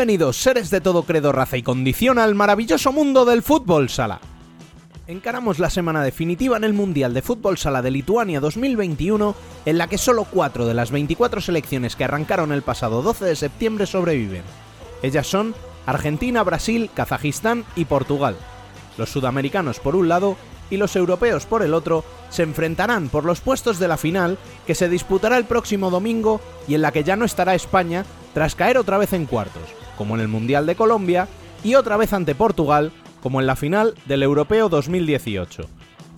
Bienvenidos, seres de todo credo, raza y condición, al maravilloso mundo del fútbol sala. Encaramos la semana definitiva en el Mundial de Fútbol Sala de Lituania 2021, en la que solo 4 de las 24 selecciones que arrancaron el pasado 12 de septiembre sobreviven. Ellas son Argentina, Brasil, Kazajistán y Portugal. Los sudamericanos por un lado y los europeos por el otro se enfrentarán por los puestos de la final que se disputará el próximo domingo y en la que ya no estará España tras caer otra vez en cuartos, como en el Mundial de Colombia, y otra vez ante Portugal, como en la final del Europeo 2018.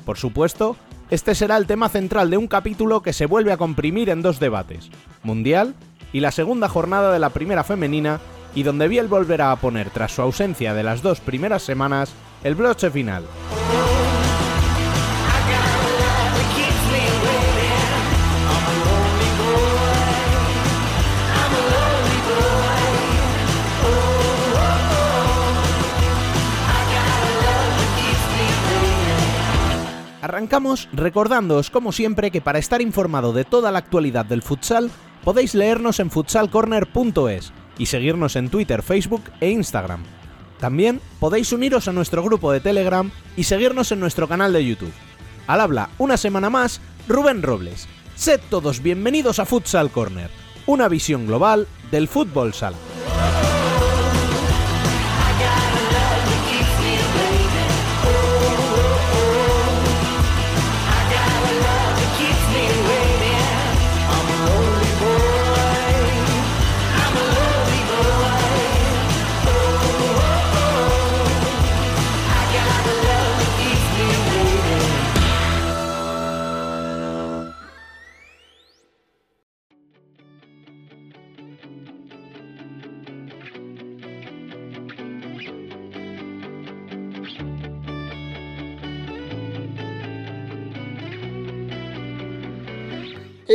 Por supuesto, este será el tema central de un capítulo que se vuelve a comprimir en dos debates, Mundial y la segunda jornada de la primera femenina, y donde Biel volverá a poner, tras su ausencia de las dos primeras semanas, el broche final. Arrancamos recordándoos como siempre que para estar informado de toda la actualidad del futsal podéis leernos en futsalcorner.es y seguirnos en Twitter, Facebook e Instagram. También podéis uniros a nuestro grupo de Telegram y seguirnos en nuestro canal de YouTube. Al habla una semana más, Rubén Robles. Sed todos bienvenidos a Futsal Corner, una visión global del fútbol sala.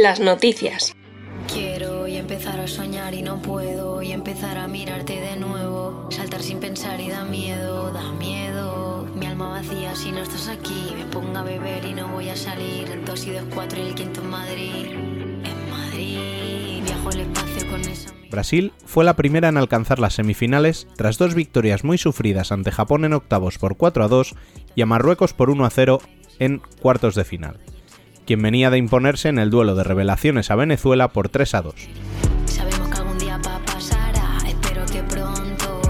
Las noticias. Quiero y empezar a soñar y no puedo y empezar a mirarte de nuevo. Saltar sin pensar y da miedo, da miedo. Mi alma vacía si no estás aquí. Me pongo a beber y no voy a salir. Dos y dos, cuatro y el quinto en Madrid. En Madrid. Viajo al espacio con esa... Brasil fue la primera en alcanzar las semifinales tras dos victorias muy sufridas ante Japón en octavos por 4 a 2 y a Marruecos por 1 a 0 en cuartos de final quien venía de imponerse en el duelo de revelaciones a Venezuela por 3 a 2. Sabemos que algún día pa pasará, espero que pronto.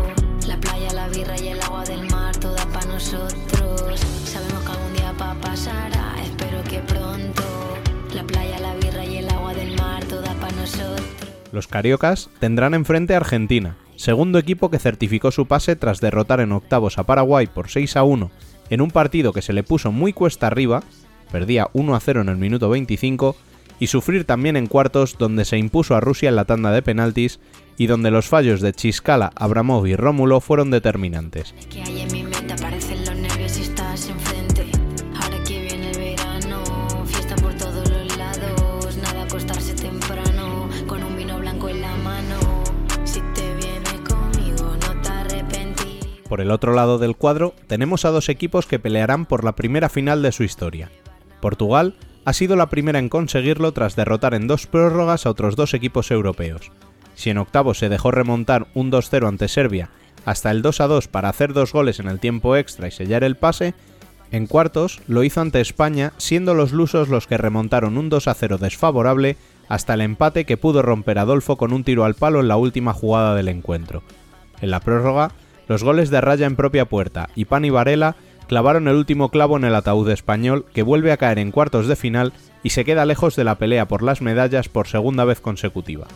La playa, la birra y el agua del mar, toda para nosotros. Sabemos que algún día pa pasará, espero que pronto. La playa, la birra y el agua del mar, toda para nosotros. Los cariocas tendrán enfrente a Argentina, segundo equipo que certificó su pase tras derrotar en octavos a Paraguay por 6 a 1 en un partido que se le puso muy cuesta arriba perdía 1 a 0 en el minuto 25, y sufrir también en cuartos donde se impuso a Rusia en la tanda de penaltis y donde los fallos de Chiscala, Abramov y Rómulo fueron determinantes. Por el otro lado del cuadro, tenemos a dos equipos que pelearán por la primera final de su historia. Portugal ha sido la primera en conseguirlo tras derrotar en dos prórrogas a otros dos equipos europeos. Si en octavos se dejó remontar un 2-0 ante Serbia hasta el 2-2 para hacer dos goles en el tiempo extra y sellar el pase, en cuartos lo hizo ante España, siendo los lusos los que remontaron un 2-0 desfavorable hasta el empate que pudo romper Adolfo con un tiro al palo en la última jugada del encuentro. En la prórroga, los goles de Raya en propia puerta y Pani Varela clavaron el último clavo en el ataúd español que vuelve a caer en cuartos de final y se queda lejos de la pelea por las medallas por segunda vez consecutiva.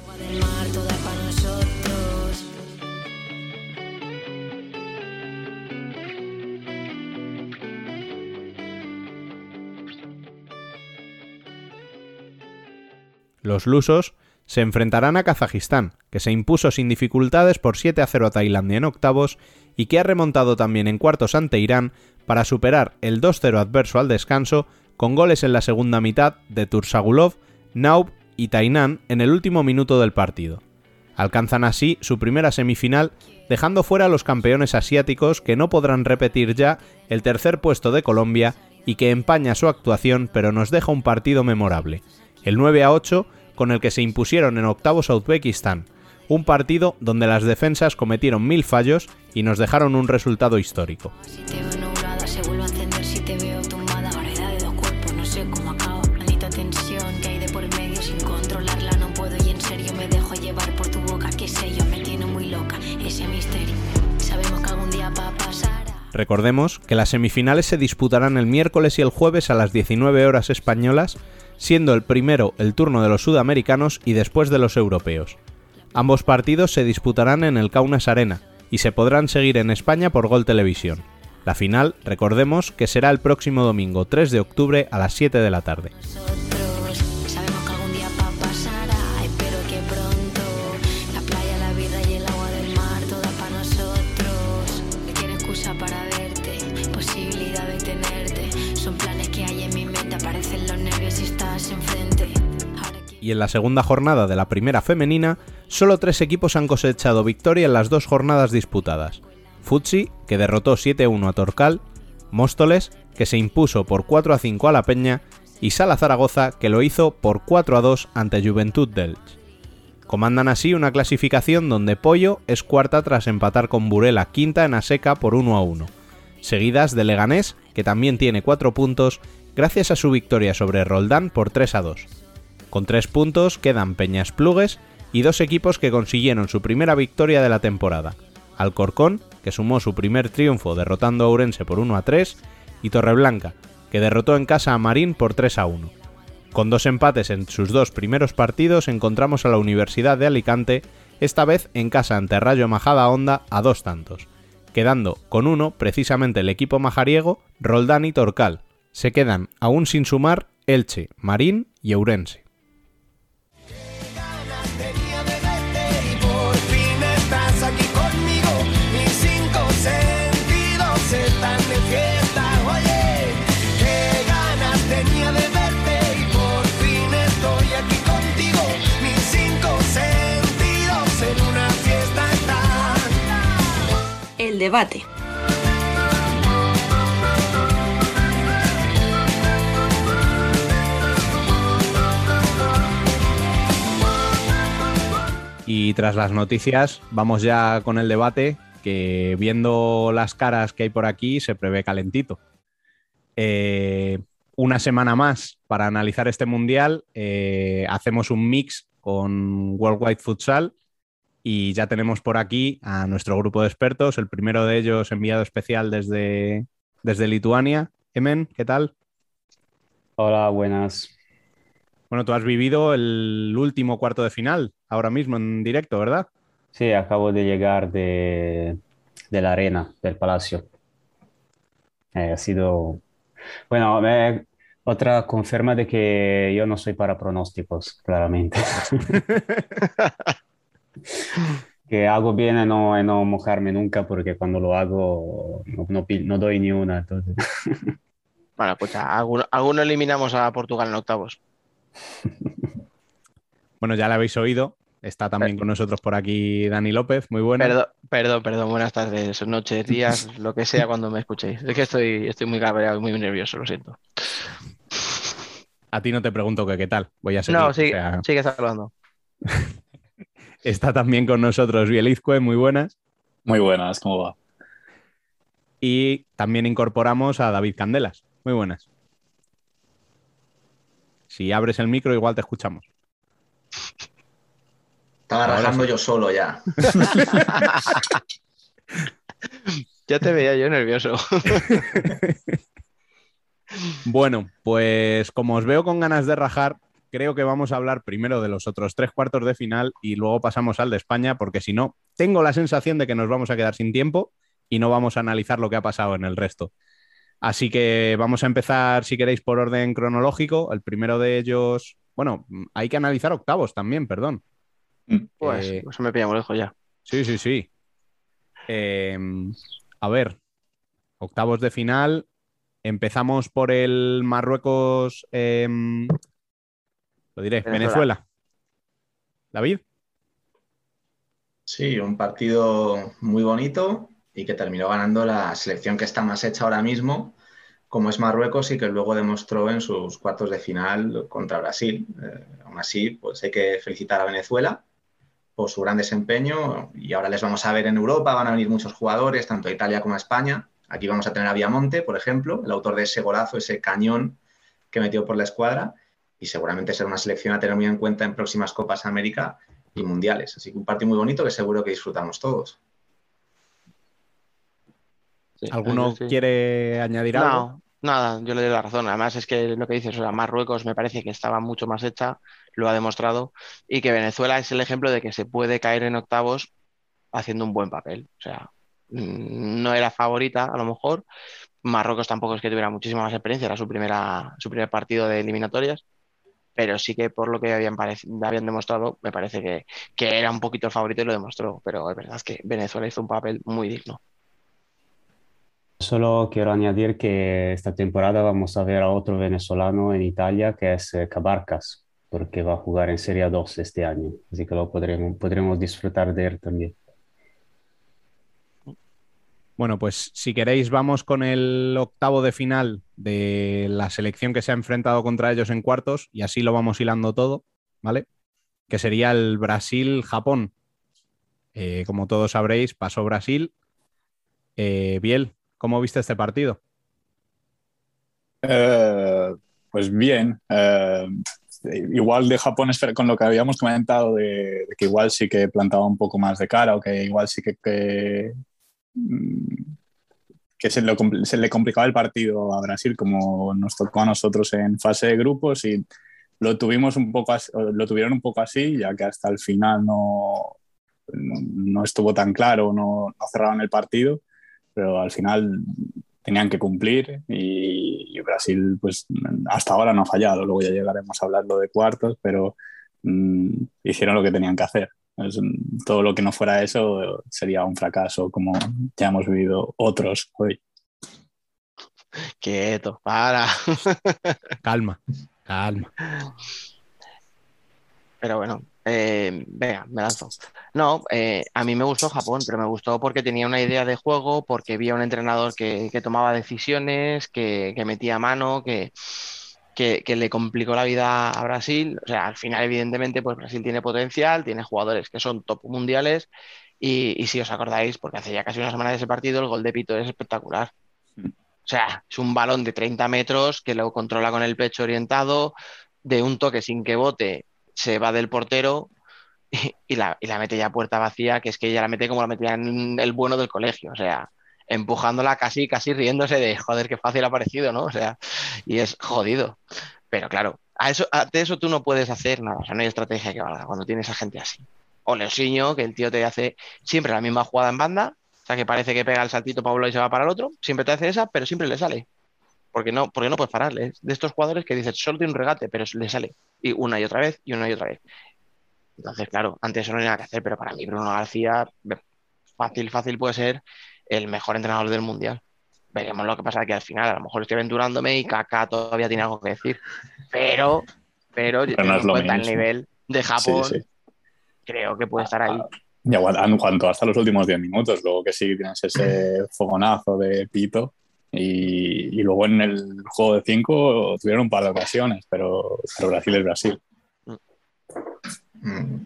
Los lusos se enfrentarán a Kazajistán, que se impuso sin dificultades por 7 a 0 a Tailandia en octavos y que ha remontado también en cuartos ante Irán para superar el 2-0 adverso al descanso con goles en la segunda mitad de Tursagulov, Naub y Tainan en el último minuto del partido. Alcanzan así su primera semifinal, dejando fuera a los campeones asiáticos que no podrán repetir ya el tercer puesto de Colombia y que empaña su actuación pero nos deja un partido memorable, el 9 a 8 con el que se impusieron en octavos a Uzbekistán, Un partido donde las defensas cometieron mil fallos y nos dejaron un resultado histórico. Recordemos que las semifinales se disputarán el miércoles y el jueves a las 19 horas españolas, siendo el primero el turno de los sudamericanos y después de los europeos. Ambos partidos se disputarán en el Kaunas Arena y se podrán seguir en España por Gol Televisión. La final, recordemos, que será el próximo domingo 3 de octubre a las 7 de la tarde. Y en la segunda jornada de la primera femenina, solo tres equipos han cosechado victoria en las dos jornadas disputadas. Futsi, que derrotó 7-1 a Torcal, Móstoles, que se impuso por 4-5 a La Peña, y Sala Zaragoza, que lo hizo por 4-2 ante Juventud Delch. Comandan así una clasificación donde Pollo es cuarta tras empatar con Burela quinta en Aseca por 1-1, seguidas de Leganés, que también tiene 4 puntos gracias a su victoria sobre Roldán por 3-2. Con 3 puntos quedan Peñas Plugues y dos equipos que consiguieron su primera victoria de la temporada. Alcorcón, que sumó su primer triunfo derrotando a Ourense por 1 a 3, y Torreblanca, que derrotó en casa a Marín por 3 a 1. Con dos empates en sus dos primeros partidos encontramos a la Universidad de Alicante, esta vez en casa ante Rayo Majada Honda a dos tantos, quedando con uno precisamente el equipo majariego, Roldán y Torcal. Se quedan aún sin sumar Elche, Marín y Ourense. Debate. Y tras las noticias, vamos ya con el debate, que viendo las caras que hay por aquí, se prevé calentito. Eh, una semana más para analizar este mundial. eh, hacemos un mix con Worldwide Futsal y ya tenemos por aquí a nuestro grupo de expertos. El primero de ellos, enviado especial desde, desde Lituania. Emen, ¿qué tal? Hola, buenas. Bueno, tú has vivido el último cuarto de final ahora mismo en directo, ¿verdad? Sí, acabo de llegar de, de la arena, del palacio. Eh, ha sido, bueno, eh, otra confirma de que yo no soy para pronósticos, claramente. Que hago bien en no, en no mojarme nunca porque cuando lo hago no, no pi- no doy ni una. Entonces. Bueno, pues a alguno, alguno eliminamos a Portugal en octavos. Bueno, ya lo habéis oído. Está también con nosotros por aquí Dani López, muy buena. Perdón, perdón, perdón, buenas tardes, noches, días, lo que sea cuando me escuchéis. Es que estoy, estoy muy cabreado y muy nervioso, lo siento. A ti no te pregunto que qué tal. Voy a seguir. No, o sigue, sea, sigue saludando. está también con nosotros Bielizque, muy buenas. Muy buenas, ¿cómo va? Y también incorporamos a David Candelas, muy buenas. Si abres el micro, igual te escuchamos. Estaba Ahora rajando sí. yo solo ya. Ya te veía yo nervioso. Bueno, pues como os veo con ganas de rajar, creo que vamos a hablar primero de los otros tres cuartos de final y luego pasamos al de España, porque si no, tengo la sensación de que nos vamos a quedar sin tiempo y no vamos a analizar lo que ha pasado en el resto. Así que vamos a empezar, si queréis, por orden cronológico. El primero de ellos, bueno, hay que analizar octavos también, perdón. Pues, Eh, pues me pilla muy lejos ya. Sí, sí, sí. Eh, a ver, octavos de final. Empezamos por el Marruecos. eh, lo diré, Venezuela. Venezuela. David. Sí, un partido muy bonito y que terminó ganando la selección que está más hecha ahora mismo, como es Marruecos y que luego demostró en sus cuartos de final contra Brasil. Eh, aún así, pues hay que felicitar a Venezuela por su gran desempeño y ahora les vamos a ver en Europa, van a venir muchos jugadores, tanto a Italia como a España. Aquí vamos a tener a Viamonte, por ejemplo, el autor de ese golazo, ese cañón que metió por la escuadra y seguramente será una selección a tener muy en cuenta en próximas Copas América y Mundiales. Así que un partido muy bonito que seguro que disfrutamos todos. Sí, ¿Alguno sí. quiere añadir algo? No, nada, yo le doy la razón. Además, es que lo que dices, o sea, Marruecos me parece que estaba mucho más hecha, lo ha demostrado, y que Venezuela es el ejemplo de que se puede caer en octavos haciendo un buen papel. O sea, mm, no era favorita, a lo mejor. Marruecos tampoco es que tuviera muchísima más experiencia, era su primera, su primer partido de eliminatorias, pero sí que por lo que habían, habían demostrado, me parece que, que era un poquito el favorito y lo demostró. Pero es verdad es que Venezuela hizo un papel muy digno. Solo quiero añadir que esta temporada vamos a ver a otro venezolano en Italia que es eh, Cabarcas, porque va a jugar en Serie 2 este año, así que lo podremos, podremos disfrutar de él también. Bueno, pues si queréis vamos con el octavo de final de la selección que se ha enfrentado contra ellos en cuartos y así lo vamos hilando todo, ¿vale? Que sería el Brasil-Japón. Eh, como todos sabréis, pasó Brasil. Eh, Biel, ¿cómo viste este partido? Eh, pues bien, igual de Japón con lo que habíamos comentado de, que igual sí que plantaba un poco más de cara o que igual sí que, que se, le complicaba el partido a Brasil como nos tocó a nosotros en fase de grupos y lo tuvimos un poco lo tuvieron un poco así ya que hasta el final no, no, estuvo tan claro, no, no cerraron el partido, pero al final tenían que cumplir y, y Brasil pues hasta ahora no ha fallado, luego ya llegaremos a hablarlo de cuartos, pero mm, hicieron lo que tenían que hacer. Es, mm, todo lo que no fuera eso sería un fracaso como ya hemos vivido otros hoy. Quieto, para. Calma, calma. Pero bueno, eh, venga, me lanzo. No, eh, a mí me gustó Japón, pero me gustó porque tenía una idea de juego, porque vi a un entrenador que, que tomaba decisiones, que, que metía mano, que, que, que le complicó la vida a Brasil. O sea, al final, evidentemente, pues Brasil tiene potencial, tiene jugadores que son top mundiales. Y, y si os acordáis, porque hace ya casi una semana de ese partido, el gol de Pito es espectacular. O sea, es un balón de 30 metros que lo controla con el pecho orientado, de un toque sin que bote, se va del portero y, y la, y la mete ya puerta vacía, que es que ella la mete como la metía en el bueno del colegio, o sea, empujándola casi, casi riéndose de joder, qué fácil ha parecido, ¿no? O sea, y es jodido. Pero claro, a eso, de eso tú no puedes hacer nada, o sea, no hay estrategia que valga cuando tienes a gente así. O Leosiño, que el tío te hace siempre la misma jugada en banda, o sea, que parece que pega el saltito Pablo y se va para el otro, siempre te hace esa, pero siempre le sale. Porque no, porque no puedes pararle. De estos jugadores que dices, solo tiene un regate, pero le sale. Y una y otra vez, y una y otra vez. Entonces, claro, antes eso no hay nada que hacer, pero para mí Bruno García, fácil, fácil puede ser el mejor entrenador del Mundial. Veremos lo que pasa aquí al final. A lo mejor estoy aventurándome y Kaká todavía tiene algo que decir. Pero, pero, no en lo cuenta el nivel de Japón, Sí, sí. creo que puede estar ahí. Y aguanta- en cuanto hasta los últimos 10 minutos, luego que sí tienes ese fogonazo de pito. Y, y luego en el juego de 5 tuvieron un par de ocasiones, pero, pero Brasil es Brasil. Mm.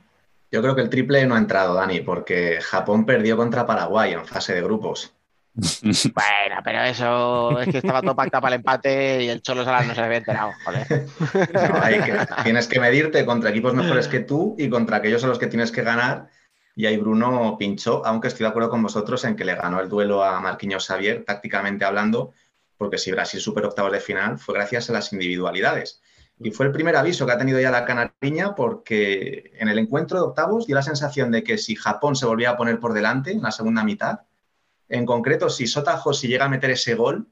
Yo creo que el triple no ha entrado, Dani, porque Japón perdió contra Paraguay en fase de grupos. Bueno, pero eso es que estaba todo pactado para el empate y el Cholo Salas no se había enterado, joder. No, hay que- tienes que medirte contra equipos mejores que tú y contra aquellos a los que tienes que ganar. Y ahí Bruno pinchó, aunque estoy de acuerdo con vosotros en que le ganó el duelo a Marquinhos Xavier, tácticamente hablando, porque si Brasil superó octavos de final fue gracias a las individualidades. Y fue el primer aviso que ha tenido ya la canariña porque en el encuentro de octavos dio la sensación de que si Japón se volvía a poner por delante en la segunda mitad, en concreto si Sota si llega a meter ese gol,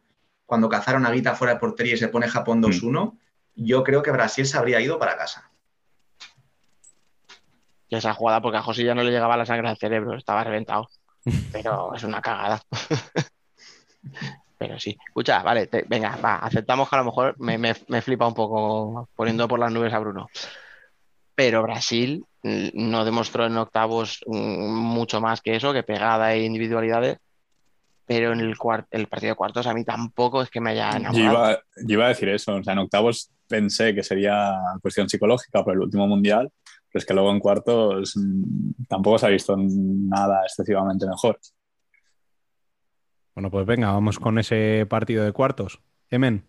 cuando cazaron a Guita fuera de portería y se pone Japón 2-1, yo creo que Brasil se habría ido para casa. Y esa jugada, porque a José ya no le llegaba la sangre al cerebro, estaba reventado. Pero es una cagada. Pero sí. Escucha, vale, te- venga, va, aceptamos que a lo mejor me, me- me flipa un poco poniendo por las nubes a Bruno. Pero Brasil mm, no demostró en octavos mm, mucho más que eso, que pegada e individualidades. Pero en el, el partido de cuartos a mí tampoco es que me haya Yo iba, yo iba a decir eso, o sea, en octavos pensé que sería cuestión psicológica por el último mundial, Pero es que luego en cuartos mm, tampoco se ha visto nada excesivamente mejor. Bueno, pues venga, vamos con ese partido de cuartos. Emen.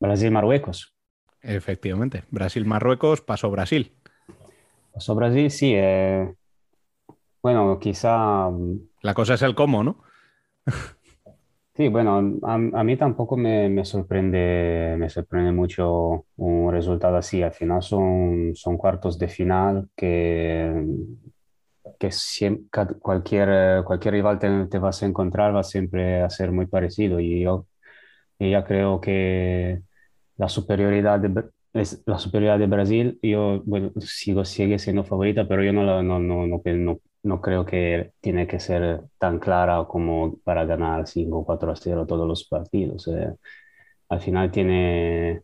Brasil-Marruecos. Efectivamente, Brasil-Marruecos pasó Brasil. Pasó Brasil, sí. eh, bueno, quizá mm, La cosa es el cómo, ¿no? Sí, bueno, a, a mí tampoco me, me sorprende, me sorprende mucho un resultado así. Al final son, son cuartos de final que, que siem- ca- cualquier, eh, cualquier rival te, te vas a encontrar va siempre a ser muy parecido. Y yo, y ya creo que la superioridad de, la superioridad de Brasil, yo, bueno, sigo, sigue siendo favorita, pero yo no, la- no, no, no, no, creo que tiene que ser tan clara como para ganar 5 o 4 a 0 todos los partidos. eh. Al final tiene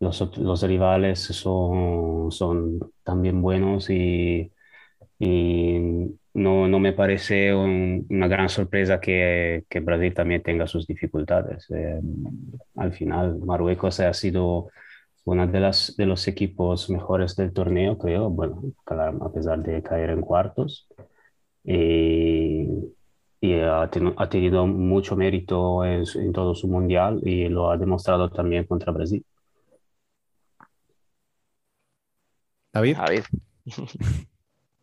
los, los rivales son, son también buenos y, y no, no me parece un- una gran sorpresa que, que Brasil también tenga sus dificultades. Eh, al final, Marruecos ha sido uno de, las, de los equipos mejores del torneo, creo, bueno, a pesar de caer en cuartos. Y, y ha, teni- ha tenido mucho mérito en todo su mundial y lo ha demostrado también contra Brasil. David. David.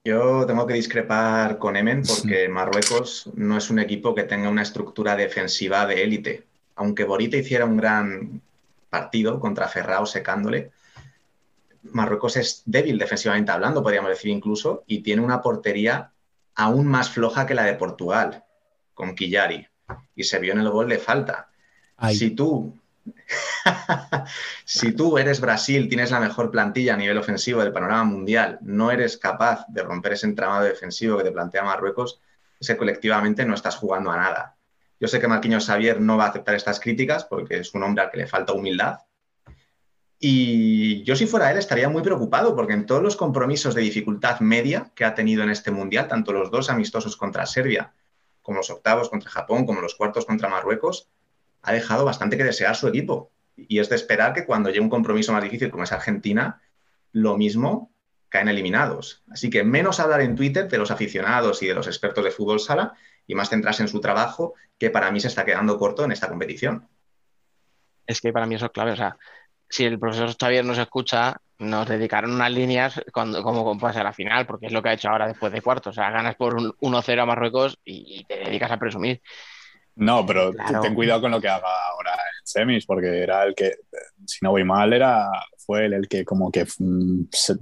Yo tengo que discrepar con Emen porque Marruecos no es un equipo que tenga una estructura defensiva de élite. Aunque Borita hiciera un gran partido contra Ferrao secándole, Marruecos es débil defensivamente hablando, podríamos decir incluso, y tiene una portería aún más floja que la de Portugal, con Quillari. Y se vio en el gol de falta. Ay. Si tú, si tú eres Brasil, tienes la mejor plantilla a nivel ofensivo del panorama mundial, no eres capaz de romper ese entramado defensivo que te plantea Marruecos, es que colectivamente no estás jugando a nada. Yo sé que Marquinhos Xavier no va a aceptar estas críticas porque es un hombre al que le falta humildad. Y yo si fuera él estaría muy preocupado porque en todos los compromisos de dificultad media que ha tenido en este mundial, tanto los dos amistosos contra Serbia, como los octavos contra Japón, como los cuartos contra Marruecos, ha dejado bastante que desear su equipo. Y es de esperar que cuando llegue un compromiso más difícil como es Argentina, lo mismo caen eliminados. Así que menos hablar en Twitter de los aficionados y de los expertos de fútbol sala y más centrarse en su trabajo, que para mí se está quedando corto en esta competición. Es que para mí eso es clave. O sea, si el profesor Xavier nos escucha, nos dedicaron unas líneas cuando, como pasa a la final, porque es lo que ha hecho ahora después de cuartos. O sea, ganas por un 1-0 a Marruecos y, y te dedicas a presumir. No, pero Claro. ten cuidado con lo que haga ahora en semis, porque era el que, si no voy mal, era, fue él el que como que mm, se-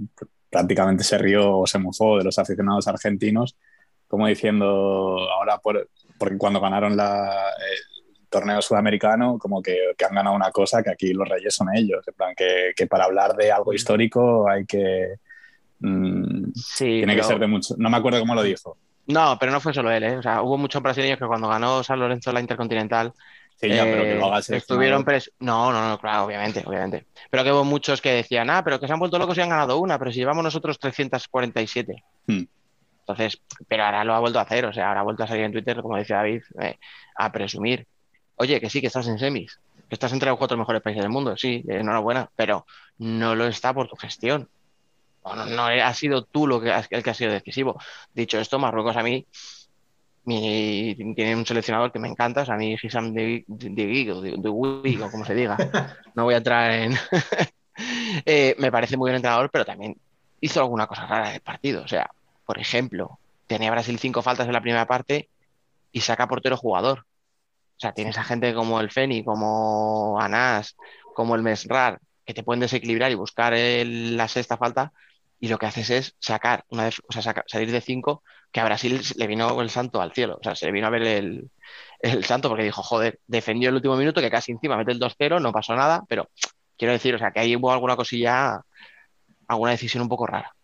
prácticamente se rió o se mofó de los aficionados argentinos, como diciendo ahora, por, porque cuando ganaron la, el torneo sudamericano, como que, que han ganado una cosa que aquí los reyes son ellos, en plan que, que para hablar de algo histórico hay que... mm, Sí, tiene que ser de mucho... No me acuerdo cómo lo dijo. No, pero no fue solo él, ¿eh? O sea, hubo muchos brasileños que cuando ganó San Lorenzo la Intercontinental Sí, ya, pero que eh, lo hagas estuvieron pres- No, no, no, claro, obviamente, obviamente. Pero que hubo muchos que decían, ah, pero que se han vuelto locos y han ganado una, pero si llevamos nosotros 347. Hmm. Entonces, pero ahora lo ha vuelto a hacer, o sea, ahora ha vuelto a salir en Twitter, como decía David, eh, a presumir. Oye, que sí, que estás en semis, que estás entre los cuatro mejores países del mundo, sí, enhorabuena, pero no lo está por tu gestión. No, no ha sido tú lo que, el que ha sido decisivo. Dicho esto, Marruecos a mí mi- tiene un seleccionador que me encanta, o sea, a mí Hissam de, de, de, o de- de Wig, o como se diga. No voy a entrar en... Eh, me parece muy buen entrenador, pero también hizo alguna cosa rara en el partido. O sea, por ejemplo, tenía Brasil cinco faltas en la primera parte y saca portero jugador. O sea, tienes a gente como el Feni, como Anás, como el Mesrar, que te pueden desequilibrar y buscar el- la sexta falta, y lo que haces es sacar una vez, o sea, saca- salir de cinco, que a Brasil le vino el santo al cielo. O sea, se le vino a ver el, el santo porque dijo, joder, defendió el último minuto, que casi encima mete el 2-0, no pasó nada, pero quiero decir, o sea, que ahí hubo alguna cosilla, alguna decisión un poco rara.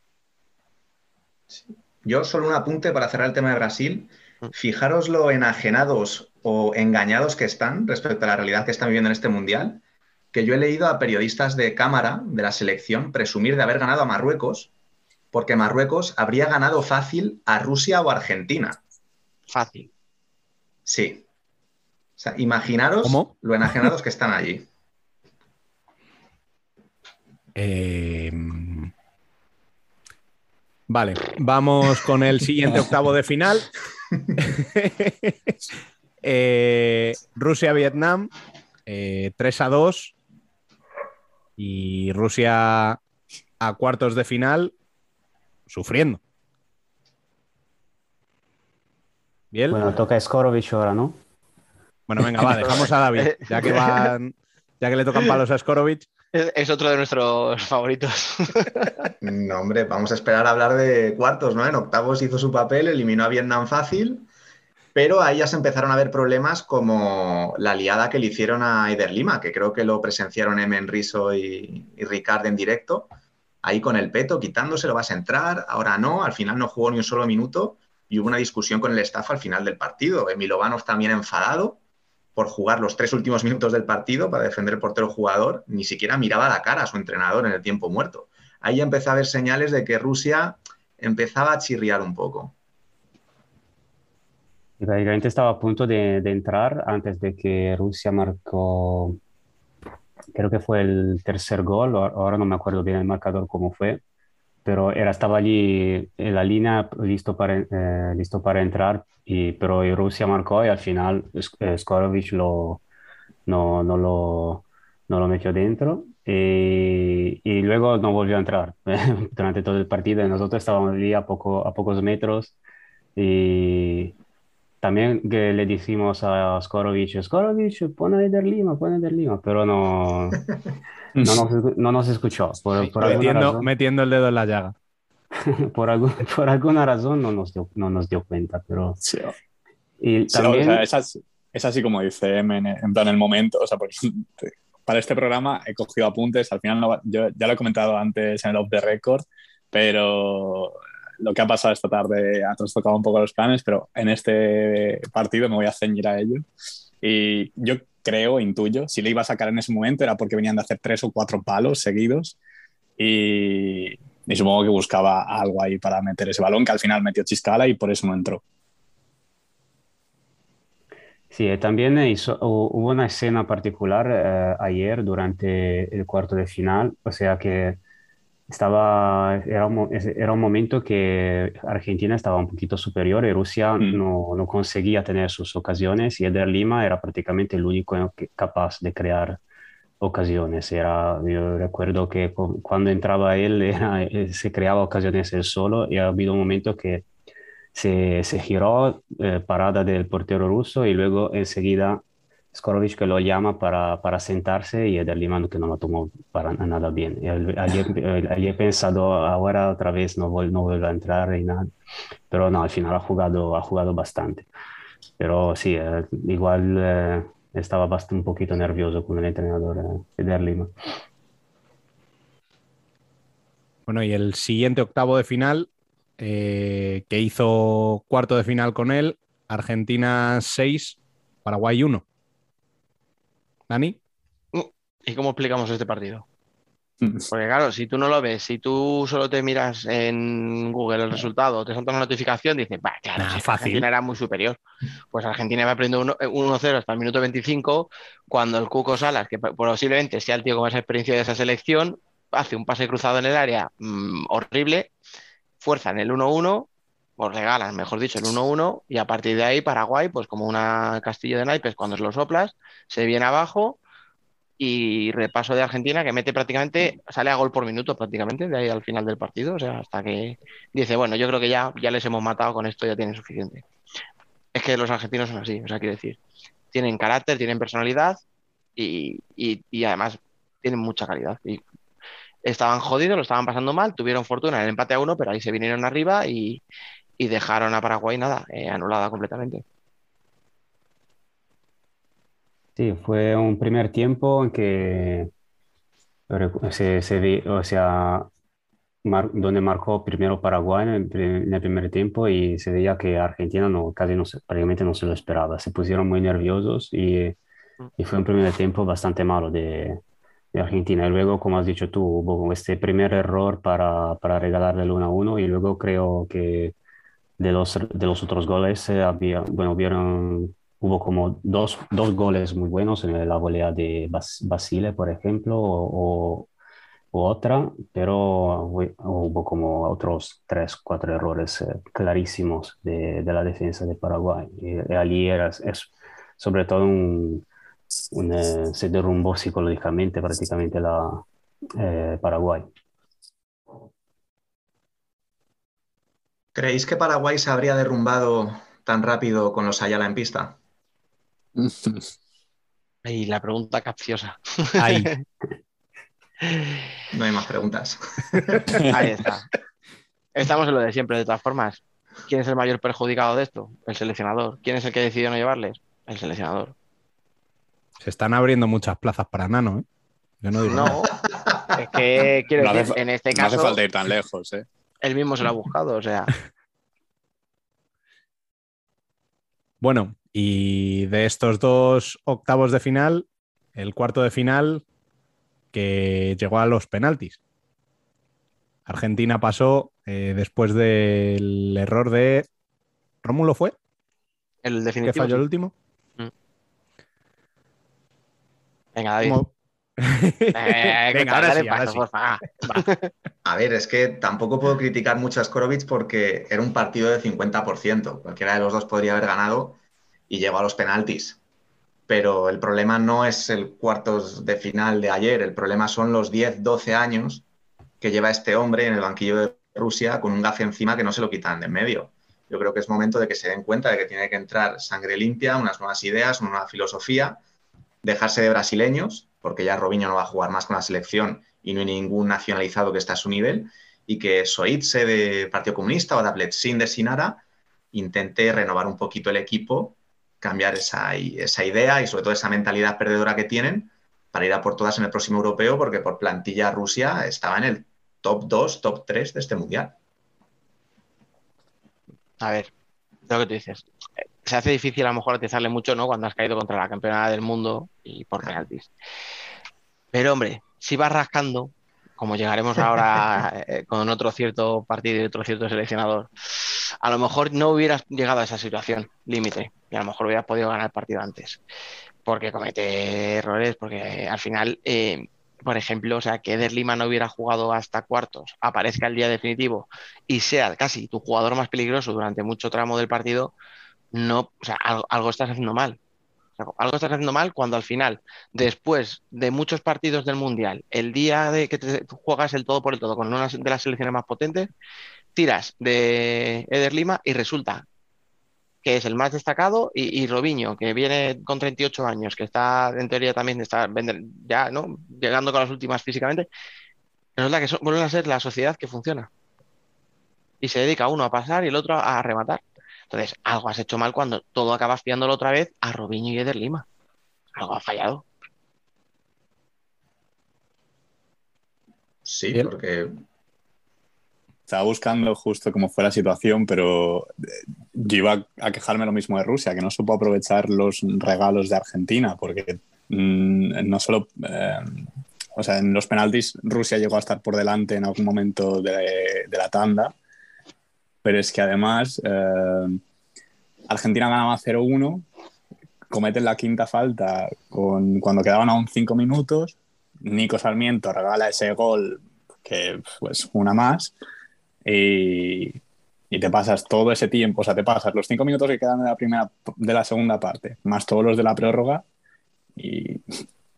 Yo solo un apunte para cerrar el tema de Brasil. Mm. Fijaros lo enajenados o engañados que están respecto a la realidad que están viviendo en este mundial, que yo he leído a periodistas de cámara de la selección presumir de haber ganado a Marruecos, porque Marruecos habría ganado fácil a Rusia o Argentina. Fácil. Sí. O sea, imaginaros ¿Cómo? lo enajenados que están allí. Eh, Vale, vamos con el siguiente octavo de final. Eh, Rusia-Vietnam, 3 eh, a 2. Y Rusia a cuartos de final, sufriendo. Bien. Bueno, toca Skorovic ahora, ¿no? Bueno, venga, va, dejamos a David, ya que, van, ya que le tocan palos a Skorovic. Es otro de nuestros favoritos. No, hombre, vamos a esperar a hablar de cuartos, ¿no? En octavos hizo su papel, eliminó a Vietnam fácil, pero ahí ya se empezaron a ver problemas como la liada que le hicieron a Eder Lima, que creo que lo presenciaron Emen Riso y, y Ricard en directo, ahí con el peto, quitándose, lo vas a entrar, ahora no, al final no jugó ni un solo minuto y hubo una discusión con el staff al final del partido. Emilovanov también enfadado por jugar los tres últimos minutos del partido para defender el portero jugador, ni siquiera miraba la cara a su entrenador en el tiempo muerto. Ahí empezó a haber señales de que Rusia empezaba a chirriar un poco. Y prácticamente estaba a punto de, de, entrar antes de que Rusia marcó, creo que fue el tercer gol, ahora no me acuerdo bien el marcador cómo fue, pero era, estaba allí en la línea listo para, eh, listo para entrar, y, pero Rusia marcó y al final eh, Skorovic lo, no, no, lo, no lo metió dentro y, y, luego no volvió a entrar. Durante todo el partido nosotros estábamos allí a, poco, a pocos metros y también que le decimos a Skorovic, Skorovic, pon a Eder Lima, pon a Eder Lima, pero no, no nos, no nos escuchó. Por, por metiendo, metiendo, el dedo en la llaga. por, algún, por, alguna razón no nos dio, no nos dio cuenta, pero... Sí. Y también... o sea, es, así, como dice M, en, plan el momento, o sea, porque para este programa he cogido apuntes, al final no, yo ya lo he comentado antes en el Off the Record, pero lo que ha pasado esta tarde ha trastocado un poco los planes, pero en este partido me voy a ceñir a ello. Y yo creo, intuyo, si le iba a sacar en ese momento era porque venían de hacer tres o cuatro palos seguidos y, supongo que buscaba algo ahí para meter ese balón que al final metió Chiscala y por eso no entró. Sí, eh, también hizo, hubo una escena particular eh, ayer durante el cuarto de final, o sea que estaba, era un, era un momento que Argentina estaba un poquito superior y Rusia mm. no, no, conseguía tener sus ocasiones y Eder Lima era prácticamente el único capaz de crear ocasiones. Era, yo recuerdo que cuando entraba él era, eh, se creaba ocasiones él solo y ha habido un momento que se, se giró eh, parada del portero ruso y luego enseguida Skorovic que lo llama para, para sentarse y Eder Lima que no lo tomó para nada bien. He pensado, ahora otra vez no, no vuelve a entrar y nada, pero no, al final ha jugado, ha jugado bastante. Pero sí, eh, igual eh, estaba bastante un poquito nervioso con el entrenador eh, Eder Lima. Bueno, y el siguiente octavo de final, que hizo cuarto de final con él, Argentina 6, Paraguay 1. Dani. ¿Y cómo explicamos este partido? Mm. Porque claro, si tú no lo ves, si tú solo te miras en Google el resultado, te salta una notificación, dices, va, claro, Argentina era muy superior. Pues Argentina va aprendiendo 1-0 hasta el minuto 25, cuando el Cuco Salas, que posiblemente sea el tío con más experiencia de esa selección, hace un pase cruzado en el área mm, horrible, fuerza en el 1-1, o regalan, mejor dicho, el 1-1, y a partir de ahí Paraguay, pues como una castillo de naipes, cuando lo soplas, se viene abajo y repaso de Argentina que mete prácticamente, sale a gol por minuto prácticamente, de ahí al final del partido, o sea, hasta que dice, bueno, yo creo que ya, ya les hemos matado con esto, ya tienen suficiente. Es que los argentinos son así, o sea, quiero decir, tienen carácter, tienen personalidad y, y además tienen mucha calidad. Y estaban jodidos, lo estaban pasando mal, tuvieron fortuna en el empate a uno, pero ahí se vinieron arriba y, y dejaron a Paraguay nada, eh, anulada completamente. Sí, fue un primer tiempo en que se, se o sea, donde marcó primero Paraguay en el, primer tiempo y se veía que Argentina no, casi no, prácticamente no se lo esperaba. Se pusieron muy nerviosos y, y fue un primer tiempo bastante malo de, de, Argentina. Y luego, como has dicho tú, hubo este primer error para, para regalarle el 1 a 1 y luego creo que de los, de los otros goles eh, había, bueno, vieron, hubo como dos, dos goles muy buenos en la volea de Basile, por ejemplo, o, u otra, pero hu- hubo como otros tres, cuatro errores eh, clarísimos de, de la defensa de Paraguay. Y, y allí era, es sobre todo un, eh, se derrumbó psicológicamente prácticamente la eh, Paraguay. ¿Creéis que Paraguay se habría derrumbado tan rápido con los Ayala en pista? Y la pregunta capciosa. Ahí. No hay más preguntas. Ahí está. Estamos en lo de siempre, de todas formas. ¿Quién es el mayor perjudicado de esto? El seleccionador. ¿Quién es el que decidió no llevarles? El seleccionador. Se están abriendo muchas plazas para Nano, ¿eh? Yo no digo nada. No, es que quiero No decir, en este No hace caso, falta ir tan lejos, ¿eh? Él mismo se lo ha buscado. O sea, Bueno, y de estos dos octavos de final, el cuarto de final que llegó a los penaltis. Argentina pasó eh, después del error de Rómulo fue, el que definitivo. falló el último. Venga, David. ¿Cómo? Eh, Venga, ahora dale sí, ahora paso, sí. porfa. Va. A ver, es que tampoco puedo criticar mucho a Skorovic porque era un partido de 50%. Cualquiera de los dos podría haber ganado y llegó a los penaltis. Pero el problema no es el cuartos de final de ayer, el problema son los 10, 12 años que lleva este hombre en el banquillo de Rusia con un gafe encima que no se lo quitan de en medio. Yo creo que es momento de que se den cuenta de que tiene que entrar sangre limpia, unas nuevas ideas, una nueva filosofía, dejarse de brasileños, porque ya Robinho no va a jugar más con la selección y no hay ningún nacionalizado que está a su nivel, y que Soitse de Partido Comunista o Dapletsin de Sinara intente renovar un poquito el equipo, cambiar esa, esa idea y sobre todo esa mentalidad perdedora que tienen para ir a por todas en el próximo europeo, porque por plantilla Rusia estaba en el top 2, top 3 de este mundial. A ver, lo que tú dices. Se hace difícil a lo mejor atizarle mucho, ¿no? Cuando has caído contra la campeona del mundo y por penaltis. Pero, hombre, si vas rascando, como llegaremos ahora eh, con otro cierto partido y otro cierto seleccionador, a lo mejor no hubieras llegado a esa situación límite y a lo mejor hubieras podido ganar el partido antes. Porque comete errores, porque al final, eh, por ejemplo, o sea, que Eder Lima no hubiera jugado hasta cuartos, aparezca el día definitivo y sea casi tu jugador más peligroso durante mucho tramo del partido, no, o sea, algo, algo estás haciendo mal. Algo estás haciendo mal cuando al final, después de muchos partidos del Mundial, el día de que te, juegas el todo por el todo con una de las selecciones más potentes, tiras de Eder Lima y resulta que es el más destacado, y, y Robinho, que viene con 38 años, que está en teoría también está ya, ¿no? Llegando con las últimas físicamente, resulta que son- vuelven a ser la sociedad que funciona. Y se dedica uno a pasar y el otro a rematar. Entonces, algo has hecho mal cuando todo acabas fiándolo otra vez a Robinho y Eder Lima. Algo ha fallado. Sí, Bien. porque Estaba buscando justo cómo fue la situación, pero eh, yo iba a quejarme lo mismo de Rusia, que no supo aprovechar los regalos de Argentina, porque mm, no solo, eh, o sea, en los penaltis Rusia llegó a estar por delante en algún momento de, de la tanda, pero es que además eh, Argentina ganaba 0-1, cometen la quinta falta con, cuando quedaban aún cinco minutos, Nico Sarmiento regala ese gol que pues una más y, y te pasas todo ese tiempo, o sea, te pasas los cinco minutos que quedan de la primera, de la segunda parte, más todos los de la prórroga y,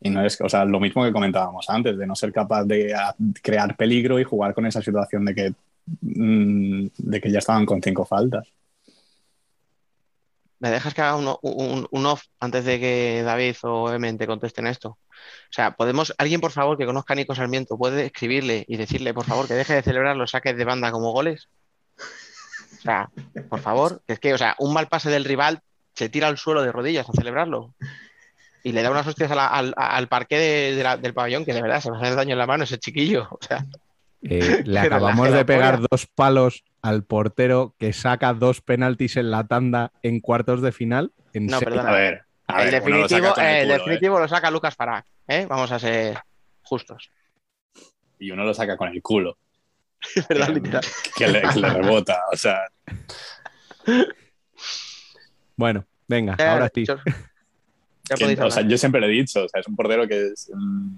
y no es, o sea, lo mismo que comentábamos antes, de no ser capaz de crear peligro y jugar con esa situación de que, mm, de que ya estaban con cinco faltas. ¿Me dejas que haga un, off antes de que David o Emen te contesten esto? O sea, podemos, alguien por favor que conozca a Nico Sarmiento puede escribirle y decirle por favor que deje de celebrar los saques de banda como goles. O sea, por favor, que es que, o sea, un mal pase del rival se tira al suelo de rodillas a celebrarlo y le da unas hostias al, al la- del pabellón que de verdad se va a hacer daño en la mano ese chiquillo. O sea, Eh, le acabamos de pegar dos palos al portero que saca dos penaltis en la tanda en cuartos de final. En No, perdona. A ver, a el ver, uno lo saca definitivo, el ¿eh? lo saca Lucas Farag, ¿eh? Vamos a ser justos. y uno lo saca con el culo, Es verdad, Eh, literal. que le, que le rebota, o sea, Bueno, venga, Ya, ahora sí. Chor. Ya que- podéis o sea, yo siempre lo he dicho, o sea, es un portero que es, mm,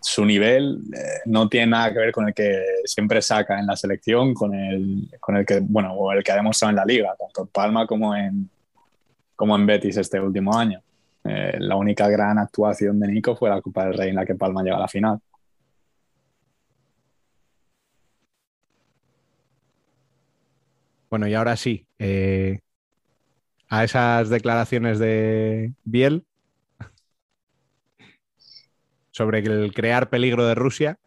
su nivel eh, no tiene nada que ver con el que siempre saca en la selección, con el, con el que, bueno, o el que ha demostrado en la liga, tanto en Palma como en, como en Betis este último año. Eh, la única gran actuación de Nico fue la Copa del Rey en la que Palma llega a la final. Bueno, y ahora sí, eh, a esas declaraciones de Biel sobre el crear peligro de Rusia,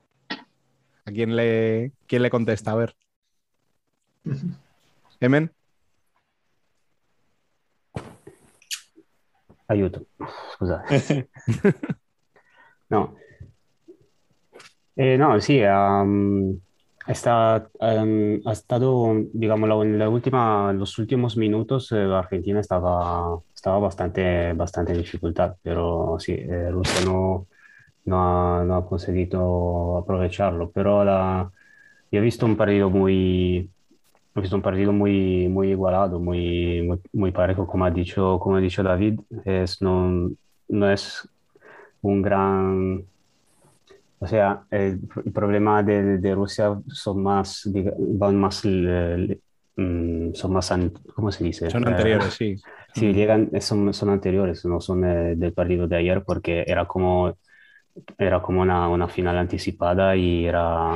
¿a quién le, quién le contesta? A ver. Emen. Aiuto, scusate. no. Eh, no, sí, um, está, um, ha estado, digamos, la- en la última, en los últimos minutos eh, Argentina estaba, estaba bastante, bastante en dificultad, pero sí, eh, Rusia no, no ha, no ha conseguido aprovecharlo. Pero la, yo he visto un partido muy, he visto un partido muy, muy igualado, muy, muy, muy parejo, como ha dicho, como ha dicho David, es, no, no es un gran... O sea, el, el problema de, de Rusia son más, van más, eh, mm, son más, ¿cómo se dice? Son Eh, anteriores, sí. Sí, llegan, son, son anteriores, no son eh, del partido de ayer porque era como, era como una, una final anticipada y era,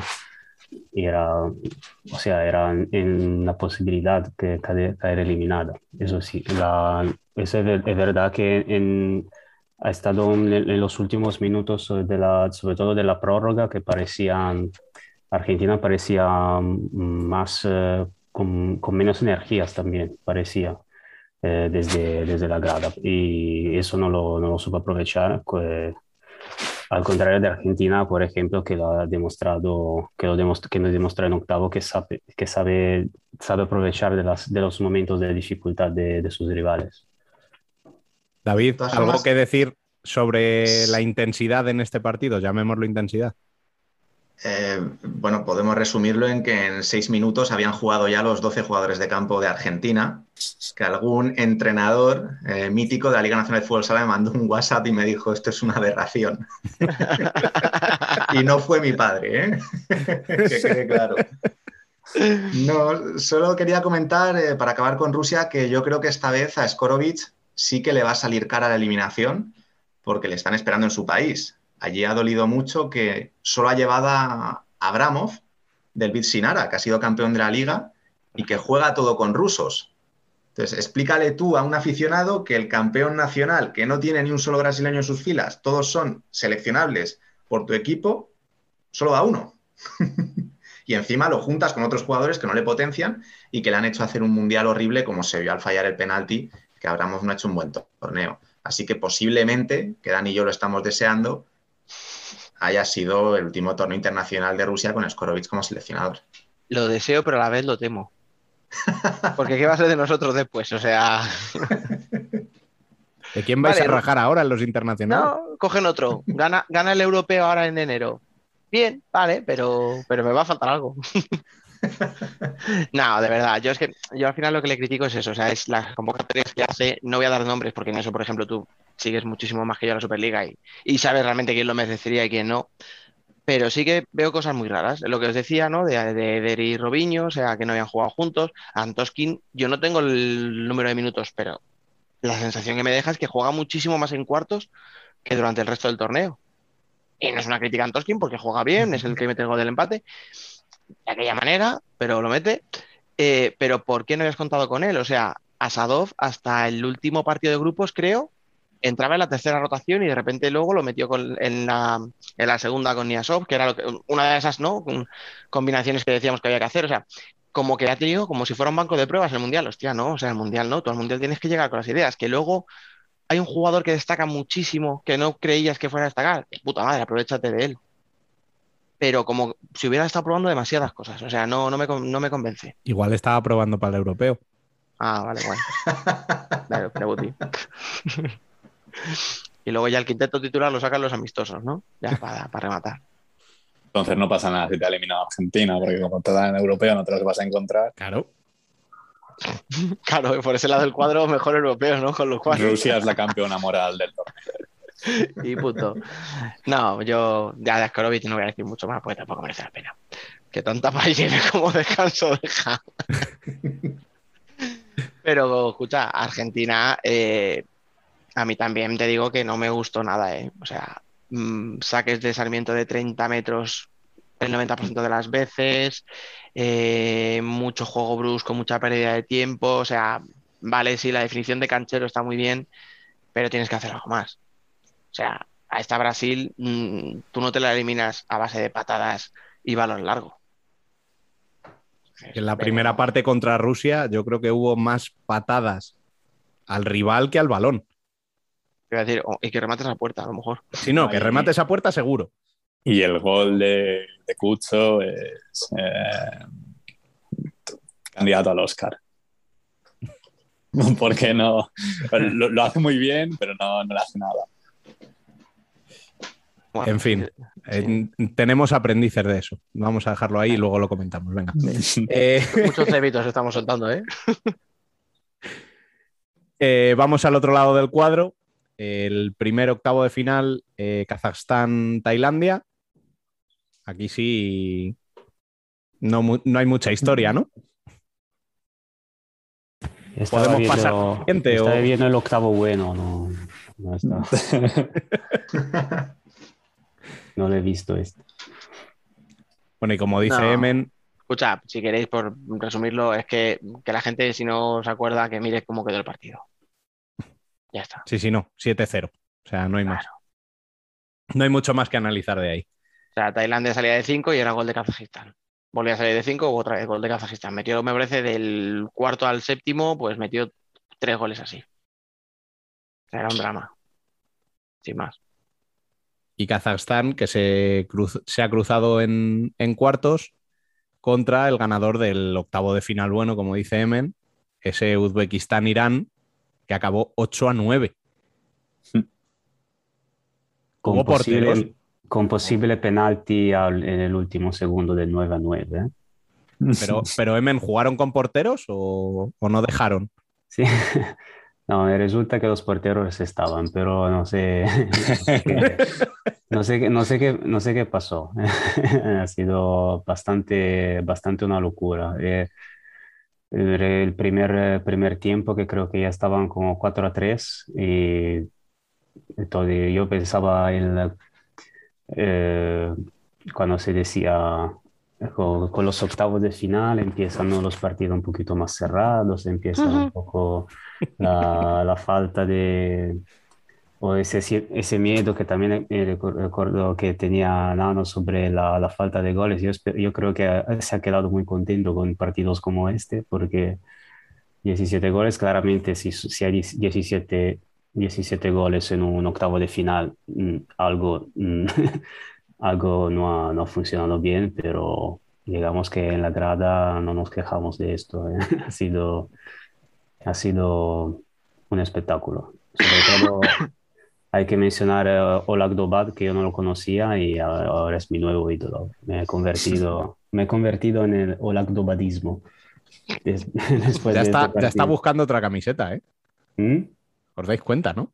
era, o sea, era en, la posibilidad de caer, caer eliminada. Eso sí, la, es, es verdad que en, ha estado en, en los últimos minutos de la, sobre todo de la prórroga que parecían, Argentina parecía mm, más, eh, con, con menos energías también, parecía eh, desde, desde la grada y eso no lo, no lo supo aprovechar. que- al contrario de Argentina, por ejemplo, que lo ha demostrado, que lo demost- que nos demostró en octavo, que sabe, que sabe, sabe aprovechar de, las, de los momentos de dificultad de, de sus rivales. David, ¿algo que decir sobre la intensidad en este partido? Llamémoslo intensidad. Eh, bueno, podemos resumirlo en que en seis minutos habían jugado ya los 12 jugadores de campo de Argentina, que algún entrenador eh, mítico de la Liga Nacional de Fútbol Sala me mandó un WhatsApp y me dijo, esto es una aberración. y no fue mi padre, ¿eh? que quede claro. No, solo quería comentar, eh, para acabar con Rusia, que yo creo que esta vez a Skorovic sí que le va a salir cara la eliminación, porque le están esperando en su país. Allí ha dolido mucho que solo ha llevado a Abramov del Bitsinara, que ha sido campeón de la liga y que juega todo con rusos. Entonces, explícale tú a un aficionado que el campeón nacional, que no tiene ni un solo brasileño en sus filas, todos son seleccionables por tu equipo, solo da uno. y encima lo juntas con otros jugadores que no le potencian y que le han hecho hacer un mundial horrible como se vio al fallar el penalti, que Abramov no ha hecho un buen torneo. Así que posiblemente, que Dani y yo lo estamos deseando, haya sido el último torneo internacional de Rusia con Skorovic como seleccionador. Lo deseo, pero a la vez lo temo. Porque ¿qué va a ser de nosotros después? O sea, ¿De quién vais Vale, a rajar ahora en los internacionales? no, cogen otro. Gana, gana el europeo ahora en enero. Bien, vale, pero, pero me va a faltar algo. No, de verdad, yo es que yo al final lo que le critico es eso, o sea, es las convocatorias que hace, no voy a dar nombres porque en eso, por ejemplo, tú sigues muchísimo más que yo la Superliga y, y sabes realmente quién lo merecería y quién no, pero sí que veo cosas muy raras, lo que os decía, ¿no? De, de Eder y Robinho, o sea, que no habían jugado juntos, Antoskin, yo no tengo el número de minutos, pero la sensación que me deja es que juega muchísimo más en cuartos que durante el resto del torneo. Y no es una crítica a Antoskin porque juega bien, es el que mete el gol del empate de aquella manera, pero lo mete. Eh, pero ¿por qué no habías contado con él? O sea, Asadov hasta el último partido de grupos, creo, entraba en la tercera rotación y de repente luego lo metió con- en, la, en la segunda con Niasov, que era lo que- una de esas ¿no? Combinaciones que decíamos que había que hacer. O sea, como que ha tenido como si fuera un banco de pruebas el Mundial. Hostia, no, o sea, el Mundial no, tú al Mundial tienes que llegar con las ideas. Que luego hay un jugador que destaca muchísimo, que no creías que fuera a destacar. De puta madre, aprovechate de él. Pero como si hubiera estado probando demasiadas cosas. O sea, no, no me, no me convence. Igual estaba probando para el europeo. Ah, vale. Claro, Prebuti. Y luego ya el quinteto titular lo sacan los amistosos, ¿no? Ya para, para rematar. Entonces no pasa nada si te ha eliminado Argentina, porque como te dan en europeo no te los vas a encontrar. Claro. Claro, por ese lado del cuadro, mejor europeo, ¿no? Con lo cual. Rusia es la campeona moral del torneo. y punto. No, yo ya de Askorovic no voy a decir mucho más porque tampoco merece la pena. Que tanta lleve como descanso deja. Pero escucha, Argentina, eh, a mí también te digo que no me gustó nada, ¿eh? O sea, mm, saques de Sarmiento de 30 metros el 90% de las veces, eh, mucho juego brusco, mucha pérdida de tiempo, o sea, vale, sí, la definición de canchero está muy bien, pero tienes que hacer algo más. O sea, a esta Brasil mm, tú no te la eliminas a base de patadas y balón largo. En la primera parte contra Rusia yo creo que hubo más patadas al rival que al balón. Quiero decir, o- y que remates a puerta, a lo mejor. Si no, que Ahí. remate esa puerta seguro. Y el gol de, de Cucho es eh, candidato al Oscar. Porque no lo, lo hace muy bien, pero no, no le hace nada. Bueno, En fin, eh, tenemos aprendices de eso. Vamos a dejarlo ahí y luego lo comentamos. Venga. Eh, Muchos cebitos estamos soltando, ¿eh? eh, vamos al otro lado del cuadro. El primer octavo de final, eh, Kazajstán-Tailandia. Aquí sí no, no hay mucha historia, ¿no? Estaba ¿Podemos viendo- pasar siguiente estaba o- viendo el octavo bueno, no, no, está- no lo he visto este. Bueno, y como dice No. Emen, Escucha, si queréis, por resumirlo, es que, que la gente, si no se acuerda, que mire cómo quedó el partido. Ya está. sí, sí, no, 7-0. O sea, no hay más. No hay mucho más que analizar de ahí. O sea, Tailandia salía de 5 y era gol de Kazajistán. Volvía a salir de 5 otra vez gol de Kazajistán. Metió, me parece, del cuarto al séptimo, pues metió tres goles así. Era un drama. Sin más. Y Kazajstán, que se, cruz- se ha cruzado en, en cuartos contra el ganador del octavo de final bueno, como dice Emen, ese Uzbekistán-Irán, que acabó 8 a 9. Con posible, con posible penalti al- en el último segundo del 9 a 9. ¿eh? Pero, pero Emen, ¿jugaron con porteros o, o no dejaron? Sí. No, resulta que los porteros estaban, pero no sé, no sé qué, no sé qué, no sé qué pasó. Ha sido bastante, bastante una locura. Eh, el el primer, eh, primer tiempo que creo que ya estaban como 4 a 3 y entonces yo pensaba en eh, cuando se decía con, con los octavos de final empiezan los partidos un poquito más cerrados, empieza un poco la, la falta de, o ese, ese miedo que también eh, recu- recuerdo que tenía Nano sobre la, la falta de goles. Yo, yo creo que eh, se ha quedado muy contento con partidos como este, porque 17 goles, claramente si, si hay 17, 17 goles en un octavo de final, mm, algo, mm, algo no ha, no ha funcionado bien, pero digamos que en la grada no nos quejamos de esto. ¿eh? Ha sido, ha sido un espectáculo. Sobre todo hay que mencionar eh, Olag Dobat, que yo no lo conocía y a- ahora es mi nuevo ídolo. Me he convertido, me he convertido en el Olag Dobadismo. Des- después Ya de está, este ya está buscando otra camiseta, ¿eh? ¿Mm? Os dais cuenta, ¿no?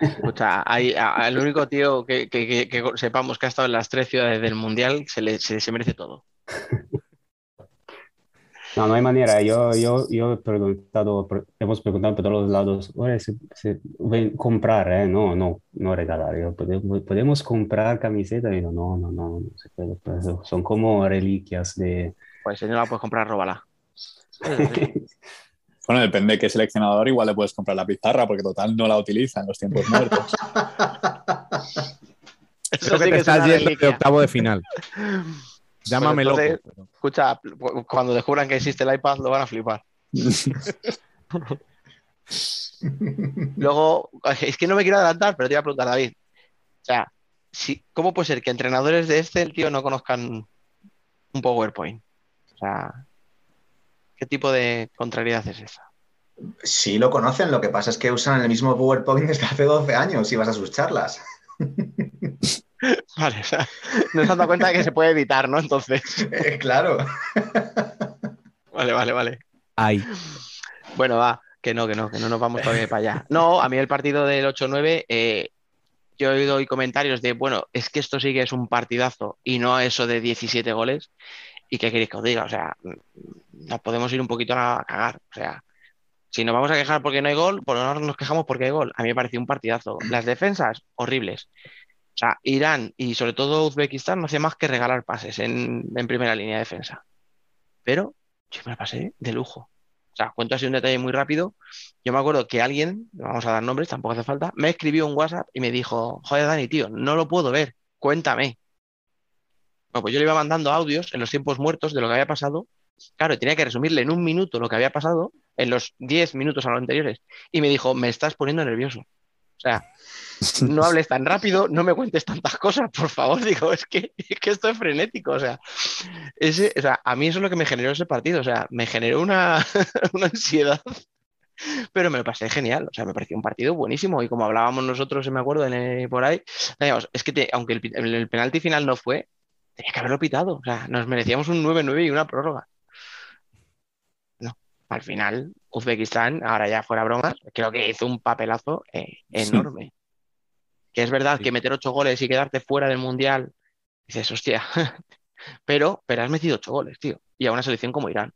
Escucha, hay, a- al único tío que, que- que- que sepamos que ha estado en las tres ciudades del mundial se, le, se, se merece todo. No, no hay manera. Yo, yo, yo he preguntado, pre- hemos preguntado por todos los lados, "Oye, se, se- comprar, ¿eh? No, no, no regalar. Yo, ¿podemos, podemos comprar camiseta? Y yo, no, no, no, no se puede. Pues, son como reliquias de... Pues si no la puedes comprar, róbala. Bueno, depende de qué seleccionador, igual le puedes comprar la pizarra, porque total no la utiliza en los tiempos muertos. Eso Creo que sí te es estás yendo de octavo de final. Llámame loco. pero- Escucha, cuando descubran que existe el iPad lo van a flipar. Luego, es que no me quiero adelantar, pero te iba a preguntar, David. O sea, si, ¿cómo puede ser que entrenadores de este, el tío, no conozcan un PowerPoint? O sea, ¿qué tipo de contrariedad es esa? Sí lo conocen, lo que pasa es que usan el mismo PowerPoint desde hace 12 años y vas a sus charlas. Vale, o sea, no se han dado cuenta de que se puede editar, ¿no? Entonces, Eh, claro. vale, vale, vale. Ay, Bueno, va, Que no, que no, que no nos vamos todavía para allá. No, a mí el partido del 8-9, eh, yo he oído hoy comentarios de, bueno, es que esto sí que es un partidazo y no eso de 17 goles. ¿Y qué queréis que os diga? O sea, nos podemos ir un poquito a cagar. O sea, si nos vamos a quejar porque no hay gol, por lo menos nos quejamos porque hay gol. A mí me pareció un partidazo. Las defensas, horribles. O sea, Irán y sobre todo Uzbekistán no hacía más que regalar pases en, primera línea de defensa. Pero yo me la pasé de lujo. O sea, cuento así un detalle muy rápido. Yo me acuerdo que alguien, no vamos a dar nombres, tampoco hace falta, me escribió un WhatsApp y me dijo, joder, Dani, tío, no lo puedo ver, cuéntame. Bueno, pues yo le iba mandando audios en los tiempos muertos de lo que había pasado. Claro, tenía que resumirle en un minuto lo que había pasado, en los 10 minutos a los anteriores. Y me dijo, me estás poniendo nervioso. O sea, no hables tan rápido, no me cuentes tantas cosas, por favor. Digo, es que, es que esto es frenético. O sea, ese, o sea, a mí eso es lo que me generó ese partido. O sea, me generó una, una ansiedad, pero me lo pasé genial. O sea, me pareció un partido buenísimo. Y como hablábamos nosotros, me acuerdo, en el- por ahí, digamos, es que te- aunque el, pi- el- el penalti final no fue, tenía que haberlo pitado. O sea, nos merecíamos un 9-9 y una prórroga. No, al final, Uzbekistán, ahora ya fuera bromas, creo que hizo un papelazo eh, enorme. Que es verdad que meter ocho goles y quedarte fuera del mundial, dices, hostia, pero, pero has metido ocho goles, tío, y a una selección como Irán.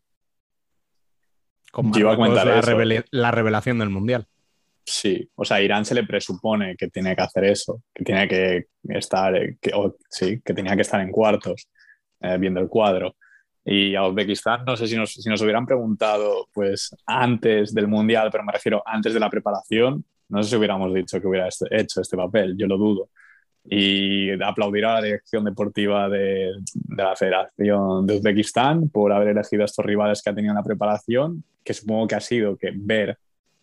Con Yo iba a la, revele- la revelación del mundial. Sí, o sea, Irán se le presupone que tiene que hacer eso, que tiene que estar, eh, sí, que tenía que estar en cuartos, eh, viendo el cuadro. Y a Uzbekistán, no sé si nos, si nos hubieran preguntado, pues, antes del Mundial, pero me refiero antes de la preparación, no sé si hubiéramos dicho que hubiera este- hecho este papel, yo lo dudo. Y aplaudir a la dirección deportiva de, de la Federación de Uzbekistán por haber elegido a estos rivales que ha tenido en la preparación, que supongo que ha sido que ver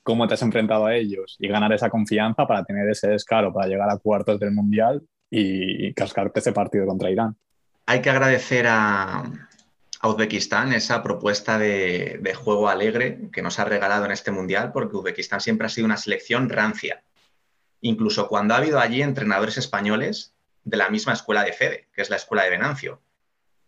cómo te has enfrentado a ellos y ganar esa confianza para tener ese descaro, para llegar a cuartos del Mundial y cascarte ese partido contra Irán. Hay que agradecer a, a Uzbekistán esa propuesta de, de juego alegre que nos ha regalado en este mundial, porque Uzbekistán siempre ha sido una selección rancia. Incluso cuando ha habido allí entrenadores españoles de la misma escuela de Fede, que es la escuela de Venancio.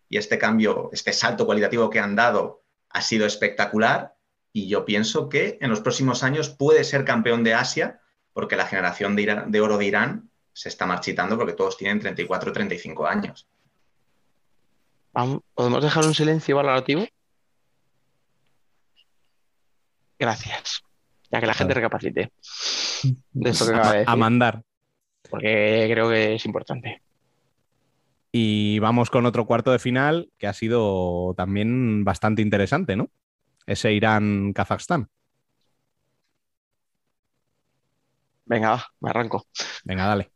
Y este cambio, este salto cualitativo que han dado ha sido espectacular y yo pienso que en los próximos años puede ser campeón de Asia porque la generación de, Irán- de oro de Irán se está marchitando porque todos tienen 34 35 años. ¿Podemos dejar un silencio valorativo? Gracias. Ya que la gente recapacite de esto que acaba de A, a decir, mandar. porque creo que es importante. Y vamos con otro cuarto de final que ha sido también bastante interesante, ¿no? Ese Irán-Kazajstán. Venga, va, me arranco. Venga, dale.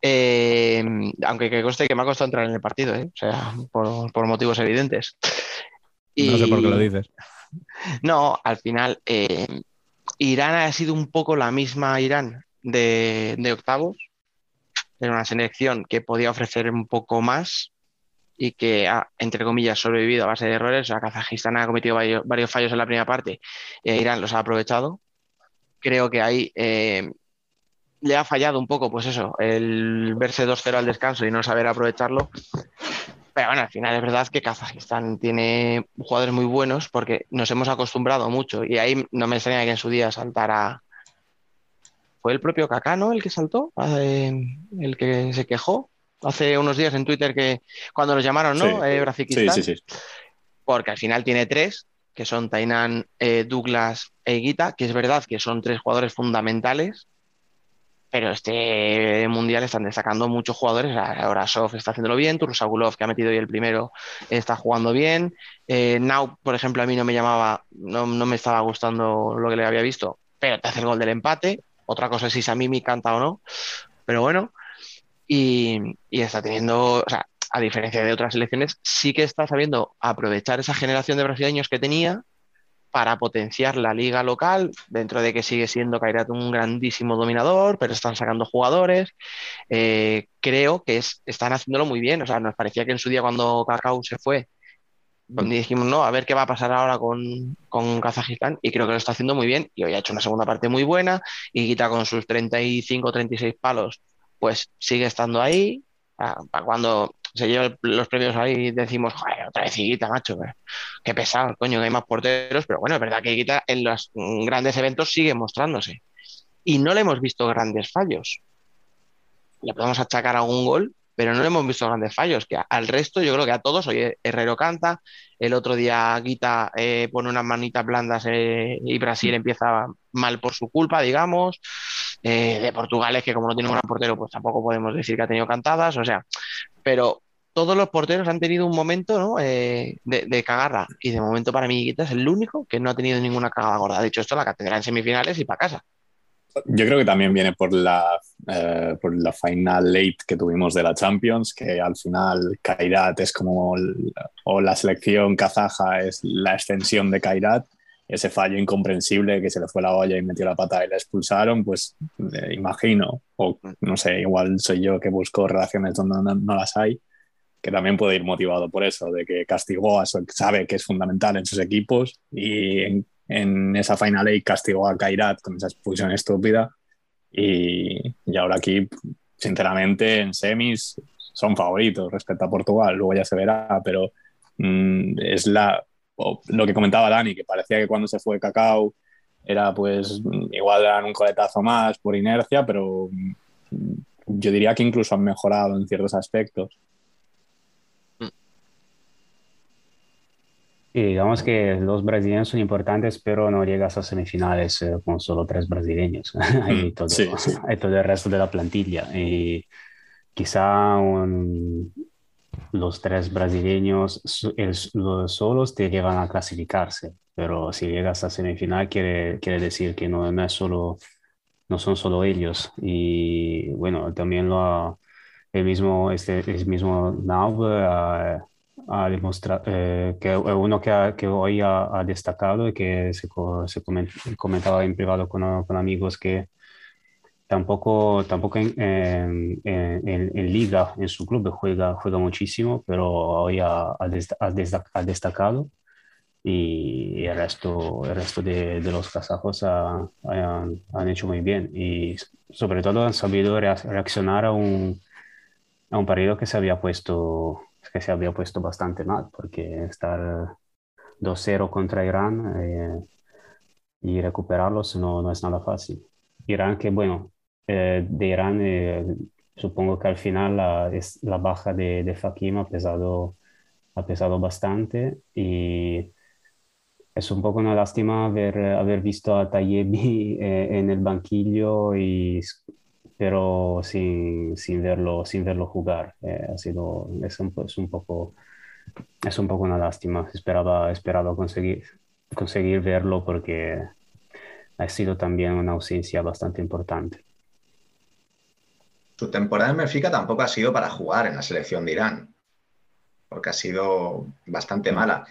Eh, aunque que conste que me ha costado entrar en el partido, ¿eh? O sea, por, por motivos evidentes. No sé por qué lo dices. No, al final, eh, Irán ha sido un poco la misma Irán de, de octavos. Era una selección que podía ofrecer un poco más y que ha, entre comillas, sobrevivido a base de errores. O sea, Kazajistán ha cometido varios, varios fallos en la primera parte y Irán los ha aprovechado. Creo que ahí eh, le ha fallado un poco, pues eso, el verse 2-0 al descanso y no saber aprovecharlo. Pero bueno, al final es verdad que Kazajistán tiene jugadores muy buenos porque nos hemos acostumbrado mucho y ahí no me extraña que en su día saltara. ¿Fue el propio Kaká, no? El que saltó, Eh, el que se quejó hace unos días en Twitter que cuando nos llamaron, ¿no? Sí. Eh, Sí, sí, sí. Porque al final tiene tres, que son Tainan, eh, Douglas e Higuita, que es verdad que son tres jugadores fundamentales, pero este mundial están destacando muchos jugadores. Ahora Sof está haciéndolo bien, Tursagulov, que ha metido hoy el primero, está jugando bien. Eh, Nau, por ejemplo, a mí no me llamaba, no, no me estaba gustando lo que le había visto, pero te hace el gol del empate. Otra cosa es si Samimi canta o no, pero bueno. Y, está teniendo, o sea, a diferencia de otras selecciones, sí que está sabiendo aprovechar esa generación de brasileños que tenía para potenciar la liga local, dentro de que sigue siendo Kairat un grandísimo dominador, pero están sacando jugadores. Eh, creo que es, están haciéndolo muy bien. O sea, nos parecía que en su día cuando Kakao se fue, dijimos, no, a ver qué va a pasar ahora con, con Kazajistán, y creo que lo está haciendo muy bien. Y hoy ha hecho una segunda parte muy buena, y Guita con sus 35 36 palos, pues sigue estando ahí. Ah, Para cuando se lleva los premios ahí decimos, joder, otra vez Higuita, macho, qué pesado, coño, que hay más porteros, pero bueno, es verdad que Higuita en los grandes eventos sigue mostrándose. Y no le hemos visto grandes fallos. Le podemos achacar algún gol, pero no le hemos visto grandes fallos, que al resto yo creo que a todos, oye, Herrero canta, el otro día Guita eh, pone unas manitas blandas eh, y Brasil empieza mal por su culpa, digamos, eh, de Portugal es que como no tiene un gran portero, pues tampoco podemos decir que ha tenido cantadas, o sea, pero todos los porteros han tenido un momento ¿no? de, de, y de momento para mí es el único que no ha tenido ninguna cagada gorda, de hecho esto la catedral en semifinales y para casa. Yo creo que también viene por la, eh, por la final late que tuvimos de la Champions, que al final Kairat es como, o la selección kazaja es la extensión de Kairat, ese fallo incomprensible que se le fue la olla y metió la pata y la expulsaron, pues eh, imagino, o no sé, igual soy yo que busco relaciones donde no, las hay, que también puede ir motivado por eso, de que castigó a su, sabe que es fundamental en sus equipos y en, en esa Final Eight castigó a Kairat con esa expulsión estúpida y, y, ahora aquí, sinceramente, en semis son favoritos respecto a Portugal, luego ya se verá, pero mm, es la, lo que comentaba Dani, que parecía que cuando se fue Cacao era pues igual dan un coletazo más por inercia, pero mm, yo diría que incluso han mejorado en ciertos aspectos. digamos que los brasileños son importantes, pero no llegas a semifinales eh, con solo tres brasileños. hay, mm, todo, hay, todo, el resto de la plantilla. Y quizá los tres brasileños los solos te llevan a clasificarse, pero si llegas a semifinal quiere, quiere decir que no, es solo, no son solo ellos. Y bueno, también lo el mismo, este, el mismo Nauve a demostrar, eh, que uno que, que hoy ha, destacado y que se, se comentaba en privado con, con, amigos que tampoco, tampoco en, en, en, liga, en su club juega, juega muchísimo, pero hoy ha, ha, destacado y el resto, el resto de, de los kazajos han, han, hecho muy bien y sobre todo han sabido reaccionar a un, a un partido que se había puesto que se había puesto bastante mal, porque estar 2-0 contra Irán eh, y recuperarlos no, no, es nada fácil. Irán, que bueno, eh, de Irán eh, supongo que al final la, es, la baja de, de Fakim ha pesado, ha pesado bastante y es un poco una lástima haber, haber visto a Tayebi en el banquillo y pero sin, sin, verlo, sin verlo jugar. Eh, ha sido, es un, es un, poco, es un poco una lástima. Esperaba, esperaba conseguir, conseguir verlo porque ha sido también una ausencia bastante importante. Su temporada en Benfica tampoco ha sido para jugar en la selección de Irán, porque ha sido bastante mala.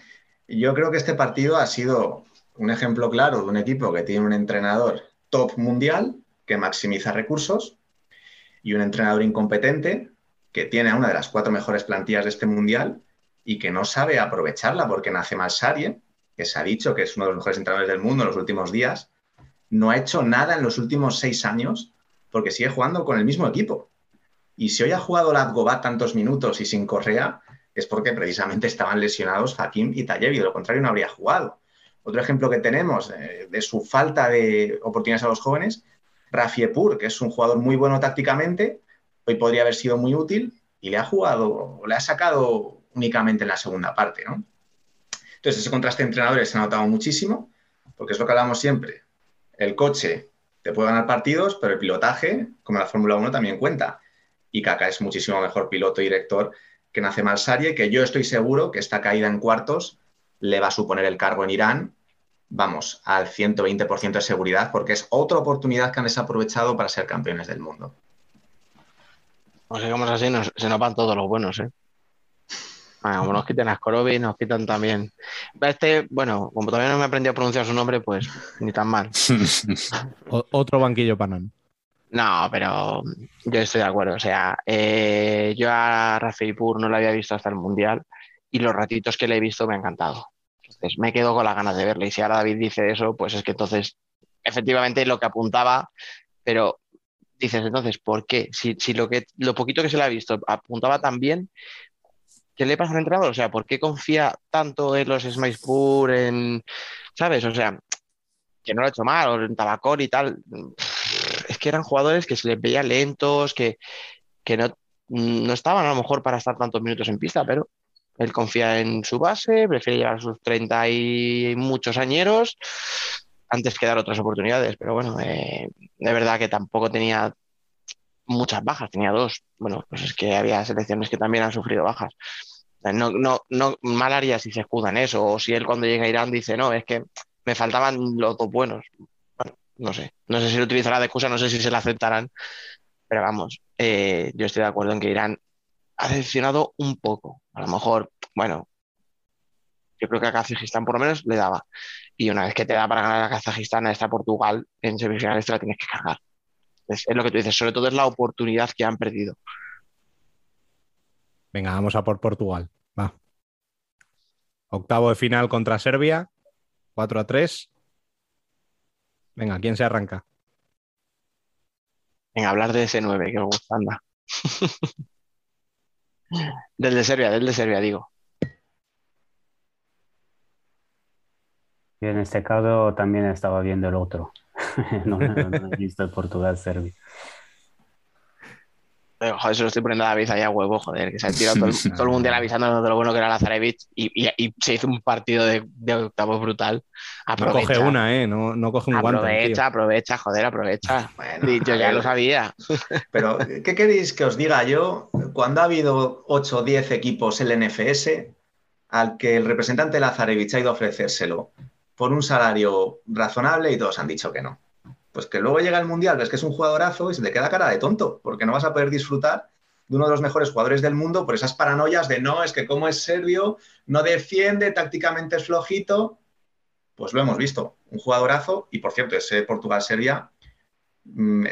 Yo creo que este partido ha sido un ejemplo claro de un equipo que tiene un entrenador top mundial que maximiza recursos y un entrenador incompetente que tiene una de las cuatro mejores plantillas de este mundial y que no sabe aprovecharla porque nace Malsarie, que se ha dicho que es uno de los mejores entrenadores del mundo en los últimos días, no ha hecho nada en los últimos seis años porque sigue jugando con el mismo equipo. Y si hoy ha jugado Latgobat tantos minutos y sin Correa, es porque precisamente estaban lesionados Hakim y Tayevi, de lo contrario no habría jugado. Otro ejemplo que tenemos de, de su falta de oportunidades a los jóvenes Rafi Epur, que es un jugador muy bueno tácticamente, hoy podría haber sido muy útil y le ha jugado, le ha sacado únicamente en la segunda parte, ¿no? Entonces, ese contraste de entrenadores se ha notado muchísimo, porque es lo que hablamos siempre. El coche te puede ganar partidos, pero el pilotaje, como la Fórmula 1, también cuenta. Y Kaka es muchísimo mejor piloto y director que Nace Malsarie, que yo estoy seguro que esta caída en cuartos le va a suponer el cargo en Irán vamos, al 120% de seguridad, porque es otra oportunidad que han desaprovechado para ser campeones del mundo. Pues digamos así, se nos van todos los buenos, ¿eh? Como nos quiten a Skorobi, nos quitan también. Este, bueno, como todavía no me aprendí a pronunciar su nombre, pues ni tan mal. otro banquillo Panam. No, pero yo estoy de acuerdo. O sea, eh, yo a Rafael Pur no lo había visto hasta el Mundial y los ratitos que le he visto me ha encantado me quedo con las ganas de verle. Y si ahora David dice eso, pues es que entonces, efectivamente, lo que apuntaba, pero dices entonces, ¿por qué? Si, lo, que, lo poquito que se le ha visto apuntaba tan bien, ¿qué le pasa al entrenador? O sea, ¿por qué confía tanto en los Smilespur, en, ¿sabes? O sea, que no lo ha hecho mal, o en Tabacor y tal. Es que eran jugadores que se les veía lentos, que, que no, no estaban a lo mejor para estar tantos minutos en pista, pero él confía en su base, prefiere llevar sus 30 y muchos añeros antes que dar otras oportunidades. Pero bueno, eh, de verdad que tampoco tenía muchas bajas, tenía dos. Bueno, pues es que había selecciones que también han sufrido bajas. No, no, no mal haría si se escudan eso, o si él cuando llega a Irán dice, no, es que me faltaban los dos buenos. Bueno, no sé, no sé si lo utilizará de excusa, no sé si se la aceptarán, pero vamos, eh, yo estoy de acuerdo en que Irán ha decepcionado un poco. A lo mejor, bueno, yo creo que a Kazajistán por lo menos le daba. Y una vez que te da para ganar a Kazajistán, a esta Portugal, en semifinales te la tienes que cargar. Es lo que tú dices, sobre todo es la oportunidad que han perdido. Venga, vamos a por Portugal. Va. Octavo de final contra Serbia. 4 a 3. Venga, ¿quién se arranca? Venga, hablar de ese 9, que me gusta, anda. del de Serbia, del de Serbia, digo. Y en este caso también estaba viendo el otro. no, no, no he visto el Portugal-Serbia. Eh, Joder, se lo estoy poniendo a David ahí a huevo, joder, que se ha tirado todo, el- todo el mundial avisándonos de lo bueno que era Lazarevich y, y- y se hizo un partido de, de octavos brutal. No Aprovecha, coge una, ¿eh? No, no coge un guante. tío. aprovecha, aprovecha, joder, aprovecha. Bueno, yo a ya lo sabía. Pero, ¿qué queréis que os diga yo? Cuando ha habido 8 o 10 equipos en el NFS, al que el representante Lazarevich ha ido a ofrecérselo por un salario razonable y todos han dicho que no. Pues que luego llega el Mundial, ves que es un jugadorazo y se te queda cara de tonto, porque no vas a poder disfrutar de uno de los mejores jugadores del mundo por esas paranoias de no, es que como es serbio, no defiende, tácticamente es flojito. Pues lo hemos visto, un jugadorazo y por cierto, ese Portugal-Serbia mm,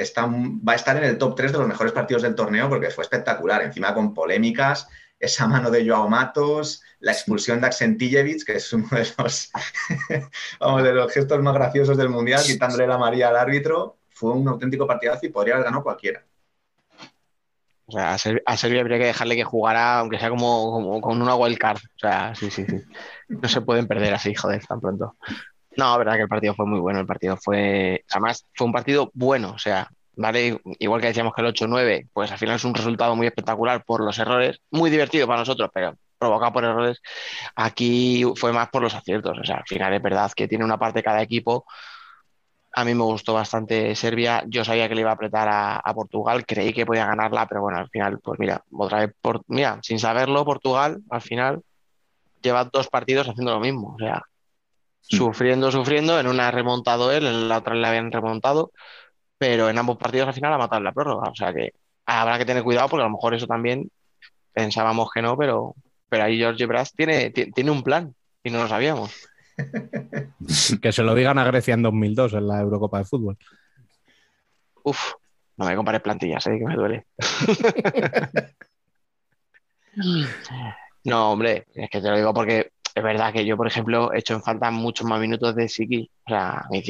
va a estar en el top 3 de los mejores partidos del torneo porque fue espectacular, encima con polémicas, esa mano de Joao Matos, la expulsión de Aksentijevic, que es uno de los, vamos, de los gestos más graciosos del Mundial, quitándole la María al árbitro, fue un auténtico partidazo y podría haber ganado cualquiera. O sea, a, Ser- a Serbia habría que dejarle que jugara, aunque sea como, como con una wildcard. O sea, sí, sí, sí. No se pueden perder así, joder, tan pronto. No, verdad que el partido fue muy bueno. El partido fue. Además, fue un partido bueno. O sea, ¿vale? Igual que decíamos que el 8-9, pues al final es un resultado muy espectacular por los errores. Muy divertido para nosotros, pero provocado por errores. Aquí fue más por los aciertos. O sea, al final es verdad que tiene una parte cada equipo. A mí me gustó bastante Serbia. Yo sabía que le iba a apretar a, a Portugal. Creí que podía ganarla, pero bueno, al final, pues mira, otra vez, por, mira, sin saberlo, Portugal al final lleva dos partidos haciendo lo mismo. O sea, sufriendo, sufriendo. En una ha remontado él, en la otra le habían remontado, pero en ambos partidos al final ha matado la prórroga. O sea que habrá que tener cuidado porque a lo mejor eso también pensábamos que no, pero, pero ahí George Brass tiene, ti- tiene un plan y no lo sabíamos. Que se lo digan a Grecia en 2002 en la Eurocopa de Fútbol. Uf, no me compares plantillas, eh, que me duele. No, hombre, es que te lo digo porque es verdad que yo, por ejemplo, he hecho en falta muchos más minutos de Siki. O sea, mi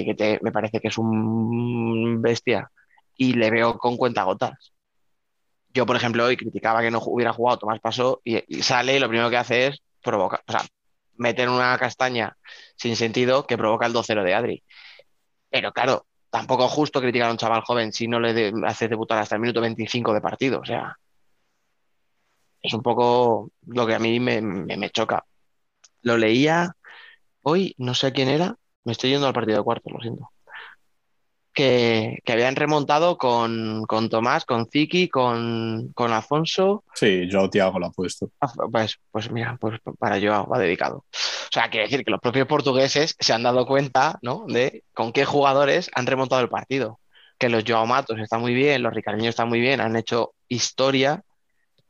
me parece que es un bestia y le veo con cuentagotas. Yo, por ejemplo, hoy criticaba que no hubiera jugado Tomás Paso y, sale y lo primero que hace es provocar, o sea, meter una castaña sin sentido que provoca el 2-0 de Adri. Pero claro, tampoco es justo criticar a un chaval joven si no le de- hace debutar hasta el minuto 25 de partido. O sea, es un poco lo que a mí me, me- me choca. Lo leía hoy, no sé quién era, me estoy yendo al partido de cuartos, lo siento. Que, que habían remontado con, con Tomás, con Ziki, con, con Alfonso. Sí, yo Tiago lo ha puesto. Ah, Pues, pues mira, pues para Joao va dedicado. O sea, quiere decir que los propios portugueses se han dado cuenta, ¿no? De con qué jugadores han remontado el partido. Que los Joao Matos están muy bien, los Ricardiños están muy bien, han hecho historia,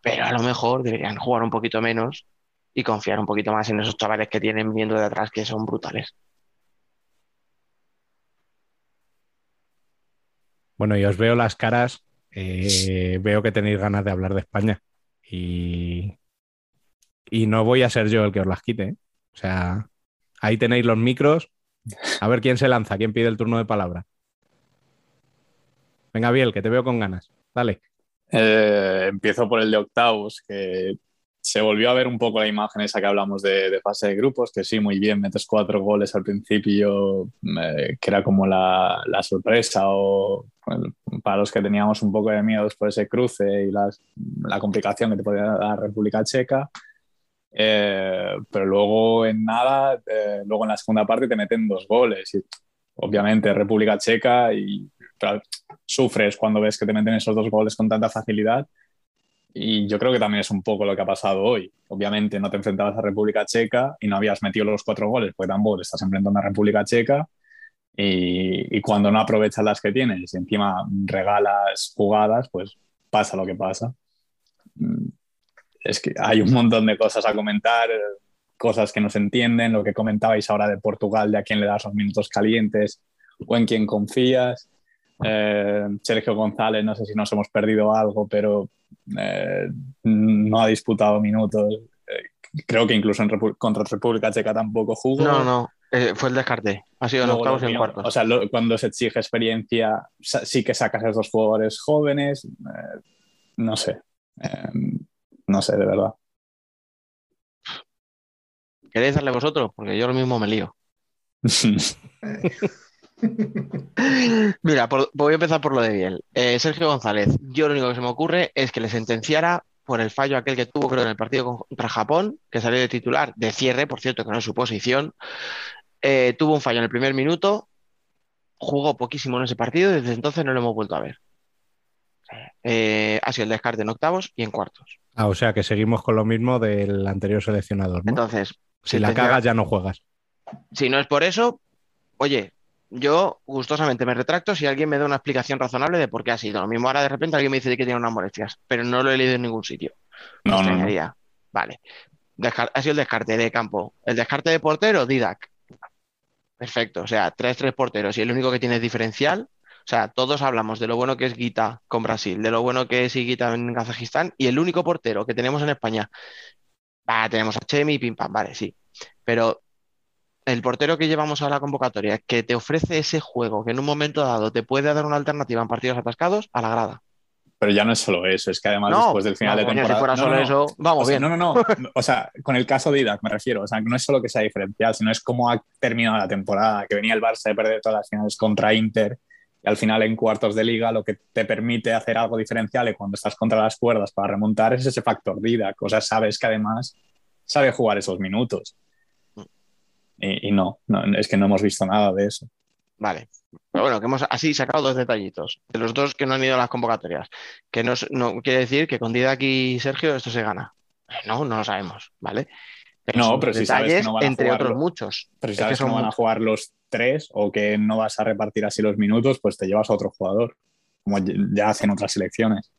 pero a lo mejor deberían jugar un poquito menos y confiar un poquito más en esos chavales que tienen viendo de atrás que son brutales. Bueno, y os veo las caras, eh, veo que tenéis ganas de hablar de España y, y no voy a ser yo el que os las quite. ¿eh? O sea, ahí tenéis los micros. A ver quién se lanza, quién pide el turno de palabra. Venga, Biel, que te veo con ganas. Dale. Eh, empiezo por el de octavos, que se volvió a ver un poco la imagen esa que hablamos de, de fase de grupos, que sí, muy bien, metes cuatro goles al principio, eh, que era como la, la sorpresa o para los que teníamos un poco de miedo después de ese cruce y las, la complicación que te podía dar República Checa. Eh, pero luego en nada, eh, luego en la segunda parte te meten dos goles. Y, obviamente República Checa y claro, sufres cuando ves que te meten esos dos goles con tanta facilidad. Y yo creo que también es un poco lo que ha pasado hoy. Obviamente no te enfrentabas a República Checa y no habías metido los cuatro goles, porque tampoco te estás enfrentando a República Checa. Y, y cuando no aprovechas las que tienes y encima regalas jugadas, pues pasa lo que pasa. Mm, Es que hay un montón de cosas a comentar, cosas que no se entienden, lo que comentabais ahora de Portugal, de a quién le das los minutos calientes o en quién confías. Eh, Sergio González, no sé si nos hemos perdido algo, pero eh, no ha disputado minutos. Eh, creo que incluso en Repu- contra República Checa tampoco jugó. No, no, eh, fue el descarte. Ha sido en Luego octavos y en cuartos. O sea, lo- cuando se exige experiencia, sí que sacas a esos jugadores jóvenes. eh, no sé. Eh, no sé, de verdad. ¿Queréis darle vosotros? Porque yo lo mismo me lío. Mira, por- voy a empezar por lo de Biel. Eh, Sergio González, yo lo único que se me ocurre es que le sentenciara por el fallo aquel que tuvo, creo, en el partido contra Japón, que salió de titular de cierre, por cierto, que no es su posición. Eh, tuvo un fallo en el primer minuto, jugó poquísimo en ese partido y desde entonces no lo hemos vuelto a ver. Eh, ha sido el descarte en octavos y en cuartos. Ah, o sea que seguimos con lo mismo del anterior seleccionador, ¿no? Entonces, si la cagas ya no juegas. Si no es por eso, oye, yo gustosamente me retracto si alguien me da una explicación razonable de por qué ha sido. Lo mismo ahora de repente alguien me dice que tiene unas molestias, pero no lo he leído en ningún sitio. No, no. Vale. Descar- ha sido el descarte de campo. El descarte de portero, Didac. Perfecto. O sea, tres, tres porteros y el único que tiene es diferencial. O sea, todos hablamos de lo bueno que es Guita con Brasil, de lo bueno que es Guita en Kazajistán y el único portero que tenemos en España. Ah, tenemos a Chemi, pim pam, vale, sí. Pero el portero que llevamos a la convocatoria, que te ofrece ese juego, que en un momento dado te puede dar una alternativa en partidos atascados, a la grada. Pero ya no es solo eso, es que además No, después del final no, de si temporada. fuera no, solo no, no. eso, vamos O sea, bien. No, no, no. O sea, con el caso de Didac me refiero. O sea, no es solo que sea diferencial, sino es cómo ha terminado la temporada, que venía el Barça de perder todas las finales contra Inter y al final en cuartos de liga lo que te permite hacer algo diferencial y cuando estás contra las cuerdas para remontar es ese factor Didac. O sea, sabes que además sabe jugar esos minutos. Y, y no, no, es que no hemos visto nada de eso. Vale. Pero bueno, que hemos así sacado dos detallitos. De los dos que no han ido a las convocatorias. Que no, es- no quiere decir que con Didac y Sergio esto se gana. Eh, No, no lo sabemos, ¿vale? Pero No, pero si sabes que no van a entre otros muchos. Pero si Es que sabes que no van a jugar los tres o que no vas a repartir así los minutos, pues te llevas a otro jugador, como ya hacen otras selecciones.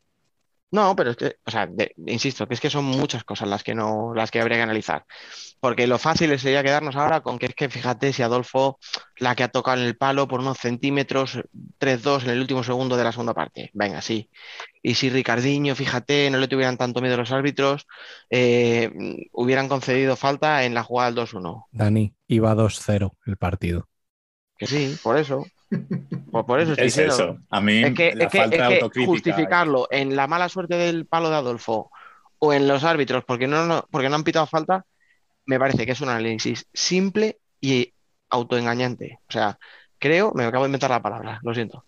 No, pero es que, o sea, de- insisto, que es que son muchas cosas las que no, las que habría que analizar. Porque lo fácil sería quedarnos ahora con que es que fíjate si Adolfo, la que ha tocado en el palo por unos centímetros, 3-2 en el último segundo de la segunda parte. Venga, sí. Y si Ricardiño, fíjate, no le tuvieran tanto miedo los árbitros, eh, hubieran concedido falta en la jugada del 2-1. Dani, iba 2-0 el partido. Que sí, por eso. Pues por eso estoy Es diciendo. eso. A mí Es que, la es que- falta es que autocrítica. justificarlo en la mala suerte del palo de Adolfo o en los árbitros porque no, no- porque no han pitado falta, me parece que es un análisis simple y autoengañante. O sea, creo, me acabo de inventar la palabra, lo siento.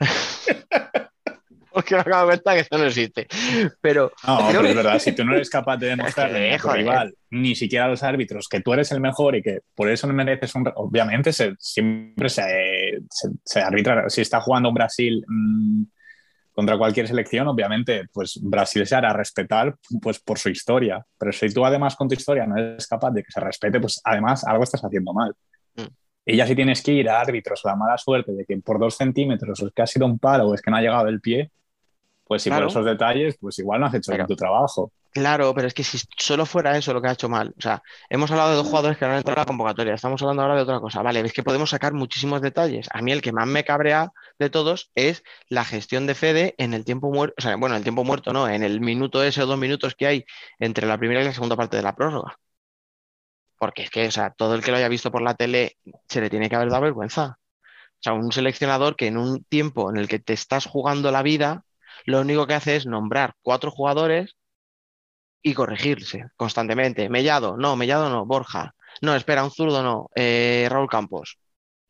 porque me acabo de cuenta que eso no existe. Pero No, pero que- es verdad, si tú no eres capaz de demostrarle a tu rival, ni siquiera a los árbitros, que tú eres el mejor y que por eso no mereces un... Obviamente se- siempre se, se, se arbitra, si está jugando un Brasil mm, contra cualquier selección, obviamente pues Brasil se hará respetar pues por su historia, pero si tú además con tu historia no eres capaz de que se respete, pues además algo estás haciendo mal. Mm. Y ya si tienes que ir a árbitros la mala suerte de que por dos centímetros es que ha sido un palo o es que no ha llegado el pie, pues si Claro. por esos detalles, pues igual no has hecho bien tu trabajo. Claro, pero es que si solo fuera eso lo que ha hecho mal. O sea, hemos hablado de dos jugadores que no han entrado a la convocatoria. Estamos hablando ahora de otra cosa. Vale, es que podemos sacar muchísimos detalles. A mí el que más me cabrea de todos es la gestión de Fede en el tiempo muerto. O sea, bueno, el tiempo muerto no, en el minuto ese o dos minutos que hay entre la primera y la segunda parte de la prórroga. Porque es que, o sea, todo el que lo haya visto por la tele se le tiene que haber dado vergüenza. O sea, un seleccionador que en un tiempo en el que te estás jugando la vida, lo único que hace es nombrar cuatro jugadores y corregirse constantemente. Mellado, no, Mellado no, Borja. No, espera, un zurdo no, eh, Raúl Campos.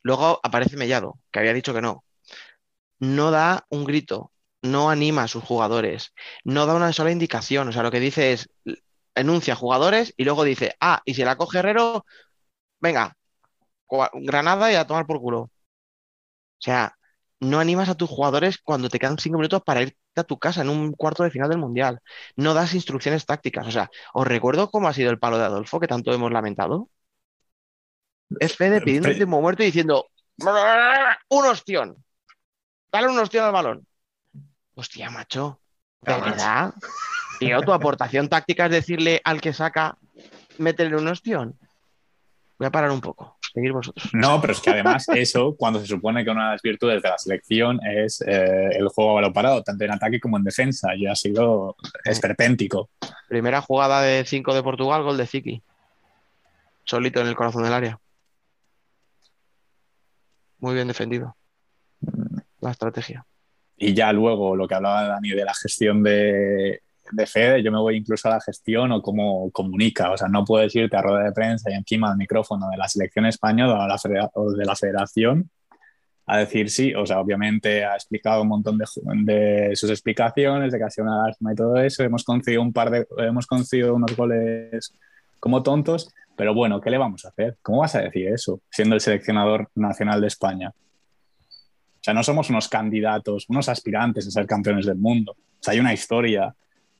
Luego aparece Mellado, que había dicho que no. No da un grito, no anima a sus jugadores, no da una sola indicación. O sea, lo que dice es, enuncia jugadores y luego dice, ah, y si la coge Herrero, venga, Granada y a tomar por culo. O sea, no animas a tus jugadores cuando te quedan cinco minutos para irte a tu casa en un cuarto de final del Mundial. No das instrucciones tácticas. O sea, os recuerdo cómo ha sido el palo de Adolfo, que tanto hemos lamentado. Es Fede pidiendo un tiempo muerto y diciendo, un ostión. Dale un ostión al balón. Hostia, macho. ¿De macho. verdad? Tío, tu aportación táctica es decirle al que saca, métele un ostión. Voy a parar un poco. Seguir vosotros. No, pero es que además eso, cuando se supone que una de las virtudes de la selección es eh, el juego a balón parado, tanto en ataque como en defensa, y ha sido esperpéntico. Primera jugada de 5 de Portugal, gol de Ziki. Solito en el corazón del área. Muy bien defendido. La estrategia. Y ya luego lo que hablaba Dani de la gestión de, de Fede, yo me voy incluso a la gestión o cómo comunica. O sea, no puedes irte a rueda de prensa y encima al micrófono de la selección española o, de la federación a decir sí. O sea, obviamente ha explicado un montón de, de sus explicaciones, de que ha sido una lástima y todo eso. Hemos conseguido un par de, hemos conseguido unos goles como tontos, pero bueno, ¿qué le vamos a hacer? ¿Cómo vas a decir eso siendo el seleccionador nacional de España? O sea, no somos unos candidatos, unos aspirantes a ser campeones del mundo. O sea, hay una historia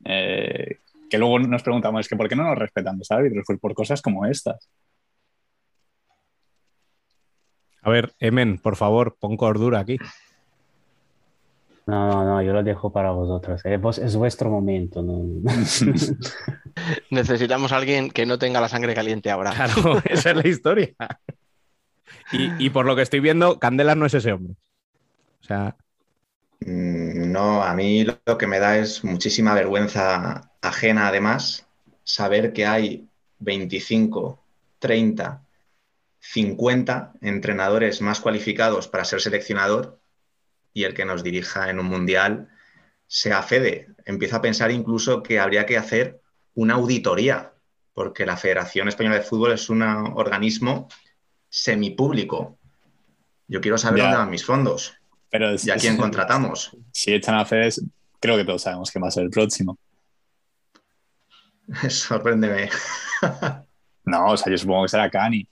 eh, que luego nos preguntamos, es que ¿por qué no nos respetan los árbitros? Pues por cosas como estas. A ver, Emen, por favor, pon cordura aquí. No, no, no, yo lo dejo para vosotros. Es, vos- es vuestro momento. ¿no? Necesitamos a alguien que no tenga la sangre caliente ahora. Claro, esa es la historia. Y, y por lo que estoy viendo, Candelas no es ese hombre. O sea, No, a mí lo lo que me da es muchísima vergüenza ajena, además, saber que hay 25, 30, 50 entrenadores más cualificados para ser seleccionador y el que nos dirija en un mundial sea Fede. Empiezo a pensar incluso que habría que hacer una auditoría, porque la Federación Española de Fútbol es un organismo semipúblico. Yo quiero saber Ya. dónde van mis fondos Pero es- y a quién contratamos. si echan a Fede, creo que todos sabemos quién va a ser el próximo. Sorpréndeme. No, o sea, yo supongo que será Cani.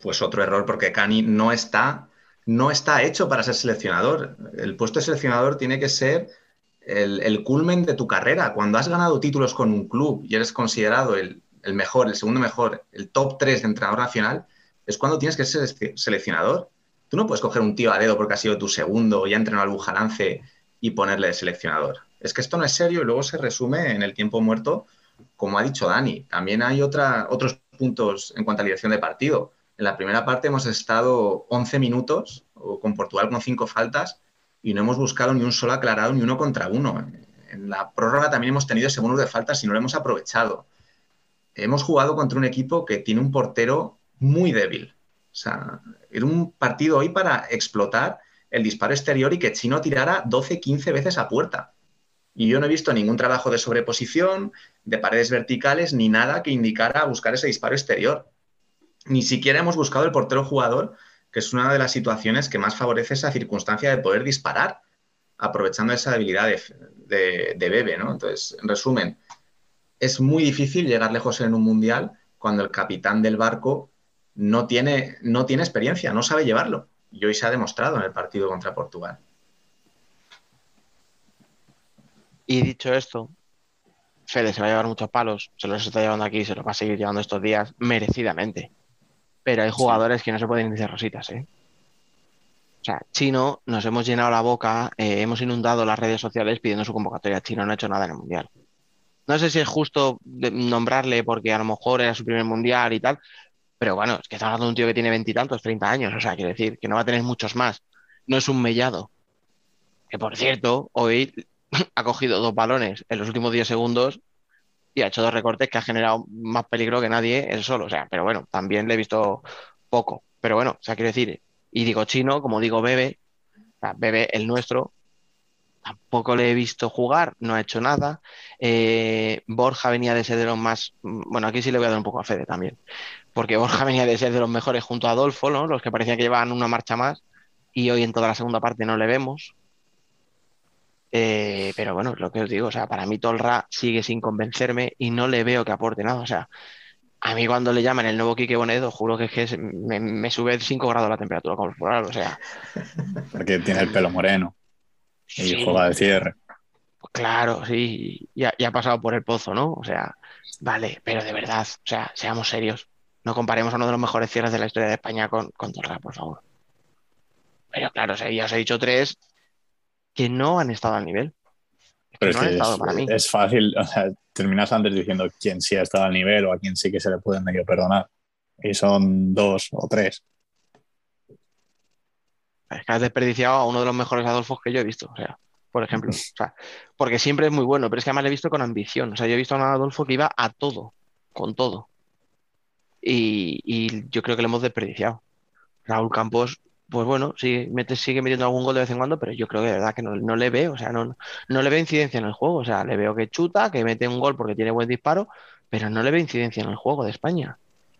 Pues otro error, porque Cani no está, no está hecho para ser seleccionador. El puesto de seleccionador tiene que ser el, el culmen de tu carrera. Cuando has ganado títulos con un club y eres considerado el, el mejor, el segundo mejor, el top 3 de entrenador nacional, es cuando tienes que ser sele- seleccionador. Tú no puedes coger un tío a dedo porque ha sido tu segundo y ha entrenado al Bujalance y ponerle de seleccionador. Es que esto no es serio y luego se resume en el tiempo muerto, como ha dicho Dani. También hay otra, otros puntos en cuanto a la dirección de partido. En la primera parte hemos estado 11 minutos con Portugal con cinco faltas y no hemos buscado ni un solo aclarado ni uno contra uno. En la prórroga también hemos tenido segundos de faltas y no lo hemos aprovechado. Hemos jugado contra un equipo que tiene un portero muy débil. O sea, era un partido hoy para explotar el disparo exterior y que Chino tirara 12-15 veces a puerta. Y yo no he visto ningún trabajo de sobreposición, de paredes verticales, ni nada que indicara buscar ese disparo exterior. Ni siquiera hemos buscado el portero jugador, que es una de las situaciones que más favorece esa circunstancia de poder disparar, aprovechando esa debilidad de, de, de Bebe, ¿no? Entonces, en resumen, es muy difícil llegar lejos en un mundial cuando el capitán del barco no tiene, no tiene experiencia, no sabe llevarlo. Y hoy se ha demostrado en el partido contra Portugal. Y dicho esto, Fede se va a llevar muchos palos, se los está llevando aquí, se los va a seguir llevando estos días merecidamente. Pero hay jugadores que no se pueden decir rositas, ¿eh? O sea, Chino, nos hemos llenado la boca, eh, hemos inundado las redes sociales pidiendo su convocatoria. Chino no ha hecho nada en el Mundial. No sé si es justo nombrarle porque a lo mejor era su primer Mundial y tal, pero bueno, es que estamos hablando de un tío que tiene veintitantos, treinta años, o sea, quiere decir que no va a tener muchos más. No es un mellado. Que por cierto, hoy ha cogido dos balones en los últimos 10 segundos y ha hecho dos recortes que ha generado más peligro que nadie él solo. O sea, pero bueno, también le he visto poco. Pero bueno, o sea, quiero decir, y digo chino, como digo bebe, bebe el nuestro, tampoco le he visto jugar, no ha hecho nada. Eh, Borja venía de ser de los más, bueno, aquí sí le voy a dar un poco a Fede también, porque Borja venía de ser de los mejores junto a Adolfo, ¿no? Los que parecía que llevaban una marcha más y hoy en toda la segunda parte no le vemos. Eh, pero bueno, lo que os digo, o sea, para mí Tolra sigue sin convencerme y no le veo que aporte nada. O sea, a mí cuando le llaman el nuevo Quique Bonedo, juro que, es que me, me, sube 5 grados la temperatura corporal, o sea. Porque tiene el pelo moreno y sí, juega de cierre. Claro, sí, ya, ya, ha pasado por el pozo, ¿no? O sea, vale, pero de verdad, o sea, seamos serios. No comparemos a uno de los mejores cierres de la historia de España con, con Torra, por favor. Pero claro, o sea, ya os he dicho tres que no han estado al nivel. Pero no es, que es, para mí. es, fácil, o sea, terminas antes diciendo quién sí ha estado al nivel o a quién sí que se le puede medio perdonar. Y son dos o tres. Es que has desperdiciado a uno de los mejores Adolfos que yo he visto, o sea, por ejemplo. O sea, porque siempre es muy bueno, pero es que además le he visto con ambición. O sea, yo he visto a un Adolfo que iba a todo, con todo. Y, yo creo que le hemos desperdiciado. Raúl Campos pues bueno, sí, mete, sigue metiendo algún gol de vez en cuando, pero yo creo que de verdad que no, no, le veo, o sea, no, no le veo incidencia en el juego, o sea, le veo que chuta, que mete un gol porque tiene buen disparo, pero no le veo incidencia en el juego de España.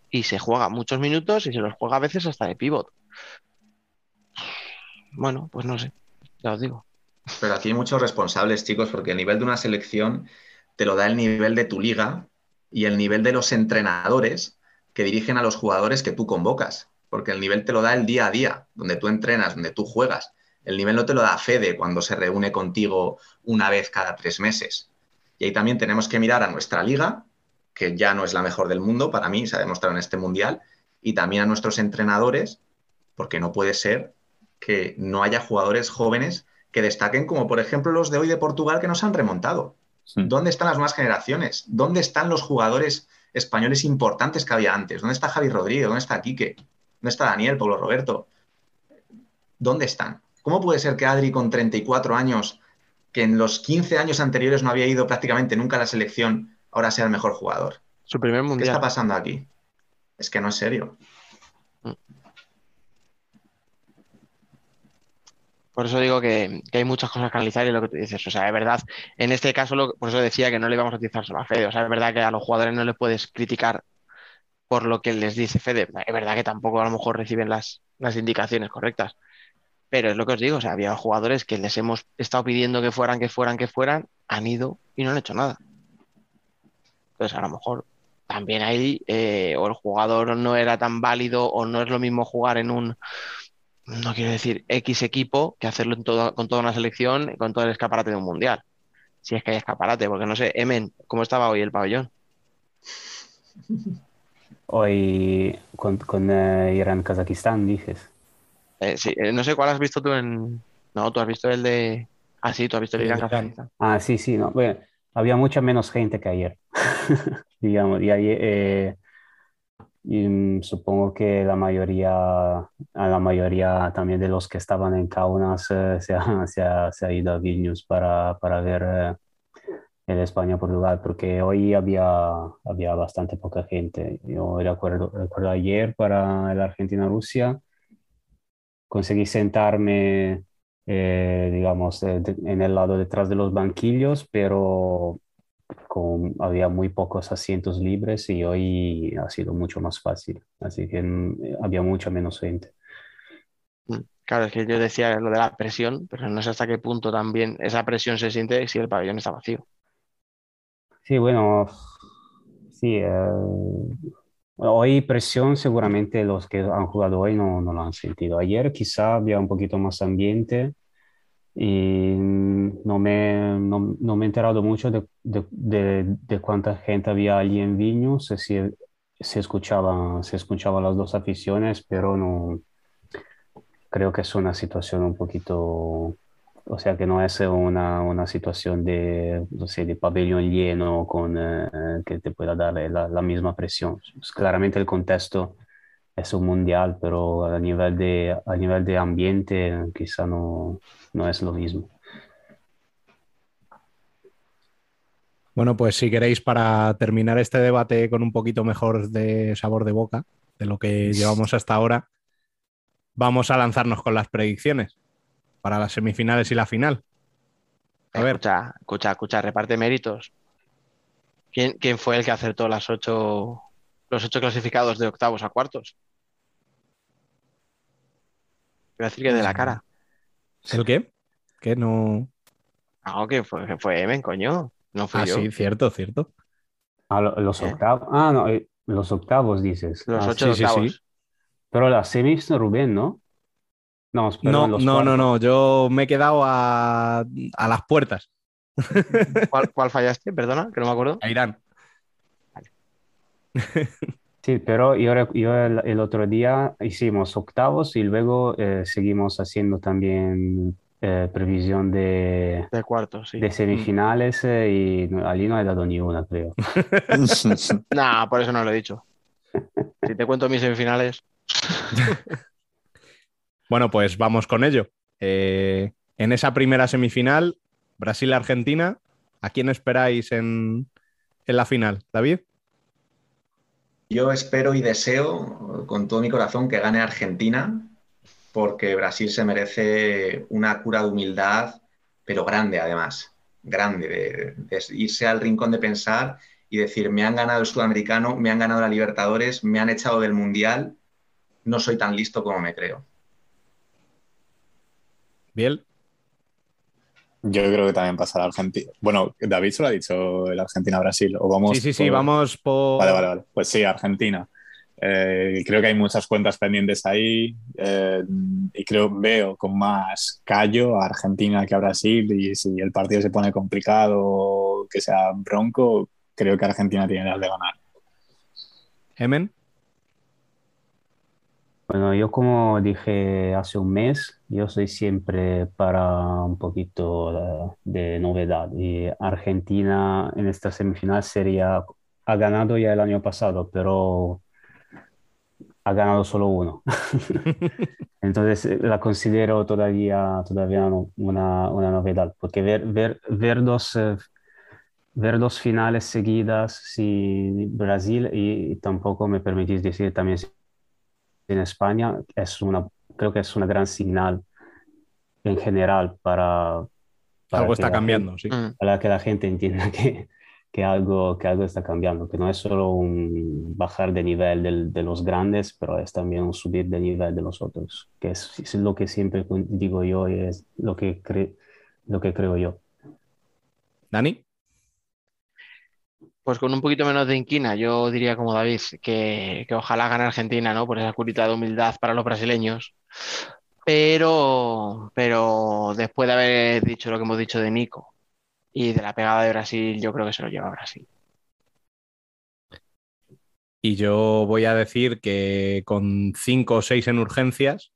Y se juega muchos minutos y se los juega a veces hasta de pivot. Bueno, pues no sé, ya os digo. Pero aquí hay muchos responsables, chicos, porque el nivel de una selección te lo da el nivel de tu liga y el nivel de los entrenadores que dirigen a los jugadores que tú convocas porque el nivel te lo da el día a día, donde tú entrenas, donde tú juegas. El nivel no te lo da Fede cuando se reúne contigo una vez cada tres meses. Y ahí también tenemos que mirar a nuestra liga, que ya no es la mejor del mundo, para mí se ha demostrado en este mundial, y también a nuestros entrenadores, porque no puede ser que no haya jugadores jóvenes que destaquen, como por ejemplo los de hoy de Portugal que nos han remontado. Sí. ¿Dónde están las nuevas generaciones? ¿Dónde están los jugadores españoles importantes que había antes? ¿Dónde está Javi Rodríguez? ¿Dónde está Quique? ¿Dónde está Daniel, Pablo Roberto? ¿Dónde están? ¿Cómo puede ser que Adri con 34 años, que en los 15 años anteriores no había ido prácticamente nunca a la selección, ahora sea el mejor jugador? Su primer mundial. ¿Qué está pasando aquí? Es que no es serio. Por eso digo que, hay muchas cosas que analizar y lo que tú dices. O sea, es verdad, en este caso, por eso decía que no le vamos a utilizar solo a Fede. O sea, es verdad que a los jugadores no les puedes criticar por lo que les dice Fede. Es verdad que tampoco a lo mejor reciben las, las indicaciones correctas. Pero es lo que os digo, o sea, había jugadores que les hemos estado pidiendo que fueran, que fueran, que fueran, han ido y no han hecho nada. Entonces, a lo mejor también ahí eh, o el jugador no era tan válido o no es lo mismo jugar en un, no quiero decir X equipo, que hacerlo en todo, con toda una selección, con todo el escaparate de un mundial. Si es que hay escaparate, porque no sé, Emen, ¿cómo estaba hoy el pabellón? Hoy con, con eh, Irán-Kazajistán, dices. Eh, sí, eh, no sé cuál has visto tú en. No, tú has visto el de. Ah, sí, tú has visto el de Irán-Kazajistán. Ah, sí, sí, no. Bueno, había mucha menos gente que ayer. Digamos, y ayer. Eh, y, supongo que la mayoría, a la mayoría también de los que estaban en Kaunas eh, se, ha, se, ha, se, ha, ido a Vilnius para, para ver eh, el España-Portugal, porque hoy había, había bastante poca gente. Yo recuerdo, recuerdo ayer para el Argentina-Rusia, conseguí sentarme, eh, digamos, de, en el lado detrás de los banquillos, pero con, había muy pocos asientos libres y hoy ha sido mucho más fácil, así que mm, había mucha menos gente. Claro, es que yo decía lo de la presión, pero no sé hasta qué punto también esa presión se siente si el pabellón está vacío. Sí, bueno, sí. Eh, hoy presión seguramente los que han jugado hoy no, no lo han sentido. Ayer quizá había un poquito más ambiente y no me, no, no me he enterado mucho de, de, de, de, cuánta gente había allí en Viños, si se escuchaba, se escuchaba las dos aficiones, pero no creo que es una situación un poquito o sea que no es una, una situación de, no sé, de pabellón lleno con, eh, que te pueda dar la, la misma presión. Pues claramente el contexto es un mundial, pero a nivel de, a nivel de ambiente quizá no, no es lo mismo. Bueno, pues si queréis para terminar este debate con un poquito mejor de sabor de boca de lo que llevamos hasta ahora, vamos a lanzarnos con las predicciones para las semifinales y la final. A ver. Escucha, escucha, escucha, reparte méritos. ¿Quién, quién fue el que acertó las ocho, los ocho clasificados de octavos a cuartos? Voy a decir que de la cara. ¿El qué? Que no. No, que fue, que fue Emen, coño. No fui Ah, yo. sí, cierto, cierto. Ah, lo- los ¿Eh? octavos. Ah, no, eh, los octavos dices. Los Ah, ocho sí, sí, octavos. sí. Pero la semis Rubén, ¿no? No, No, no, no. Yo me he quedado a, a las puertas. ¿Cuál, cuál fallaste? Perdona, que no me acuerdo. A Irán. Sí, pero yo, yo el, el otro día hicimos octavos y luego eh, seguimos haciendo también eh, previsión de, De cuartos, sí. de semifinales eh, y allí no he dado ni una, creo. Nah, por eso no lo he dicho. Si te cuento mis semifinales, Bueno, pues vamos con ello. Eh, en esa primera semifinal, Brasil-Argentina, ¿a quién esperáis en, en la final, David? Yo espero y deseo con todo mi corazón que gane Argentina, porque Brasil se merece una cura de humildad, pero grande además, grande, de, irse al rincón de pensar y decir, me han ganado el sudamericano, me han ganado la Libertadores, me han echado del Mundial, no soy tan listo como me creo. Biel. Yo creo que también pasará Argentina. Bueno, David solo ha dicho el Argentina-Brasil. O vamos Sí, sí, sí, por- vamos por. Vale, vale, vale. Pues sí, Argentina. Eh, creo que hay muchas cuentas pendientes ahí eh, y creo veo con más callo a Argentina que a Brasil y si el partido se pone complicado, que sea bronco, creo que Argentina tiene las de ganar. Emen. Bueno, yo como dije hace un mes, yo soy siempre para un poquito de, de novedad y Argentina en esta semifinal sería, ha ganado ya el año pasado, pero ha ganado solo uno. Entonces eh, la considero todavía, todavía una, una novedad, porque ver, ver, ver dos, eh, ver dos finales seguidas sin Brasil y, tampoco me permitís decir también en España es una, creo que es una gran señal en general para, para Algo que está la cambiando, sí. mm, para que la gente entienda que, que algo, que algo está cambiando, que no es solo un bajar de nivel del- de los grandes, pero es también un subir de nivel de los otros, que es, es lo que siempre digo yo y es lo que, cre- lo que creo yo. Dani. Pues con un poquito menos de inquina, yo diría como David, que, que ojalá gane Argentina, ¿no? Por esa curita de humildad para los brasileños. Pero, pero después de haber dicho lo que hemos dicho de Nico y de la pegada de Brasil, yo creo que se lo lleva Brasil. Y yo voy a decir que con cinco o seis en urgencias,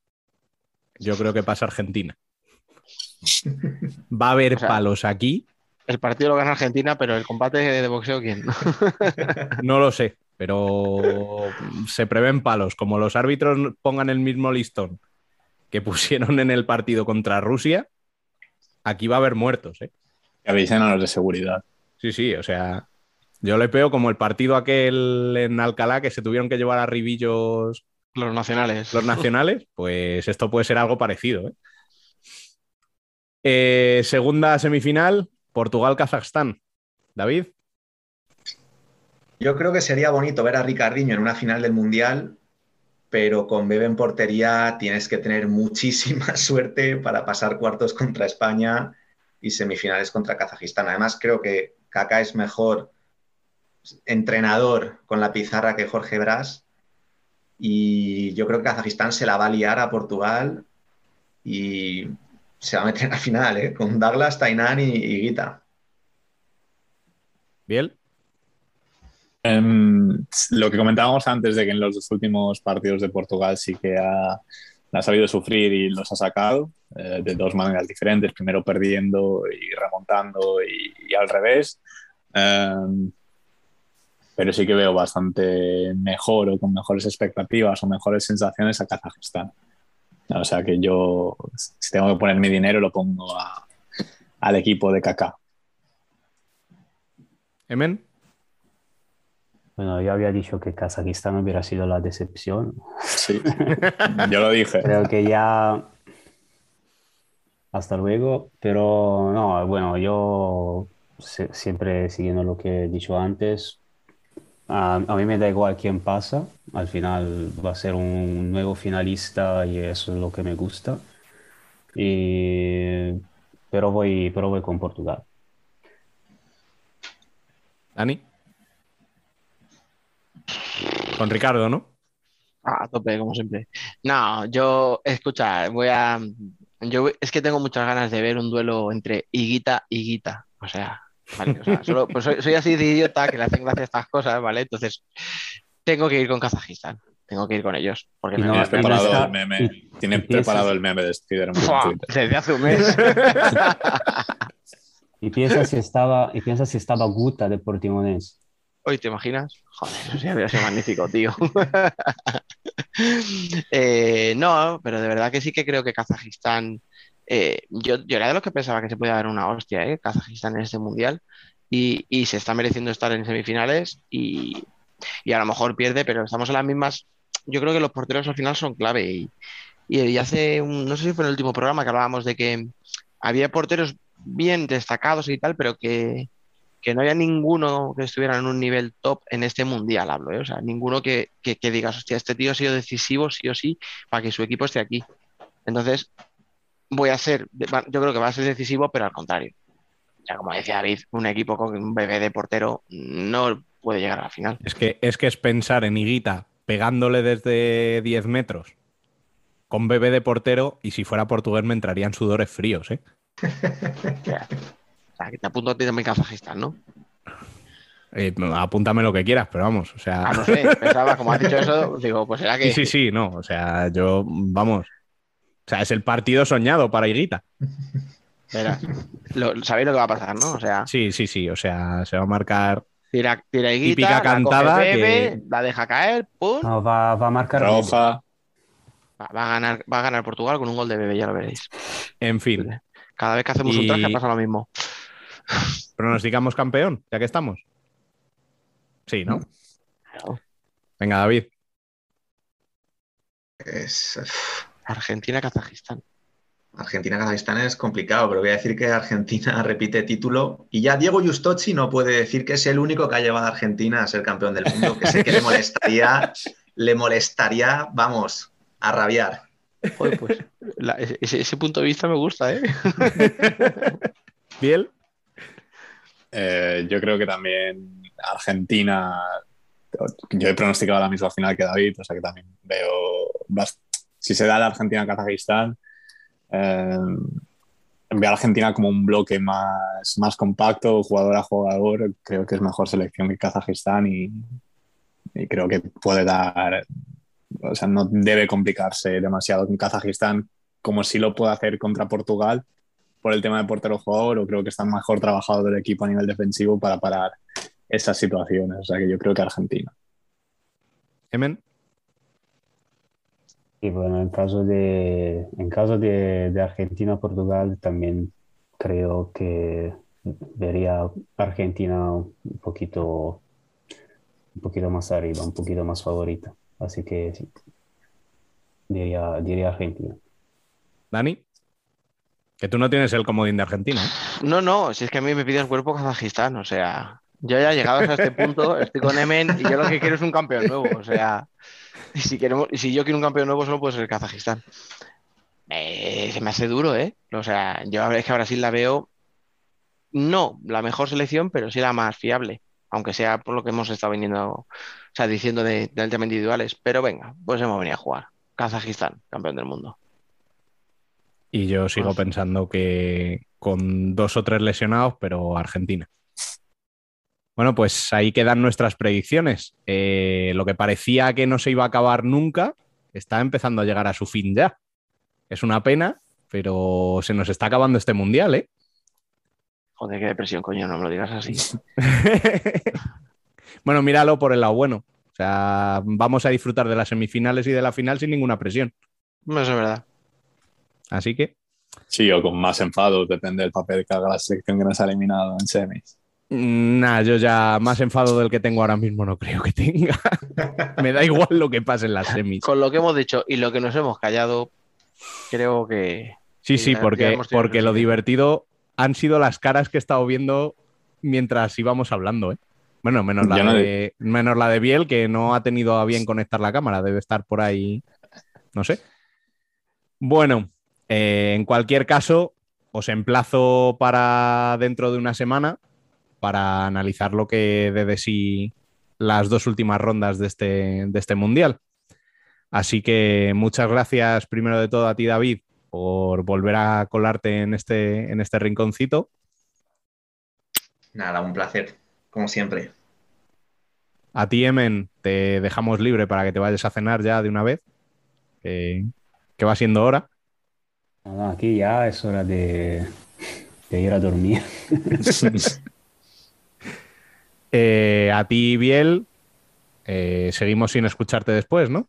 yo creo que pasa Argentina. Va a haber O sea- palos aquí, El partido lo gana Argentina, pero el combate de boxeo, ¿quién? no lo sé, pero se prevén palos. Como los árbitros pongan el mismo listón que pusieron en el partido contra Rusia, aquí va a haber muertos, ¿eh? Que avisen a los de seguridad. Sí, sí, o sea, yo le pego como el partido aquel en Alcalá que se tuvieron que llevar a ribillos Los nacionales. los nacionales, pues esto puede ser algo parecido. ¿eh? Eh, segunda semifinal, Portugal-Kazajstán. David, Yo creo que sería bonito ver a Ricardiño en una final del Mundial, pero con Bebe en portería tienes que tener muchísima suerte para pasar cuartos contra España y semifinales contra Kazajistán. Además, creo que Kaká es mejor entrenador con la pizarra que Jorge Brás y yo creo que Kazajistán se la va a liar a Portugal y se va a meter en la final, ¿eh? con Douglas, Tainan y, y Guita. Biel, Em, lo que comentábamos antes de que en los dos últimos partidos de Portugal sí que ha, ha sabido sufrir y los ha sacado eh, de dos maneras diferentes, primero perdiendo y remontando y, y al revés. Em, pero sí que veo bastante mejor o con mejores expectativas o mejores sensaciones a Kazajistán. O sea que yo, si tengo que poner mi dinero, lo pongo a- al equipo de Kaká. Emen, Bueno, yo había dicho que Kazajistán hubiera sido la decepción. Sí, yo lo dije. Creo que ya, hasta luego. Pero no, bueno, yo se- siempre siguiendo lo que he dicho antes, a, a mí me da igual quién pasa. Al final va a ser un nuevo finalista y eso es lo que me gusta. Y, pero voy, pero voy con Portugal. Dani. Con Ricardo, ¿no? Ah, A tope, como siempre. No, yo, escucha, voy a. Yo es que tengo muchas ganas de ver un duelo entre Higuita y Guita. O sea, vale, o sea, solo, pues soy, soy así de idiota que le hacen gracia estas cosas, ¿vale? Entonces, tengo que ir con Kazajistán. Tengo que ir con ellos. Porque no- me- preparado está- el meme. y- Tiene y piensas- preparado el meme de Spiderman desde hace un mes. Y piensa si estaba, y piensa si estaba Guta de Portimonense. Hoy, ¿te imaginas? Joder, eso sí habría sido magnífico, tío. Eh, no, pero de verdad que sí que creo que Kazajistán. Eh, yo, era de los que pensaba que se podía dar una hostia, ¿eh? Kazajistán en este mundial. Y, se está mereciendo estar en semifinales. Y, a lo mejor pierde, pero estamos en las mismas. Yo creo que los porteros al final son clave. Y, hace. No sé si fue en el último programa que hablábamos de que había porteros bien destacados y tal, pero que que no haya ninguno que estuviera en un nivel top en este mundial, hablo, ¿eh? O sea, ninguno que, que, que digas, hostia, este tío ha sido decisivo sí o sí para que su equipo esté aquí. Entonces, voy a ser, yo creo que va a ser decisivo, pero al contrario. Sea, como decía David, un equipo con un bebé de portero no puede llegar a la final. Es que es, que es pensar en Higuita pegándole desde 10 metros con bebé de portero y si fuera portugués me entrarían sudores fríos, ¿eh? O sea, o sea, que te apunto a ti también Kazajistán, ¿no? Eh, apúntame lo que quieras, pero vamos, o sea... Ah, no sé, pensaba, como has dicho eso, digo, pues será que... Sí, sí, sí, no, o sea, yo, vamos, o sea, es el partido soñado para Higuita. Lo- sabéis lo que va a pasar, ¿no? O sea, Sí, sí, sí, o sea, se va a marcar... tira, tira higuita, Típica la coge cantada Bebe, que- la deja caer, pum, No, va, va a marcar Roja. Va, va a ganar, va a ganar Portugal con un gol de Bebe, ya lo veréis. En fin, Cada vez que hacemos un traje pasa lo mismo. pronosticamos campeón, ya que estamos. Sí, ¿no? Claro. Venga, David. Es- Argentina-Kazajistán. Argentina-Kazajistán es complicado, pero voy a decir que Argentina repite título y ya Diego Justochi no puede decir que es el único que ha llevado a Argentina a ser campeón del mundo, que sé que le molestaría, le molestaría, vamos, a rabiar. Joder, pues la- ese, ese punto de vista me gusta, ¿eh? Biel. Eh, yo creo que también Argentina. Yo he pronosticado la misma final que David, o sea que también veo. bast- Si se da la Argentina-Kazajistán, eh, veo a Argentina como un bloque más, más compacto, jugador a jugador. Creo que es mejor selección que Kazajistán y, creo que puede dar. O sea, no debe complicarse demasiado con Kazajistán, como si lo puede hacer contra Portugal por el tema de portero jugador o creo que está mejor trabajado el equipo a nivel defensivo para parar esas situaciones. O sea que yo creo que Argentina. Emen. Y bueno, en caso de, en caso de, de Argentina-Portugal, también creo que vería Argentina un poquito, un poquito más arriba, un poquito más favorita. Así que sí, diría, diría Argentina. Dani. Que tú no tienes el comodín de Argentina. ¿eh? No, no, si es que a mí me pide el cuerpo Kazajistán, o sea, yo ya llegados a este punto, estoy con Emen y yo lo que quiero es un campeón nuevo, o sea, y si queremos, y si yo quiero un campeón nuevo solo puede ser Kazajistán. Eh, se me hace duro, ¿eh? O sea, yo es que a Brasil la veo, no la mejor selección, pero sí la más fiable, aunque sea por lo que hemos estado viniendo, o sea, diciendo de, del tema individuales, pero venga, pues hemos venido a jugar. Kazajistán, campeón del mundo. Y yo sigo Pues- pensando que con dos o tres lesionados, pero Argentina. Bueno, pues ahí quedan nuestras predicciones. Eh, lo que parecía que no se iba a acabar nunca está empezando a llegar a su fin ya. Es una pena, pero se nos está acabando este mundial, ¿eh? Joder, qué depresión, coño, no me lo digas así. bueno, míralo por el lado bueno. O sea, vamos a disfrutar de las semifinales y de la final sin ninguna presión. Eso es verdad. Así que Sí, o con más enfado, depende del papel que haga la selección que nos ha eliminado en semis. Nada, yo ya más enfado del que tengo ahora mismo no creo que tenga. Me da igual lo que pase en las semis. Con lo que hemos dicho y lo que nos hemos callado, creo que Sí, sí, ya- porque, porque lo divertido han sido las caras que he estado viendo mientras íbamos hablando, ¿eh? Bueno, menos la, no- de, menos la de Biel, que no ha tenido a bien conectar la cámara, debe estar por ahí, no sé. Bueno, eh, en cualquier caso, os emplazo para dentro de una semana para analizar lo que dé de sí las dos últimas rondas de este, de este mundial. Así que muchas gracias primero de todo a ti, David, por volver a colarte en este, en este rinconcito. Nada, un placer, como siempre. A ti, Emen, te dejamos libre para que te vayas a cenar ya de una vez, que, que va siendo hora. Aquí ya es hora de, de ir a dormir. Eh, a ti, Biel, eh, seguimos sin escucharte después, ¿no?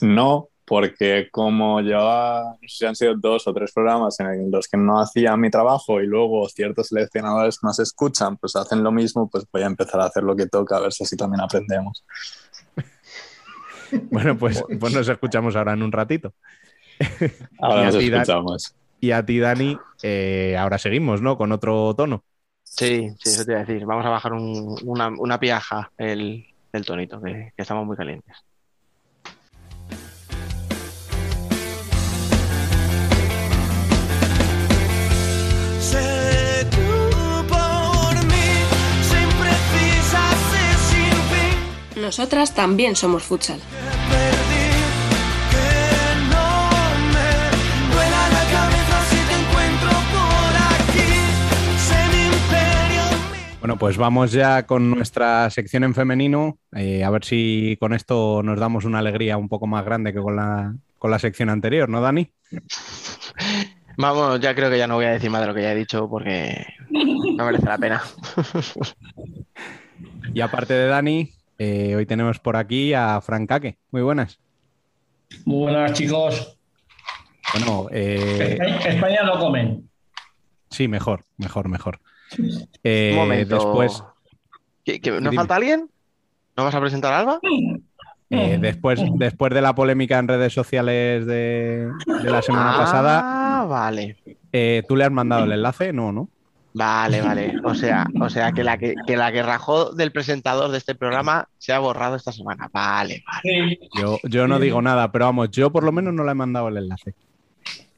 No, porque como llevaba, no sé si han sido dos o tres programas en los que no hacía mi trabajo y luego ciertos seleccionadores nos escuchan, pues hacen lo mismo, pues voy a empezar a hacer lo que toca, a ver si así también aprendemos. Bueno, pues, pues nos escuchamos ahora en un ratito. Ahora nos escuchamos. Y a ti, Dani, eh, ahora seguimos, ¿no? Con otro tono. Sí, sí, eso te iba a decir. Vamos a bajar un- una, una piaja el, el tonito, que, que estamos muy calientes. Nosotras también somos futsal. Bueno, pues vamos ya con nuestra sección en femenino. eh, a ver si con esto nos damos una alegría un poco más grande que con la, con la sección anterior, ¿no, Dani? Vamos, ya creo que ya no voy a decir más de lo que ya he dicho porque no merece la pena. Y aparte de Dani, eh, hoy tenemos por aquí a Fran Caque. Muy buenas. Muy buenas, chicos. Bueno, eh, España, España no comen. sí, mejor, mejor, mejor. Eh, Un momento. después, ¿Que, que- ¿No Dime. falta alguien? ¿No vas a presentar a Alba? eh, después, después de la polémica en redes sociales de, de la semana pasada, Ah, vale. eh, ¿tú le has mandado el enlace? No, ¿no? Vale, vale. O sea, o sea que la que, que la que rajó del presentador de este programa se ha borrado esta semana. Vale, vale. Yo, yo no digo nada, pero vamos, yo por lo menos no le he mandado el enlace.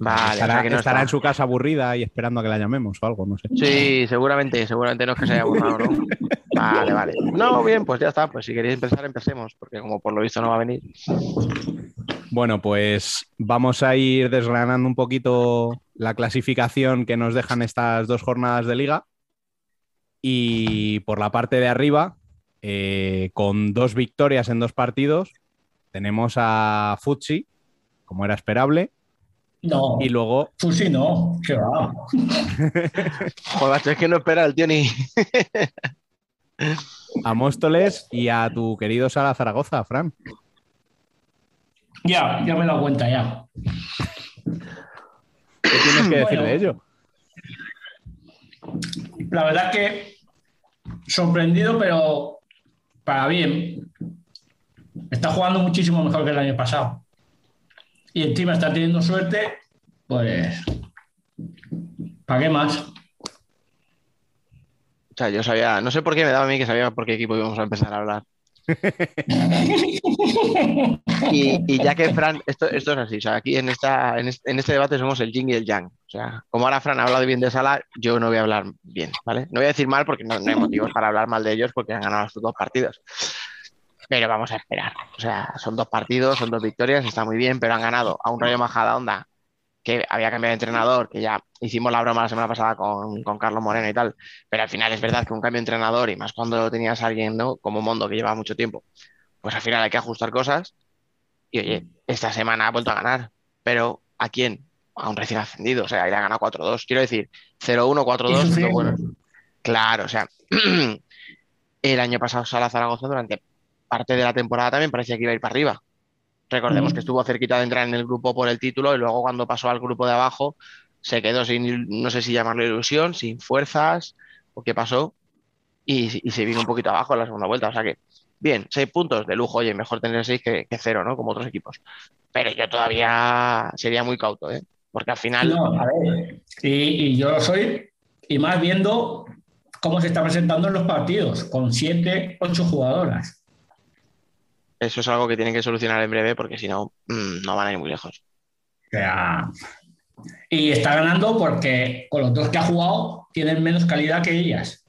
Vale, o estará sea que no estará está. en su casa aburrida y esperando a que la llamemos o algo, no sé. Sí, seguramente, seguramente no es que se haya borrado, ¿no? Vale, vale. No, bien, pues ya está. Pues si queréis empezar, empecemos, porque como por lo visto no va a venir. Bueno, pues vamos a ir desgranando un poquito la clasificación que nos dejan estas dos jornadas de liga. Y por la parte de arriba, eh, con dos victorias en dos partidos, tenemos a Futsi, como era esperable, no. y luego Fusi no. ¿Qué va? Joder, es que no espera el tío ni. a Móstoles y a tu querido Sala Zaragoza, Fran. Ya, ya me he dado cuenta, ya. ¿Qué tienes que decir Bueno. de ello? La verdad que sorprendido, pero para bien. Está jugando muchísimo mejor que el año pasado. Y encima está teniendo suerte, pues. ¿Para qué más? O sea, yo sabía, no sé por qué me daba a mí que sabía por qué equipo íbamos a empezar a hablar. Y, y ya que Fran, esto, esto es así, o sea, aquí en, esta, en, este, en este debate somos el yin y el yang. O sea, como ahora Fran ha hablado bien de Sala, yo no voy a hablar bien, ¿vale? No voy a decir mal porque no, no hay motivos para hablar mal de ellos porque han ganado estos dos partidos. Pero vamos a esperar. O sea, son dos partidos, son dos victorias, está muy bien, pero han ganado a un Rayo Majadahonda que había cambiado de entrenador, que ya hicimos la broma la semana pasada con, con Carlos Moreno y tal, pero al final es verdad que un cambio de entrenador y más cuando tenías a alguien ¿no? como Mondo que lleva mucho tiempo, pues al final hay que ajustar cosas y oye, esta semana ha vuelto a ganar, pero ¿a quién? A un recién ascendido, o sea, le ha ganado 4-2, quiero decir, 0-1, 4-2, Sí, sí. lo bueno. Claro, o sea, el año pasado Sala Zaragoza durante parte de la temporada también parecía que iba a ir para arriba. Recordemos que estuvo cerquita de entrar en el grupo por el título y luego cuando pasó al grupo de abajo se quedó sin, no sé si llamarlo ilusión, sin fuerzas o qué pasó y, y se vino un poquito abajo en la segunda vuelta. O sea que, bien, seis puntos de lujo, oye, mejor tener seis que, que cero, ¿no? Como otros equipos. Pero yo todavía sería muy cauto, ¿eh? Porque al final. No, a ver, y, y yo lo soy, y más viendo cómo se está presentando en los partidos, con siete, ocho jugadoras. Eso es algo que tienen que solucionar en breve porque si no, mm, no van a ir muy lejos. Y está ganando porque con los dos que ha jugado tienen menos calidad que ellas.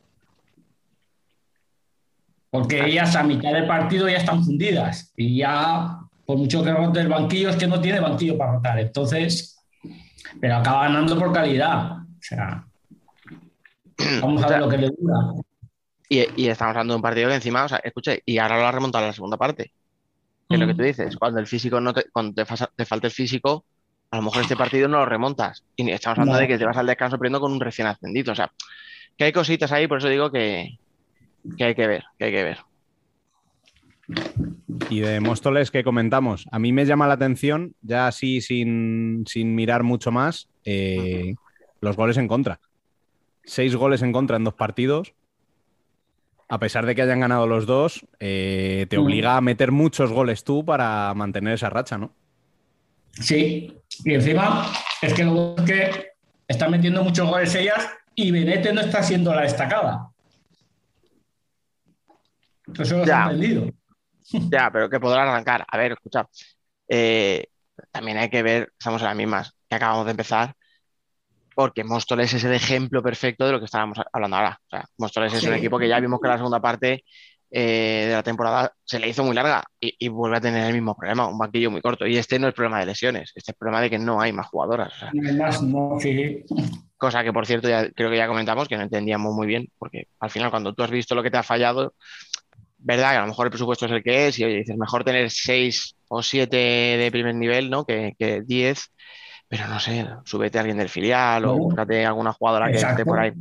Porque ellas a mitad del partido ya están fundidas y ya, por mucho que rote el banquillo, es que no tiene banquillo para rotar. Entonces, pero acaba ganando por calidad. O sea, vamos a ver lo que le dura. Y, y estamos hablando de un partido que encima, o sea, escuche, y ahora lo ha remontado en la segunda parte. Que es lo que tú dices, cuando el físico no te, cuando te, falta el físico, a lo mejor este partido no lo remontas. Y estamos hablando No. de que te vas al descanso perdiendo con un recién ascendido. O sea, que hay cositas ahí, por eso digo que, que hay que ver, que hay que ver. Y de Móstoles que comentamos, a mí me llama la atención, ya así sin, sin mirar mucho más, eh, los goles en contra. Seis goles en contra en dos partidos. A pesar de que hayan ganado los dos, eh, te Mm. obliga a meter muchos goles tú para mantener esa racha, ¿no? Sí, y encima es que luego es que están metiendo muchos goles ellas y Benete no está siendo la destacada. Eso lo Ya. entendido. Ya, pero que podrá arrancar. A ver, escucha, eh, también hay que ver, estamos en las mismas, que acabamos de empezar, porque Móstoles es el ejemplo perfecto de lo que estábamos hablando ahora. O sea, Móstoles es Sí. un equipo que ya vimos que la segunda parte eh, de la temporada se le hizo muy larga y, y vuelve a tener el mismo problema, un banquillo muy corto. Y este no es problema de lesiones, este es problema de que no hay más jugadoras. O sea, Además, no, sí. cosa que, por cierto, ya creo que ya comentamos que no entendíamos muy bien, porque al final cuando tú has visto lo que te ha fallado, verdad que a lo mejor el presupuesto es el que es y oye, dices, mejor tener seis o siete de primer nivel, ¿no? Que, que diez, pero no sé, súbete a alguien del filial o búscate alguna jugadora que esté por ahí.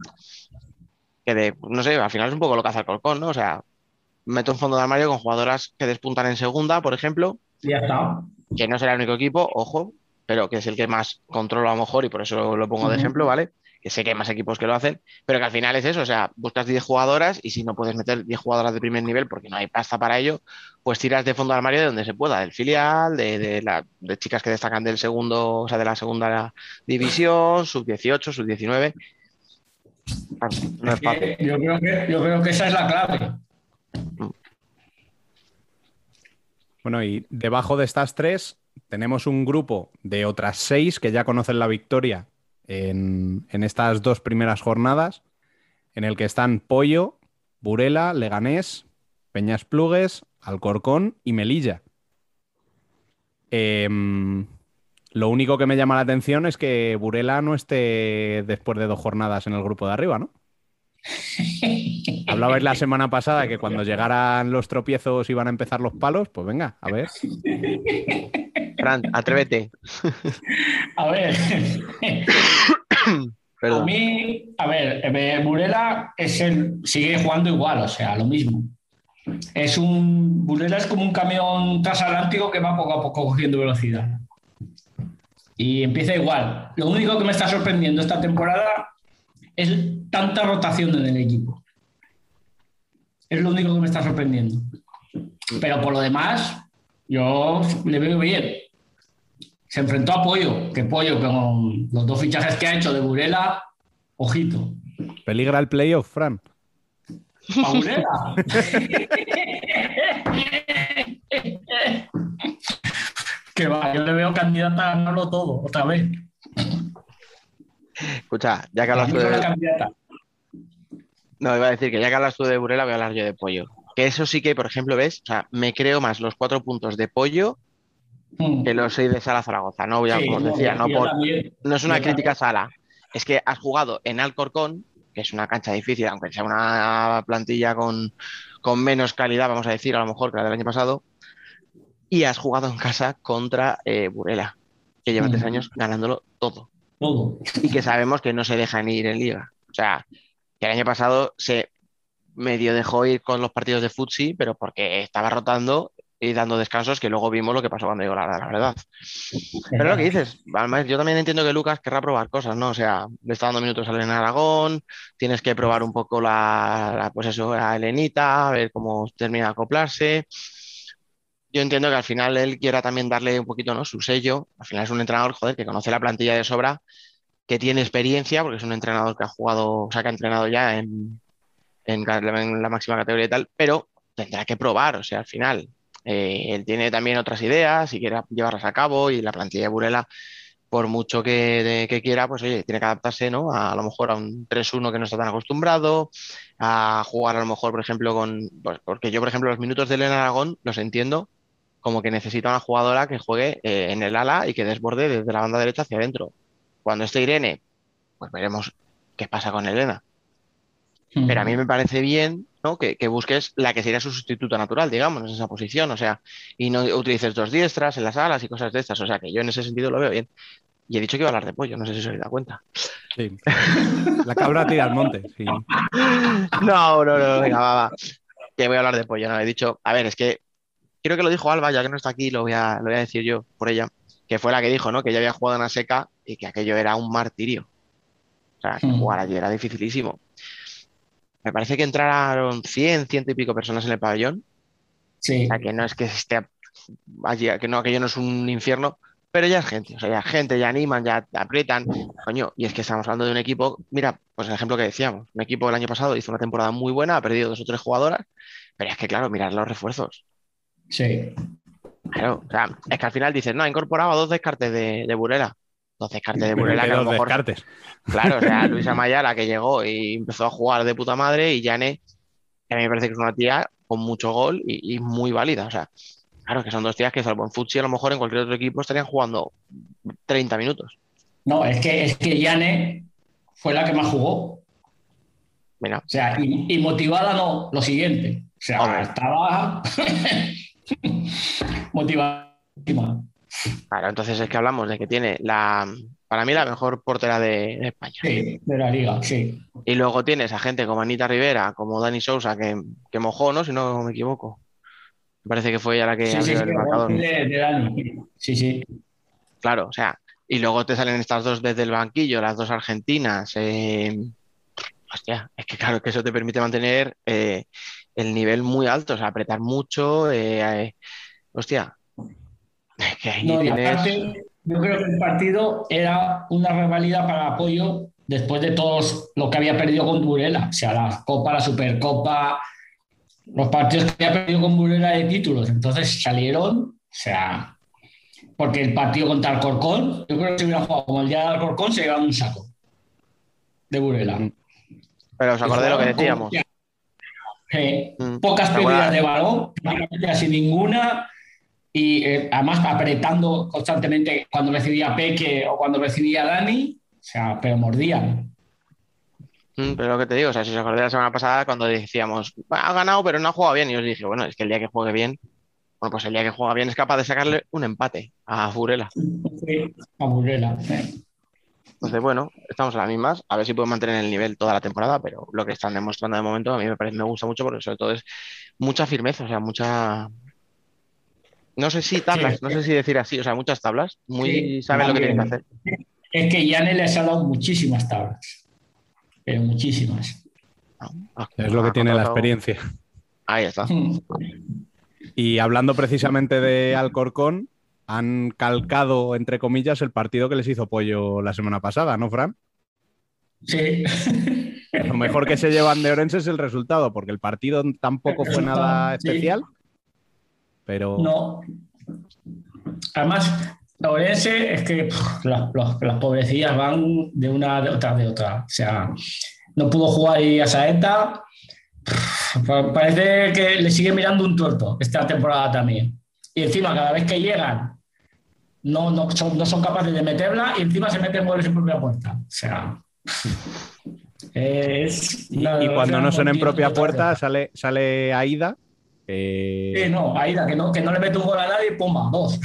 Que de, no sé, al final es un poco lo que hace Alcorcón, ¿no? O sea, meto un fondo de armario con jugadoras que despuntan en segunda, por ejemplo, Ya está. que no será el único equipo, ojo, pero que es el que más controlo a lo mejor y por eso lo pongo de ejemplo, ¿vale? Que sé que hay más equipos que lo hacen, pero que al final es eso, o sea, buscas 10 jugadoras y si no puedes meter 10 jugadoras de primer nivel porque no hay pasta para ello, pues tiras de fondo de armario de donde se pueda, del filial, de, de, la- de chicas que destacan del segundo, o sea, de la segunda división, sub 18, sub 19. Claro, no es Que fácil. yo, creo que, yo creo que esa es la clave. Bueno, y debajo de estas tres tenemos un grupo de otras seis que ya conocen la victoria en, estas dos primeras jornadas, en el que están Pollo, Burela, Leganés, Peñas Plugues, Alcorcón y Melilla. Em, lo único que me llama la atención es que Burela no esté después de dos jornadas en el grupo de arriba, ¿no? Hablabais la semana pasada que cuando llegaran los tropiezos iban a empezar los palos, pues venga, a ver. Fran, atrévete. A ver, a Perdón. mí, a ver, eh, Burela es el, sigue jugando igual, o sea, lo mismo. Es un, Burela es como un camión transatlántico que va poco a poco cogiendo velocidad. Y empieza igual. Lo único que me está sorprendiendo esta temporada es tanta rotación en el equipo. Es lo único que me está sorprendiendo. Pero por lo demás, yo le veo bien. Se enfrentó a Pollo, que Pollo con los dos fichajes que ha hecho de Burela, ojito. Peligra el playoff, Fran. ¿A Burela? que va, yo le veo candidata a ganarlo todo, otra vez. Escucha, ya que hablas tú de, candidata. No, iba a decir que ya que hablas tú de Burela, voy a hablar yo de pollo. Que eso sí que, por ejemplo, ves, o sea, me creo más los cuatro puntos de pollo Mm. que los seis de Sala Zaragoza. No, ya, Sí, como os no, decía, no, por, no es una yo crítica a Sala. Es que has jugado en Alcorcón, que es una cancha difícil, aunque sea una plantilla con, con menos calidad, vamos a decir, a lo mejor que la del año pasado, y has jugado en casa contra eh, Burela, que lleva Mm. tres años ganándolo todo Todo. y que sabemos que no se dejan ir en liga. O sea, que el año pasado se medio dejó ir con los partidos de futsi, pero porque estaba rotando y dando descansos, que luego vimos lo que pasó cuando llegó la, la verdad. Pero lo que dices, además, yo también entiendo que Lucas querrá probar cosas, ¿no? O sea, le está dando minutos a Elena Aragón, tienes que probar un poco la, la, pues eso, a Elenita, a ver cómo termina de acoplarse. yo entiendo que al final él quiera también darle un poquito, ¿no? Su sello. Al final es un entrenador, joder, que conoce la plantilla de sobra, que tiene experiencia, porque es un entrenador que ha jugado, o sea, que ha entrenado ya en, en la máxima categoría y tal, pero tendrá que probar, o sea, al final. eh, él tiene también otras ideas y quiere llevarlas a cabo y la plantilla de Burela, por mucho que, quiera, pues oye, tiene que adaptarse, ¿no? A, a lo mejor a un 3-1 que no está tan acostumbrado, a jugar a lo mejor, por ejemplo, con... pues, porque yo, por ejemplo, los minutos de Elena Aragón los entiendo como que necesita una jugadora que juegue eh, en el ala y que desborde desde la banda derecha hacia adentro. Cuando esté Irene, pues veremos qué pasa con Elena. Pero a mí me parece bien ¿no? que, que busques la que sería su sustituto natural, digamos, en esa posición. O sea, y no utilices dos diestras en las alas y cosas de estas. O sea, que yo en ese sentido lo veo bien. Y he dicho que iba a hablar de pollo, no sé si se habéis dado cuenta. Sí. La cabra tira al monte. sí. No, no, no, venga, va, va. Que voy a hablar de pollo, no, he dicho, a ver, es que creo que lo dijo Alba, ya que no está aquí, lo voy a, lo voy a decir yo por ella, que fue la que dijo, ¿no? Que ella había jugado en la seca y que aquello era un martirio. O sea, que Mm. jugar allí era dificilísimo. Me parece que entraron 100, ciento y pico personas en el pabellón. Sí. O sea, que no es que esté allí, que no, aquello no es un infierno, pero ya es gente, o sea, ya es gente, ya animan, ya aprietan, coño, y es que estamos hablando de un equipo, mira, pues el ejemplo que decíamos, un equipo el año pasado hizo una temporada muy buena, ha perdido dos o tres jugadoras, pero es que claro, mirar los refuerzos, Sí. claro, o sea, es que al final dices, no, ha incorporado dos descartes de, de Burela, dos descartes de Burela Que que a lo los mejor descartes. Claro, o sea, Luisa Mayala que llegó y empezó a jugar de puta madre y Yane, que a mí me parece que es una tía con mucho gol y, y muy válida. O sea, claro que son dos tías que salvo en Futsi a lo mejor en cualquier otro equipo estarían jugando 30 minutos. No, es que, es que Yane fue la que más jugó. Mira, O sea, y, y motivada no, lo siguiente. O sea, Hombre. estaba motivadísima. Claro, entonces es que hablamos de que tiene la, para mí la mejor portera de, de España. Sí, de la liga, sí. Y luego tienes a gente como Anita Rivera, como Dani Sousa, que, que mojó, ¿no? Si no me equivoco. Me parece que fue ella la que Sí, sí, abrió sí, el marcador. de, de Dani. Sí, sí. Claro, o sea, y luego te salen estas dos desde el banquillo, las dos argentinas. eh, hostia, es que claro, que eso te permite mantener eh, el nivel muy alto, o sea, apretar mucho. eh, eh, hostia, es que ahí No, tienes. aparte, yo creo que el partido era una rivalidad para apoyo después de todos lo que había perdido con Burela. O sea, la Copa, la Supercopa, los partidos que había perdido con Burela de títulos. Entonces salieron, o sea, porque el partido contra Alcorcón, yo creo que si hubiera jugado como el día de Alcorcón, se llevaba un saco de Burela. Pero os acordáis de lo que decíamos. Eh, Mm, pocas ¿te pérdidas de balón, prácticamente casi ninguna, y eh, además apretando constantemente cuando recibía Peque o cuando recibía Dani, o sea, pero mordían. Mm, Pero lo que te digo, o sea, si os acordáis la semana pasada cuando decíamos, "Bah, ha ganado, pero no ha jugado bien, y os dije, bueno, es que el día que juegue bien, bueno, pues el día que juega bien es capaz de sacarle un empate a Burela. Sí, a Burela. eh. Entonces, bueno, estamos a las mismas. A ver si pueden mantener el nivel toda la temporada, pero lo que están demostrando de momento a mí me parece, me gusta mucho porque sobre todo es mucha firmeza, o sea, mucha. No sé si tablas, Sí. no sé si decir así, o sea, muchas tablas. Muy Sí, saben lo que tienen que hacer. Es que Yane les ha dado muchísimas tablas, pero muchísimas. Ah, Es lo que tiene la experiencia. Ahí está. Y hablando precisamente de Alcorcón, han calcado, entre comillas, el partido que les hizo Pollo la semana pasada, ¿no, Fran? Sí. Lo mejor que se llevan de Orense es el resultado, porque el partido tampoco fue nada Sí. Pero No. Además, Orense es que pff, las, los- las pobrecillas van de una de otra de otra. O sea, no pudo jugar ahí a Saeta. Pff, pa- Parece que le sigue mirando un tuerto esta temporada también. Y encima, cada vez que llegan, no, no, son, no son capaces de meterla y encima se meten goles en propia puerta. O sea, es. y, una y cuando no son en propia puerta, sale, sale Aida. Que- Sí, no, Aida, que no, que no le mete un gol a nadie, pumba, dos.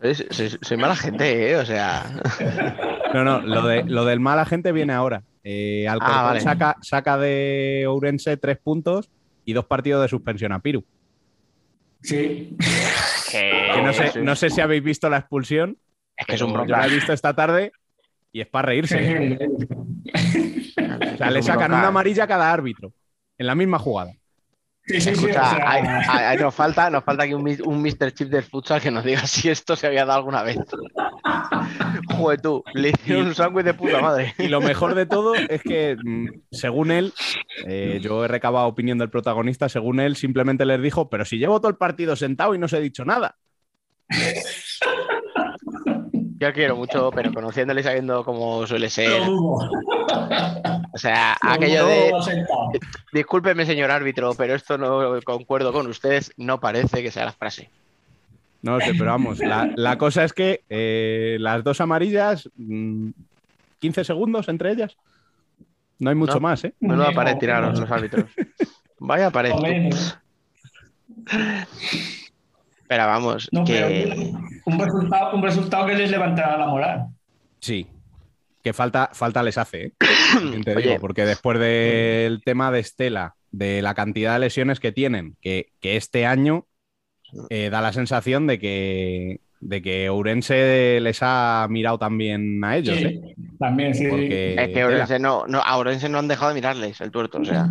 Es- soy, soy mala gente, ¿eh? O sea. No, no, lo, de, lo del mala gente viene ahora. Eh, Alcorcón Ah, vale. saca, saca de Ourense tres puntos y dos partidos de suspensión a Piru. Sí. Que, no, sé, no sé si habéis visto la expulsión. Es que es un yo la he visto esta tarde y es para reírse. ¿eh? O sea, le sacan una amarilla a cada árbitro en la misma jugada. Sí, sí, sí, o sea, hay- hay- hay- nos falta, nos falta aquí un, un Mr. Chip del futsal que nos diga si esto se había dado alguna vez. Joder, tú, le hicieron un sándwich de puta madre. Y lo mejor de todo es que, mm, según él, eh, yo he recabado opinión del protagonista, según él simplemente les dijo, pero si llevo todo el partido sentado y no os he dicho nada. Yo quiero mucho, pero conociéndole y sabiendo cómo suele ser. O sea, Lo aquello de. Discúlpeme, señor árbitro, pero esto no concuerdo con ustedes. No parece que sea la frase. No lo sé, pero vamos, la, la cosa es que eh, las dos amarillas, mm, 15 segundos entre ellas. No hay mucho No. más, ¿eh? No, no. tiraron los árbitros. Vaya pared. Pero vamos, No, que. pero un resultado, un resultado que les levantará la moral. Sí. Que falta, falta les hace, ¿eh? También te Oye. digo, porque después del tema de Estela, de la cantidad de lesiones que tienen, que, que este año eh, da la sensación de que, de que Ourense les ha mirado también a ellos, Sí, ¿eh? también, sí. Porque Es que. Ourense no, no, a Ourense no han dejado de mirarles el tuerto. O sea,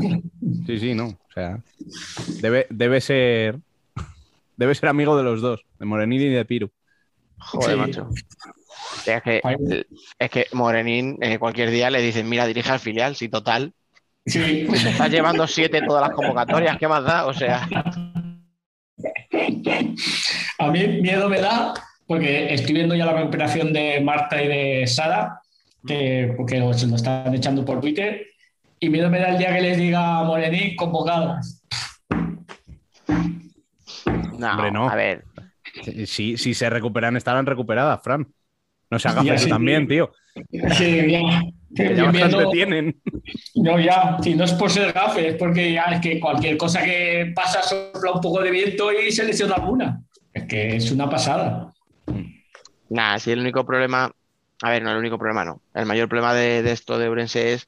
Sí, sí, no. O sea, debe, debe ser. Debe ser amigo de los dos, de Morenini y de Piru. joder, Sí. macho. Es que, es que Morenín eh, cualquier día le dicen, mira, dirige al filial, si total. Sí. Te estás llevando siete todas las convocatorias, ¿qué más da? O sea, A mí miedo me da porque estoy viendo ya la recuperación de Marta y de Sara, que, porque se lo están echando por Twitter, y miedo me da el día que les diga a Morení convocadas. No, Hombre, no. a ver, Si, si se recuperan, estarán recuperadas, Fran. No se haga Ya, sí. también, tío. Sí, ya. Que ya bastante tienen. No, ya, si no es por ser gafe, es porque ya es que cualquier cosa que pasa sopla un poco de viento y se lesiona alguna. Es que es una pasada. nada, si el único problema, a ver, no el único problema, no. El mayor problema de, de esto de Ourense es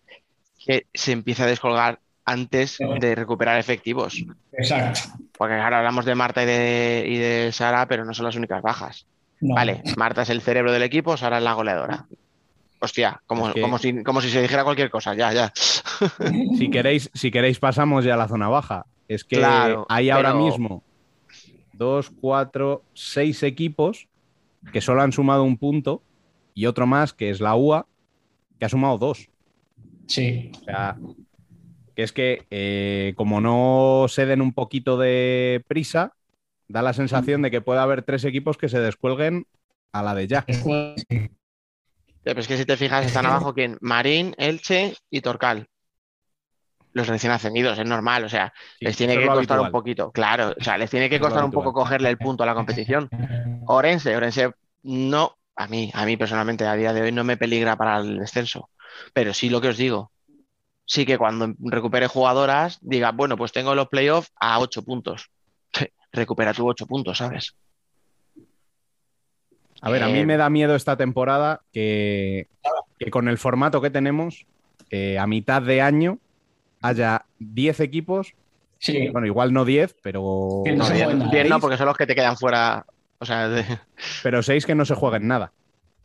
que se empieza a descolgar antes de recuperar efectivos. Exacto. Porque ahora hablamos de Marta y de, y de Sara, pero no son las únicas bajas. No. Vale, Marta es el cerebro del equipo, Sara es la goleadora. Hostia, como, Es que- como, si, como si se dijera cualquier cosa, ya, ya. Si queréis, si queréis, pasamos ya a la zona baja. Es que Claro, hay ahora pero- mismo dos, cuatro, seis equipos que solo han sumado un punto y otro más, que es la UA, que ha sumado dos. Sí. O sea, que es que eh, como no se den un poquito de prisa, da la sensación de que puede haber tres equipos que se descuelguen a la de ya. Pero es que si te fijas, están abajo quién? Marín, Elche y Torcal. Los recién ascendidos, es normal, o sea, Sí, les tiene que costar un poquito, claro, o sea, les tiene que costar un poco cogerle el punto a la competición. Orense, Orense no, a mí, a mí personalmente a día de hoy no me peligra para el descenso, pero sí lo que os digo, sí que cuando recupere jugadoras diga, bueno, pues tengo los playoffs a ocho puntos. Recupera tú ocho puntos, ¿sabes? A ver, a mí Eh, me da miedo esta temporada que, que con el formato que tenemos, eh, a mitad de año haya 10 equipos, Sí. bueno, igual no 10, pero, Que no No, se bien, juegan nada. bien no, ¿Veis? porque son los que te quedan fuera, o sea, de- pero 6 que no se jueguen nada.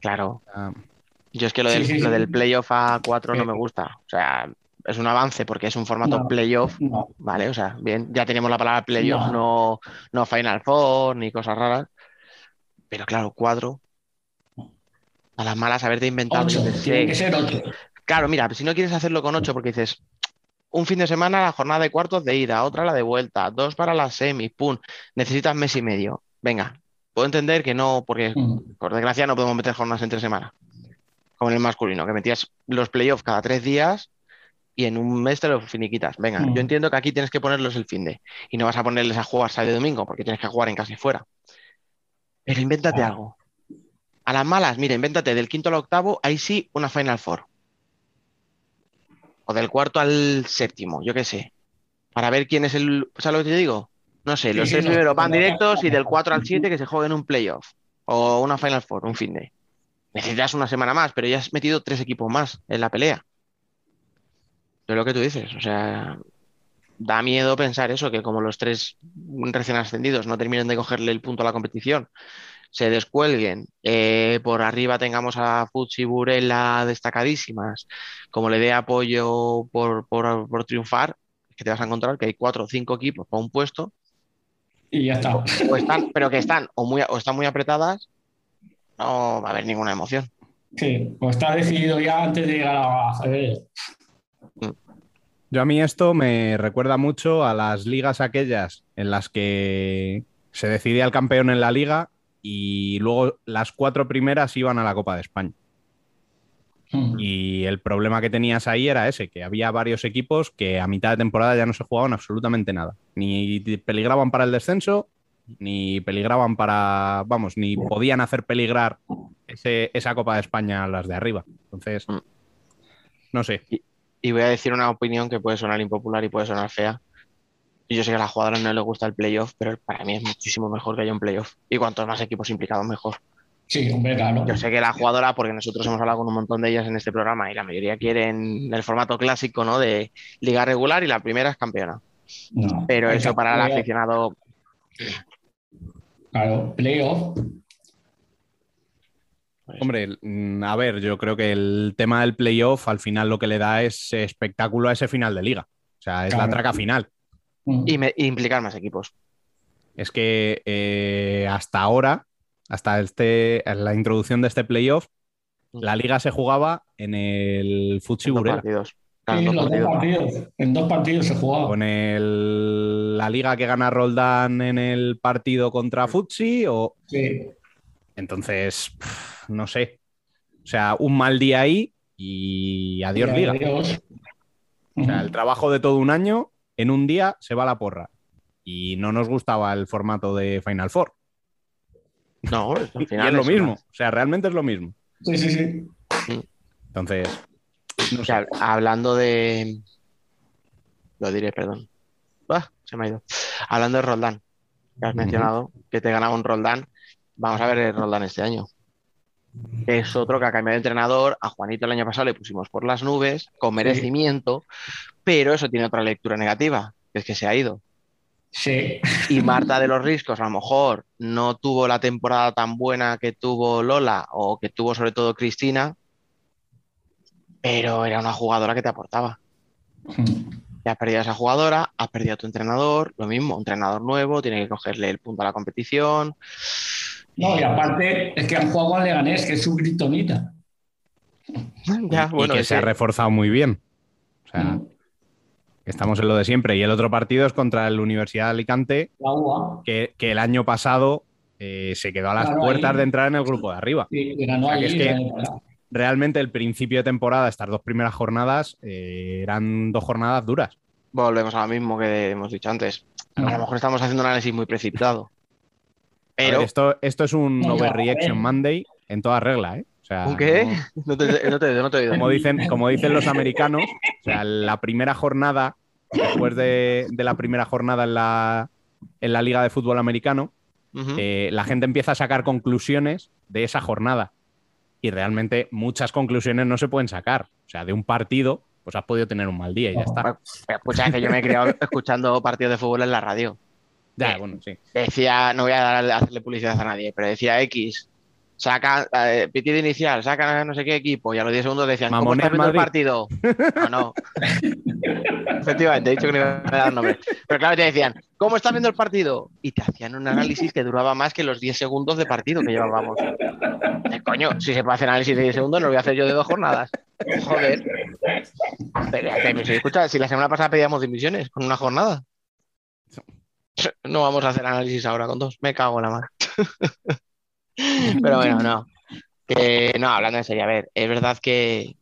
claro. Ah, Yo es que lo Sí, del, sí, lo sí. del playoff a 4 no Eh. me gusta. O sea, es un avance porque es un formato No. playoff, No. ¿vale? O sea, bien, ya tenemos la palabra playoff, No. no, Final Four ni cosas raras. Pero claro, 4. A las malas haberte inventado. Ocho. dices, Tiene sí. que ser ocho. Claro, mira, si no quieres hacerlo con 8 porque dices, un fin de semana la jornada de cuartos de ida, otra la de vuelta, dos para las semis, pum, necesitas mes y medio. Venga, puedo entender que no, porque Mm. por desgracia no podemos meter jornadas entre semana. Como en el masculino, que metías los playoffs cada tres días y en un mes te los finiquitas. Venga, Mm. yo entiendo que aquí tienes que ponerlos el fin de y no vas a ponerles a jugar sábado y domingo porque tienes que jugar en casa y fuera. Pero invéntate Ah. algo. A las malas, mira, invéntate del quinto al octavo, ahí sí, una Final Four. O del cuarto al séptimo, yo qué sé. Para ver quién es el. ¿Sabes lo que te digo? No sé, Sí, los sí, tres no. primeros van directos y del 4 al 7 que se jueguen un playoff. O una Final Four, un fin de. Necesitas una semana más, pero ya has metido tres equipos más en la pelea. Es lo que tú dices, o sea, da miedo pensar eso, que como los tres recién ascendidos no terminen de cogerle el punto a la competición, se descuelguen, eh, por arriba tengamos a Fuchs y Burela destacadísimas, como le dé apoyo por, por- por triunfar, que te vas a encontrar que hay cuatro o cinco equipos para un puesto, Y ya está. o están, pero que están o, muy, o están muy apretadas, no va a haber ninguna emoción. Sí, pues está decidido ya antes de llegar a febrero. Yo a mí esto me recuerda mucho a las ligas aquellas en las que se decidía el campeón en la liga y luego las cuatro primeras iban a la Copa de España. Mm. Y el problema que tenías ahí era ese, que había varios equipos que a mitad de temporada ya no se jugaban absolutamente nada. Ni peligraban para el descenso, ni peligraban para, vamos, ni podían hacer peligrar ese- esa Copa de España a las de arriba. Entonces, Mm. no sé. Y voy a decir una opinión que puede sonar impopular y puede sonar fea. Y yo sé que a las jugadoras no les gusta el playoff, pero para mí es muchísimo mejor que haya un playoff. Y cuantos más equipos implicados, mejor. Sí, hombre, claro. Yo sé que la jugadora, porque nosotros hemos hablado con un montón de ellas en este programa y la mayoría quieren el formato clásico, ¿no? De liga regular y la primera es campeona. No. Pero eso para el aficionado, Claro, playoff. Hombre, mm, a ver, yo creo que el tema del playoff al final lo que le da es espectáculo a ese final de liga. O sea, es la traca final. Y, me- y implicar más equipos. Es que eh, hasta ahora, hasta este, la introducción de este playoff, la liga se jugaba en el Futsi En dos partidos. Claro, Sí, dos los dos partidos. partidos. En dos partidos se jugaba. Con el- la liga que gana Roldán en el partido contra Futsi o Sí. entonces pff, no sé. O sea, un mal día ahí y adiós Y liga. adiós. O sea, el trabajo de todo un año en un día se va a la porra. Y no nos gustaba el formato de Final Four. No, al Y final es lo es mismo. O sea, realmente es lo mismo. Sí, sí, sí. Entonces, no O sé. sea, hablando de. Lo diré, perdón. Ah, se me ha ido. Hablando de Roldán, que has mencionado que te ganaba un Roldán. Vamos a ver el Roldán este año. Es otro que ha cambiado de entrenador. A Juanito el año pasado le pusimos por las nubes, con merecimiento, pero eso tiene otra lectura negativa, que es que se ha ido. Sí. Y Marta de los Riscos a lo mejor no tuvo la temporada tan buena que tuvo Lola o que tuvo sobre todo Cristina, pero era una jugadora que te aportaba. Ya has perdido a esa jugadora, has perdido a tu entrenador, lo mismo, un entrenador nuevo, tiene que cogerle el punto a la competición. No, y aparte es que han jugado con Leganés, que es su gritonita. Ya, y bueno, que ese- se ha reforzado muy bien. O sea, Mm. estamos en lo de siempre. Y el otro partido es contra la Universidad de Alicante, La UA. que, que el año pasado eh, se quedó a las Claro, puertas ahí. de entrar en el grupo de arriba. Sí, que ganó O sea, que allí. es que- el. Realmente el principio de temporada, estas dos primeras jornadas, eh, eran dos jornadas duras. volvemos a lo mismo que hemos dicho antes. A lo mejor estamos haciendo un análisis muy precipitado. A Pero, ver, esto, esto es un No, overreaction. Monday en toda regla, ¿eh? O sea, ¿un qué? no- No te, no te- no te he oído. como, dicen, como dicen los americanos, o sea, la primera jornada, después de, de la primera jornada en la, en la Liga de Fútbol Americano, eh, la gente empieza a sacar conclusiones de esa jornada. Y realmente muchas conclusiones no se pueden sacar. O sea, de un partido, pues has podido tener un mal día y ya está. Pero escucha que yo me he criado escuchando partidos de fútbol en la radio. Ya, bueno, sí. Decía, no voy a darle- hacerle publicidad a nadie, pero decía X, saca, eh, pitido inicial, saca no sé qué equipo, y a los 10 segundos decían, ¿cómo estás viendo el partido? Madrid. No, no. Efectivamente, he dicho que no iba a dar nombre. Pero claro, te decían, ¿cómo estás viendo el partido? Y te hacían un análisis que duraba más que los 10 segundos de partido que llevábamos. Eh, coño, si se puede hacer análisis de 10 segundos, no lo voy a hacer yo de dos jornadas. Joder. Pero si, escucha, si la semana pasada pedíamos dimisiones con una jornada. No vamos a hacer análisis ahora con dos. Me cago en la mar. Pero bueno, no. Que, no, hablando en serio, a ver, es verdad que,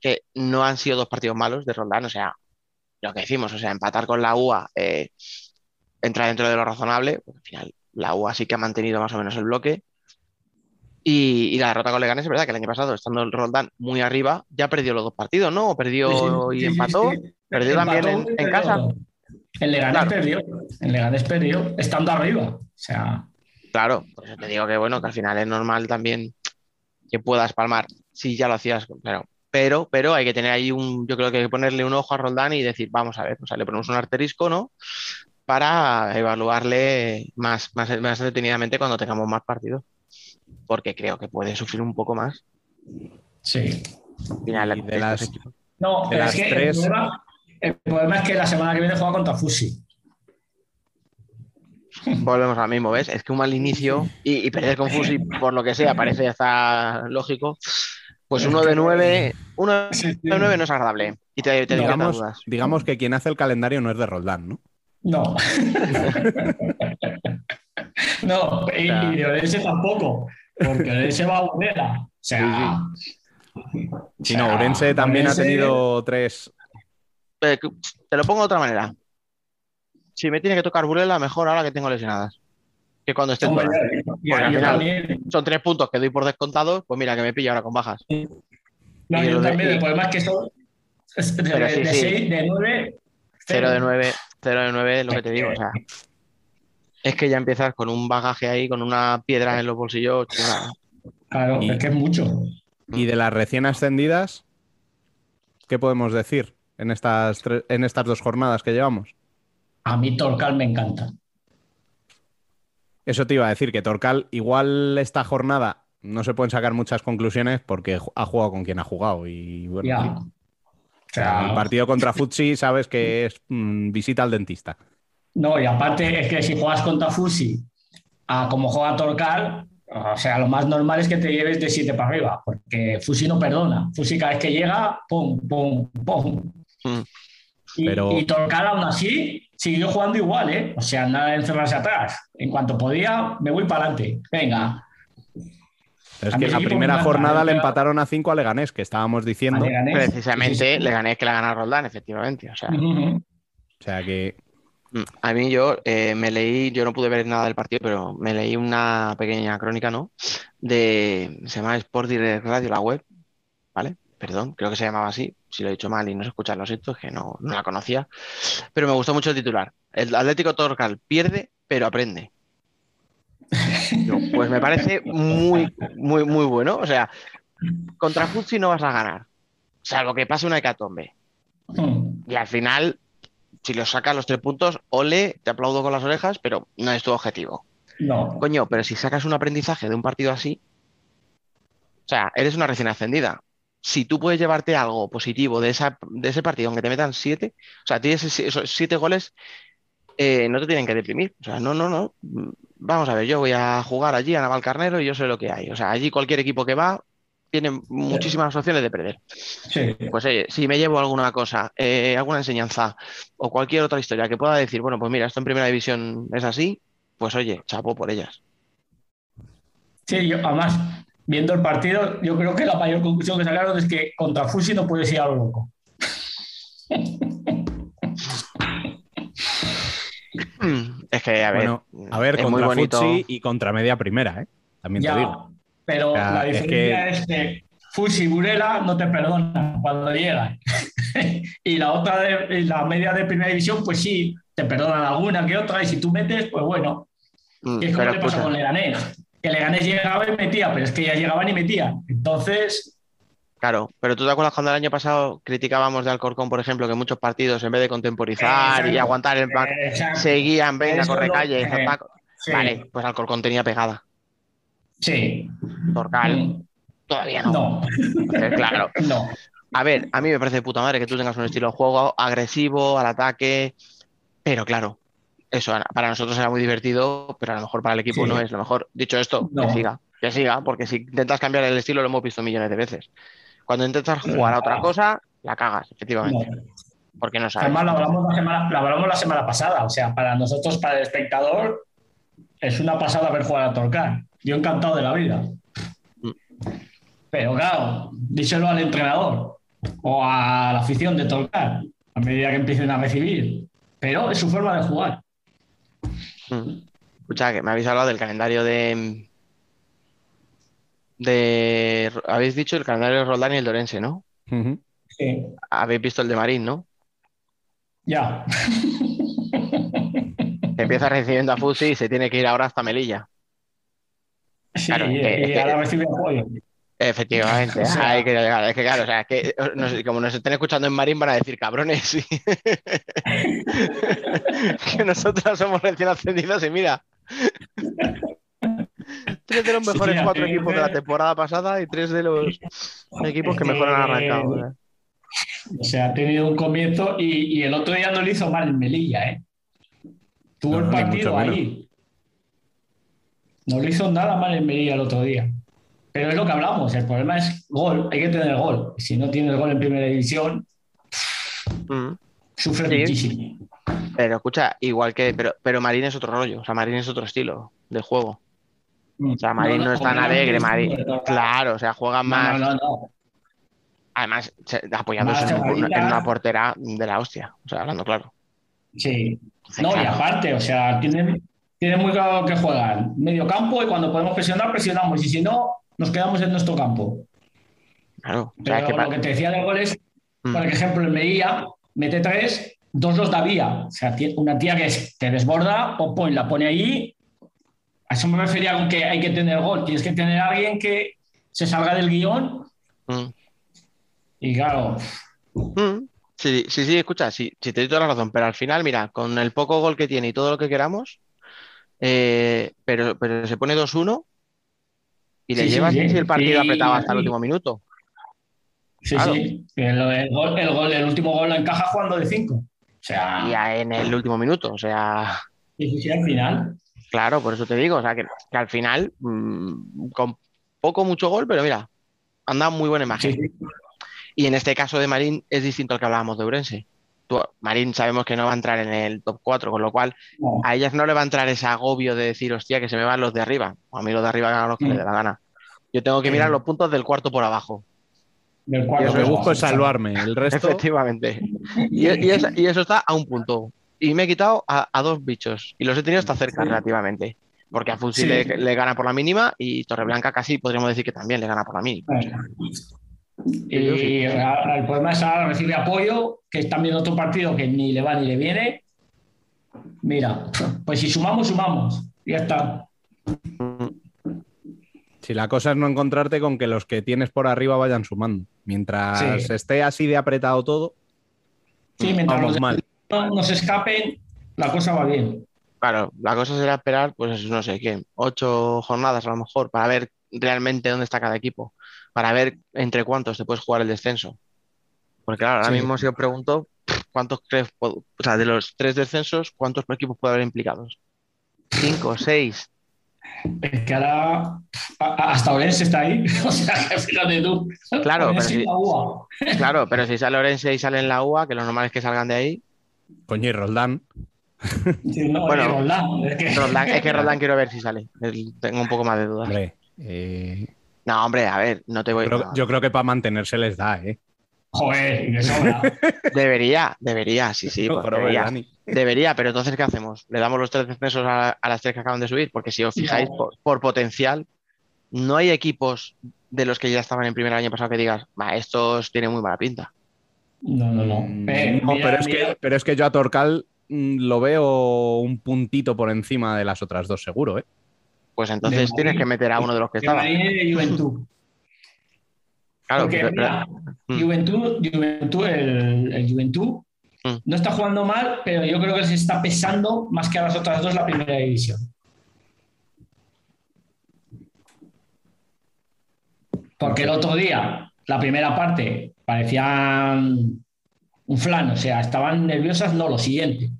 que no han sido dos partidos malos de Roldán, o sea, lo que decimos, o sea, empatar con la UA eh, entra dentro de lo razonable, porque al final la UA sí que ha mantenido más o menos el bloque. Y, y la derrota con Leganés es verdad que el año pasado, estando el Roldán muy arriba, ya perdió los dos partidos, ¿no? O perdió Sí, sí, y empató. sí. Perdió también en- casa. En Leganés Claro. perdió. En Leganés perdió, estando arriba. O sea, Claro, por eso te digo que bueno, que al final es normal también que puedas palmar si ya lo hacías, claro. Pero, pero hay que tener ahí un, yo creo que hay que ponerle un ojo a Roldán y decir, vamos a ver, o sea, le ponemos un asterisco, ¿no? Para evaluarle más, más, más detenidamente cuando tengamos más partidos. Porque creo que puede sufrir un poco más. sí. Al final, de las- equipos. No, De pero las es que tres- el problema, El problema es que la semana que viene juega contra Fusi. Volvemos al mismo, ¿ves? Es que un mal inicio y, y perder con Fusi, por lo que sea, parece hasta lógico. Pues uno de nueve, uno de nueve no es agradable. Y te, te digo Digamos, dudas. digamos que quien hace el calendario no es de Roldán, ¿no? No. no, y, y de Orense tampoco, porque Orense va a Burela. O sea, Si no, Orense también ha tenido tres. Eh, Te lo pongo de otra manera. Si me tiene que tocar Burela, mejor ahora que tengo lesionadas. Que cuando estén Hombre, todas. ya- ya- Porque al yo final también. son tres puntos que doy por descontados, pues mira que me pilla ahora con bajas. No, Y yo de- también. y- El problema es que son de, Pero sí, de sí. seis, de nueve, Cero de nueve, cero de nueve es lo que te digo. O sea, es que ya empiezas con un bagaje ahí, con una piedra en los bolsillos. Claro, Y- es que es mucho. Y de las recién ascendidas, ¿qué podemos decir en estas, en estas dos jornadas que llevamos? A mí Torcal me encanta. Eso te iba a decir, que Torcal, igual esta jornada no se pueden sacar muchas conclusiones porque ha jugado con quien ha jugado. Y bueno. O sea, el partido contra Futsi sabes que es mm, visita al dentista. No, y aparte es que si juegas contra Fusi a como juega Torcal, o sea, lo más normal es que te lleves de 7 para arriba, porque Fusi no perdona. Fusi cada vez que llega, pum, pum, pum. Mm. Y, Pero- y Torcal aún así siguió jugando igual, ¿eh? O sea, nada de encerrarse atrás. En cuanto podía, me voy para adelante. Venga. Es que mi la primera me jornada le empataron a 5 a Leganés, que estábamos diciendo. Leganés. Precisamente Sí, sí, le gané que la gana Roldán, efectivamente. O sea. O sea que mm, a mí yo eh, me leí, yo no pude ver nada del partido, pero me leí una pequeña crónica, ¿no? De, se llama Sport Direct Radio, la web, ¿vale? Perdón, creo que se llamaba así. Si lo he dicho mal y no se escuchan los hitos, que no, no la conocía. Pero me gustó mucho el titular. El Atlético Torcal pierde, pero aprende. Yo, pues me parece muy, muy, muy bueno. O sea, contra Futsi no vas a ganar, salvo que pase una hecatombe. Mm. Y al final, si los sacas los tres puntos, ole, te aplaudo con las orejas, pero no es tu objetivo. No. Coño, pero si sacas un aprendizaje de un partido así, o sea, eres una recién ascendida. Si tú puedes llevarte algo positivo de, esa, de ese partido, aunque te metan siete, o sea, tienes esos siete goles, eh, no te tienen que deprimir. O sea, no, no, no. Vamos a ver, yo voy a jugar allí a Navalcarnero y yo sé lo que hay. O sea, allí cualquier equipo que va tiene muchísimas opciones de perder. Sí. Pues oye, si me llevo alguna cosa, eh, alguna enseñanza o cualquier otra historia que pueda decir, bueno, pues mira, esto en primera división es así, pues oye, chapo por ellas. Sí, yo, además, viendo el partido, yo creo que la mayor conclusión que sacaron es que contra Fusi no puedes ir a lo loco. Es que, a ver, Bueno, a ver, es contra bonito. Futsi y contra media primera, ¿eh? También te Ya, digo. pero O sea, la es diferencia es que, Fusi y Burela no te perdonan cuando llegan. y la otra, de, y la media de primera división, pues sí, te perdonan alguna que otra, y si tú metes, pues bueno, Mm, es como le pasa con Leganés. Que Leganés llegaba y metía, pero es que ya llegaban y metían. Entonces, claro, pero tú te acuerdas cuando el año pasado criticábamos de Alcorcón, por ejemplo, que muchos partidos, en vez de contemporizar y aguantar el exacto. seguían, venga, Eso corre calle, eh, sí, Vale, pues Alcorcón tenía pegada. sí. Torcal, Mm, todavía no. No, Entonces, claro. no. A ver, a mí me parece de puta madre que tú tengas un estilo de juego agresivo, al ataque, pero claro, eso para nosotros era muy divertido, pero a lo mejor para el equipo Sí. no es. Lo mejor, dicho esto, No. que siga, que siga, porque si intentas cambiar el estilo lo hemos visto millones de veces. Cuando intentas jugar a otra cosa, la cagas, efectivamente, no. porque no sabes. Además, lo hablamos, la semana, lo hablamos la semana pasada. O sea, para nosotros, para el espectador, es una pasada ver jugar a Torcar. Yo encantado de la vida. Mm. Pero claro, díselo al entrenador o a la afición de Torcar a medida que empiecen a recibir. Pero es su forma de jugar. Escucha, que me habéis hablado del calendario de. de habéis dicho el calendario de Roldán y el Dorense, ¿no? Sí, Habéis visto el de Marín, ¿no? ya. Empieza recibiendo a Fusi y se tiene que ir ahora hasta Melilla. Sí, Claro, y, es que- y que- ahora recibe apoyo. Efectivamente, O sea- hay que llegar. Es que claro, o sea, es que no sé, como nos estén escuchando en Marín van a decir cabrones. y- que nosotros somos recién ascendidos y mira. Tres de los mejores Sí, cuatro equipos de la temporada pasada y tres de los equipos que mejor han arrancado. ¿eh? O sea, ha tenido un comienzo y, y el otro día no lo hizo mal en Melilla, ¿eh? Tuvo No, el partido ahí. No lo hizo nada mal en Melilla el otro día. Pero es lo que hablamos, el problema es gol, hay que tener gol. Si no tienes gol en primera división, Mm. sufre Sí. muchísimo. Pero escucha, igual que. Pero, pero Marín es otro rollo. O sea, Marín es otro estilo de juego. O sea, Marín no, es tan alegre. Marín. Claro, o sea, juega más. no, no, no. Además, se- apoyándose en, un- cerradita. en una portera de la hostia. O sea, hablando claro. Sí. No, y aparte, o sea, tiene, tiene muy claro que juegan medio campo y cuando podemos presionar, presionamos. Y si no, nos quedamos en nuestro campo. claro. O sea, Pero que lo que te decía del gol es, Mm. por ejemplo, en Melilla mete tres, dos los da vía. O sea, una tía que te desborda, pon, pon, la pone ahí. A eso me refería con que hay que tener gol. Tienes que tener a alguien que se salga del guion. Mm. Y claro, Mm. Sí, sí, sí, escucha, sí, sí, te doy toda la razón, pero al final, mira, con el poco gol que tiene y todo lo que queramos, eh, pero, pero se pone 2-1 y le Sí, llevas sí. si el partido Sí, apretado hasta el último minuto. sí, Claro. sí. El, el gol, el, gol- el último gol lo encaja jugando de cinco. O sea, Y a- en el último minuto, o sea, sí, al final. claro, por eso te digo, o sea, que, que al final, mm, con poco, mucho gol, pero mira, anda muy buena imagen. Y en este caso de Marín es distinto al que hablábamos de Urense. Tú- Marín sabemos que no va a entrar en el top 4, con lo cual No. a ellas no le va a entrar ese agobio de decir, hostia, que se me van los de arriba. O a mí los de arriba hagan lo que Mm. les dé la gana. Yo tengo que Sí. mirar los puntos del cuarto por abajo. Del cuarto por busco es salvarme. El resto. Efectivamente. Y, y es- y eso está a un punto. Y me he quitado a, a dos bichos. Y los he tenido hasta cerca Sí. relativamente. Porque a Fusi Sí. le, le gana por la mínima y Torreblanca casi podríamos decir que también le gana por la mínima. Y el problema es ahora recibe apoyo, que es también otro partido que ni le va ni le viene. Mira, pues si sumamos, sumamos. Ya está. Si la cosa es no encontrarte con que los que tienes por arriba vayan sumando. Mientras Sí. esté así de apretado todo, Sí, mientras vamos los mal. no, no se escapen, la cosa va bien. Claro, la cosa será esperar, pues no sé qué, ocho jornadas a lo mejor, para ver realmente dónde está cada equipo, para ver entre cuántos te puedes jugar el descenso. Porque claro, ahora Sí. mismo si os pregunto, ¿cuántos crees, o sea, de los tres descensos, cuántos equipos puede haber implicados? Cinco, seis. Es que ahora hasta Orense está ahí. O sea, que fíjate tú. Claro, pero UA. Claro, pero si sale Orense y sale en la UA, que lo normal es que salgan de ahí. coño, y Roldán. Sí, no, Bueno, y Roldán, es que- Roldán- es que Roldán quiero ver si sale. Tengo un poco más de dudas. Hombre, eh, No, hombre, a ver, no te voy. creo- no. yo creo que para mantenerse les da, ¿eh? Joder, y de sobra. Debería, debería, sí, sí, pues debería. Debería, pero entonces, ¿qué hacemos? ¿Le damos los tres descensos a, a las tres que acaban de subir? Porque si os fijáis, No. por, por potencial, no hay equipos de los que ya estaban en primer año pasado que digas, "Va, estos tienen muy mala pinta. No, no, no. Mm, Eh, no, mira, pero, es que, pero es que yo a Torcal mm, lo veo un puntito por encima de las otras dos, seguro, ¿eh? Pues entonces tienes que meter a uno de los que de Juventud. Claro, Porque mira, Mm. Juventud, Juventud, el, el Juventud Mm. no está jugando mal, pero yo creo que se está pesando más que a las otras dos la primera división. Porque el otro día, la primera parte, parecían un flan, o sea, estaban nerviosas, no, lo siguiente.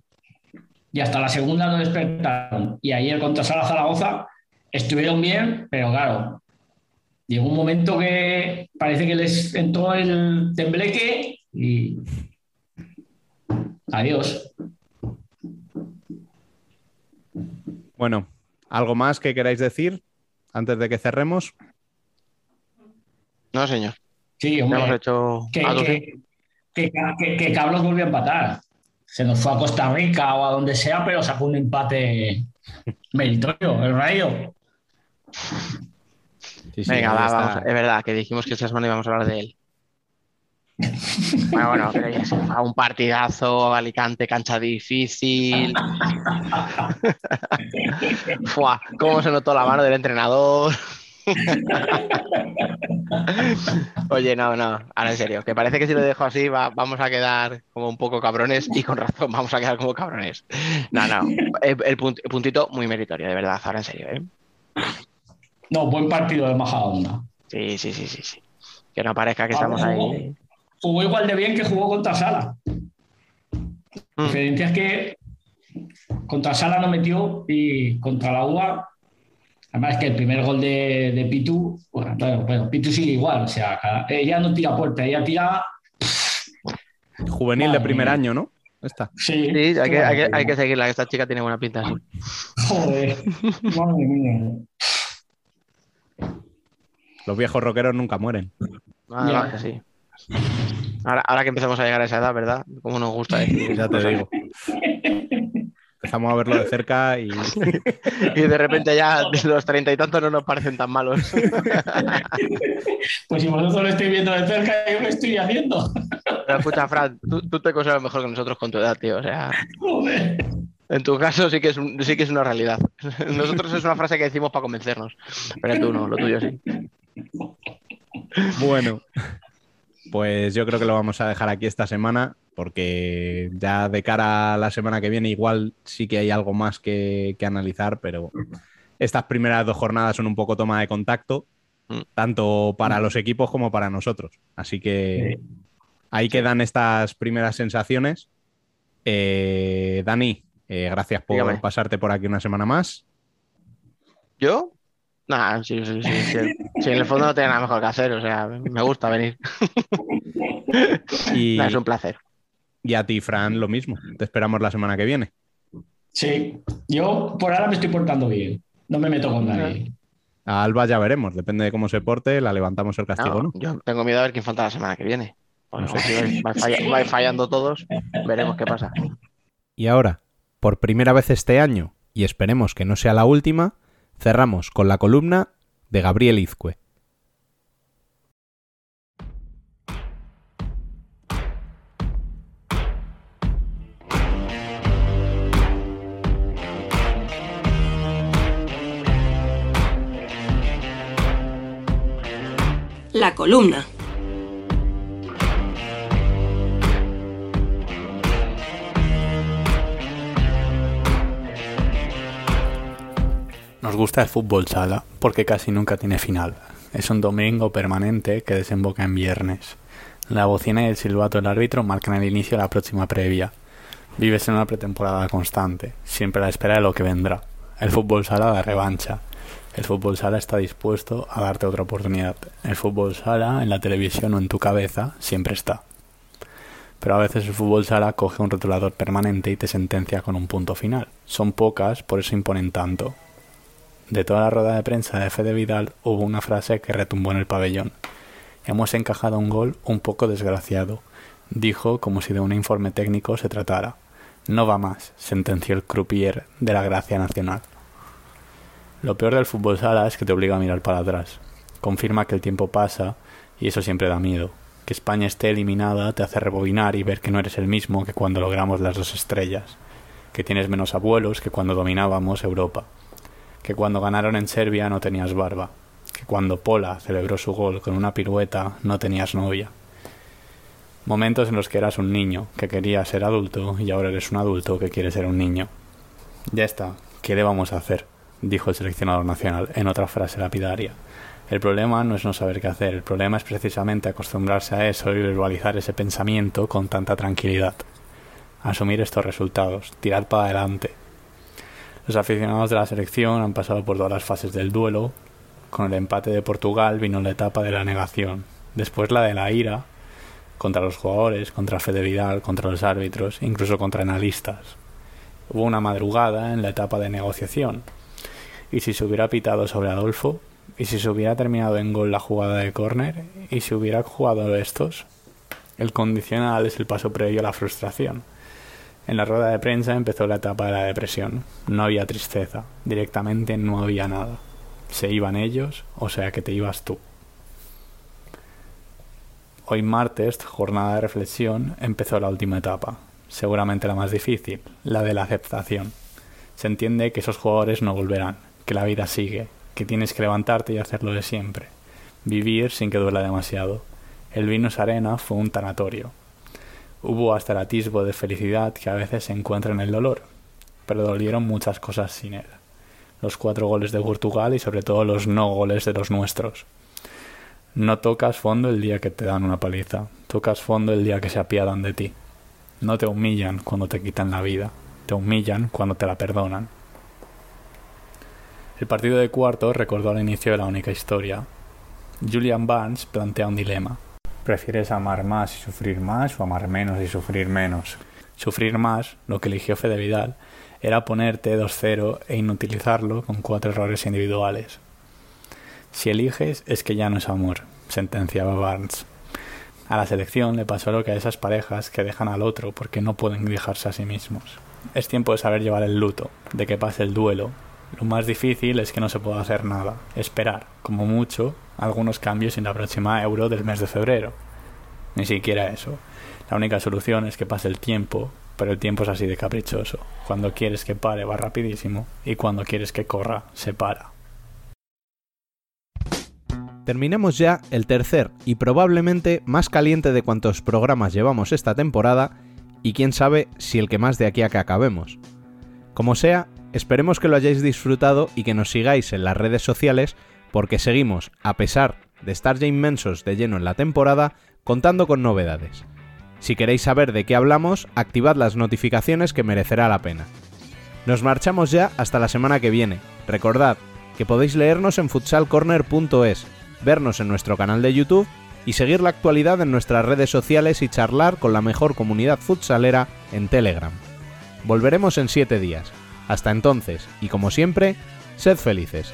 Y hasta la segunda no despertaron. Y ayer contra Sala Zaragoza estuvieron bien, pero claro, llegó un momento que parece que les entró el tembleque y adiós. Bueno, ¿algo más que queráis decir antes de que cerremos? No, señor. Sí, Ya hemos hombre, hecho. que, que, que, que- que Carlos volvió a empatar. Se nos fue a Costa Rica o a donde sea, pero sacó un empate meritorio, el Rayo. Sí, sí, Venga, va, vamos. Es verdad que dijimos que esta semana íbamos a hablar de él. Bueno, bueno, pero ya se fue a un partidazo, Alicante, cancha difícil. Fua, cómo se notó la mano del entrenador. Oye, no, no, ahora en serio, que parece que si lo dejo así va- vamos a quedar como un poco cabrones y con razón vamos a quedar como cabrones. No, no, el, el puntito muy meritorio, de verdad, ahora en serio, ¿eh? No, buen partido de Majadahonda. Sí, sí, sí, sí, sí. Que no parezca que Ah, estamos ahí. jugó igual de bien que jugó contra Sala. La diferencia es que contra Sala no metió y contra la UA, además que el primer gol de, de Pitu, bueno, claro, bueno, Pitu sigue igual, o sea, cada- ella no tira puerta, ella tira. Juvenil de primer mía. año, ¿no? Esta. Sí, Sí, hay que, hay, que, hay que seguirla, que esta chica tiene buena pinta. Joder, madre mía. Los viejos rockeros nunca mueren. Ah, no, que sí. Ahora, ahora que empezamos a llegar a esa edad, ¿verdad? Como nos gusta decir. Ya te digo. Empezamos a verlo de cerca y Y de repente ya los treinta y tantos no nos parecen tan malos. Pues si vosotros lo estáis viendo de cerca, yo lo estoy haciendo. Pero escucha, Fran, tú, tú te consideras mejor que nosotros con tu edad, tío. O sea, Joder. en tu caso sí que es, un- sí que es una realidad. Nosotros es una frase que decimos para convencernos. Pero tú no, lo tuyo sí. Bueno, pues yo creo que lo vamos a dejar aquí esta semana porque ya de cara a la semana que viene igual sí que hay algo más que, que analizar, pero estas primeras dos jornadas son un poco toma de contacto, Mm. tanto para los equipos como para nosotros. Así que ahí quedan estas primeras sensaciones. Eh, Dani, eh, gracias por Dígame. pasarte por aquí una semana más. ¿Yo? Nah, sí, sí, sí, sí. Sí, en el fondo no tengo nada mejor que hacer. O sea, me gusta venir. Y, Nah, es un placer. y a ti, Fran, lo mismo. Te esperamos la semana que viene. Sí, yo por ahora me estoy portando bien. No me meto con nadie. A Alba ya veremos, depende de cómo se porte, la levantamos el castigo, No, ¿no? Yo tengo miedo a ver quién falta la semana que viene. Porque No como sé. si vais, vais falla- vais fallando todos, veremos qué pasa. Y ahora, por primera vez este año, y esperemos que no sea la última, cerramos con la columna de Gabriel Izcue. La columna. Nos gusta el fútbol sala porque casi nunca tiene final. Es un domingo permanente que desemboca en viernes. La bocina y el silbato del árbitro marcan el inicio de la próxima previa. Vives en una pretemporada constante, siempre a la espera de lo que vendrá. El fútbol sala da revancha. El fútbol sala está dispuesto a darte otra oportunidad. El fútbol sala, en la televisión o en tu cabeza, siempre está. Pero a veces el fútbol sala coge un rotulador permanente y te sentencia con un punto final. Son pocas, por eso imponen tanto. De toda la rueda de prensa de Fede Vidal hubo una frase que retumbó en el pabellón. Hemos encajado un gol un poco desgraciado, dijo como si de un informe técnico se tratara. No va más, sentenció el croupier de la Gracia Nacional. Lo peor del fútbol sala es que te obliga a mirar para atrás. Confirma que el tiempo pasa y eso siempre da miedo. Que España esté eliminada te hace rebobinar y ver que no eres el mismo que cuando logramos las dos estrellas. Que tienes menos abuelos que cuando dominábamos Europa que cuando ganaron en Serbia no tenías barba, que cuando Pola celebró su gol con una pirueta no tenías novia. Momentos en los que eras un niño que quería ser adulto y ahora eres un adulto que quiere ser un niño. Ya está, ¿qué le vamos a hacer? dijo el seleccionador nacional en otra frase lapidaria. El problema no es no saber qué hacer, el problema es precisamente acostumbrarse a eso y verbalizar ese pensamiento con tanta tranquilidad. Asumir estos resultados, tirar para adelante, los aficionados de la selección han pasado por todas las fases del duelo. Con el empate de Portugal vino la etapa de la negación, después la de la ira contra los jugadores, contra Fede contra los árbitros, incluso contra analistas. Hubo una madrugada en la etapa de negociación. ¿Y si se hubiera pitado sobre Adolfo? ¿Y si se hubiera terminado en gol la jugada de córner? ¿Y si hubiera jugado estos? El condicional es el paso previo a la frustración. En la rueda de prensa empezó la etapa de la depresión. No había tristeza, directamente no había nada. Se iban ellos, o sea que te ibas tú. Hoy martes, jornada de reflexión, empezó la última etapa, seguramente la más difícil, la de la aceptación. Se entiende que esos jugadores no volverán, que la vida sigue, que tienes que levantarte y hacerlo de siempre. Vivir sin que duela demasiado. El Venus Arena fue un tanatorio, Hubo hasta el atisbo de felicidad que a veces se encuentra en el dolor, pero dolieron muchas cosas sin él. Los cuatro goles de Portugal y sobre todo los no goles de los nuestros. No tocas fondo el día que te dan una paliza, tocas fondo el día que se apiadan de ti. No te humillan cuando te quitan la vida, te humillan cuando te la perdonan. El partido de cuarto recordó al inicio de la única historia. Julian Barnes plantea un dilema. ¿Prefieres amar más y sufrir más o amar menos y sufrir menos? Sufrir más, lo que eligió Fede Vidal, era ponerte 2-0 e inutilizarlo con cuatro errores individuales. Si eliges es que ya no es amor, sentenciaba Barnes. A la selección le pasó lo que a esas parejas que dejan al otro porque no pueden dejarse a sí mismos. Es tiempo de saber llevar el luto, de que pase el duelo. Lo más difícil es que no se pueda hacer nada, esperar, como mucho, algunos cambios en la próxima euro del mes de febrero. Ni siquiera eso. La única solución es que pase el tiempo, pero el tiempo es así de caprichoso. Cuando quieres que pare va rapidísimo y cuando quieres que corra se para. Terminemos ya el tercer y probablemente más caliente de cuantos programas llevamos esta temporada y quién sabe si el que más de aquí a que acabemos. Como sea, esperemos que lo hayáis disfrutado y que nos sigáis en las redes sociales porque seguimos, a pesar de estar ya inmensos de lleno en la temporada, contando con novedades. Si queréis saber de qué hablamos, activad las notificaciones que merecerá la pena. Nos marchamos ya hasta la semana que viene. Recordad que podéis leernos en futsalcorner.es, vernos en nuestro canal de YouTube y seguir la actualidad en nuestras redes sociales y charlar con la mejor comunidad futsalera en Telegram. Volveremos en 7 días. Hasta entonces, y como siempre, sed felices.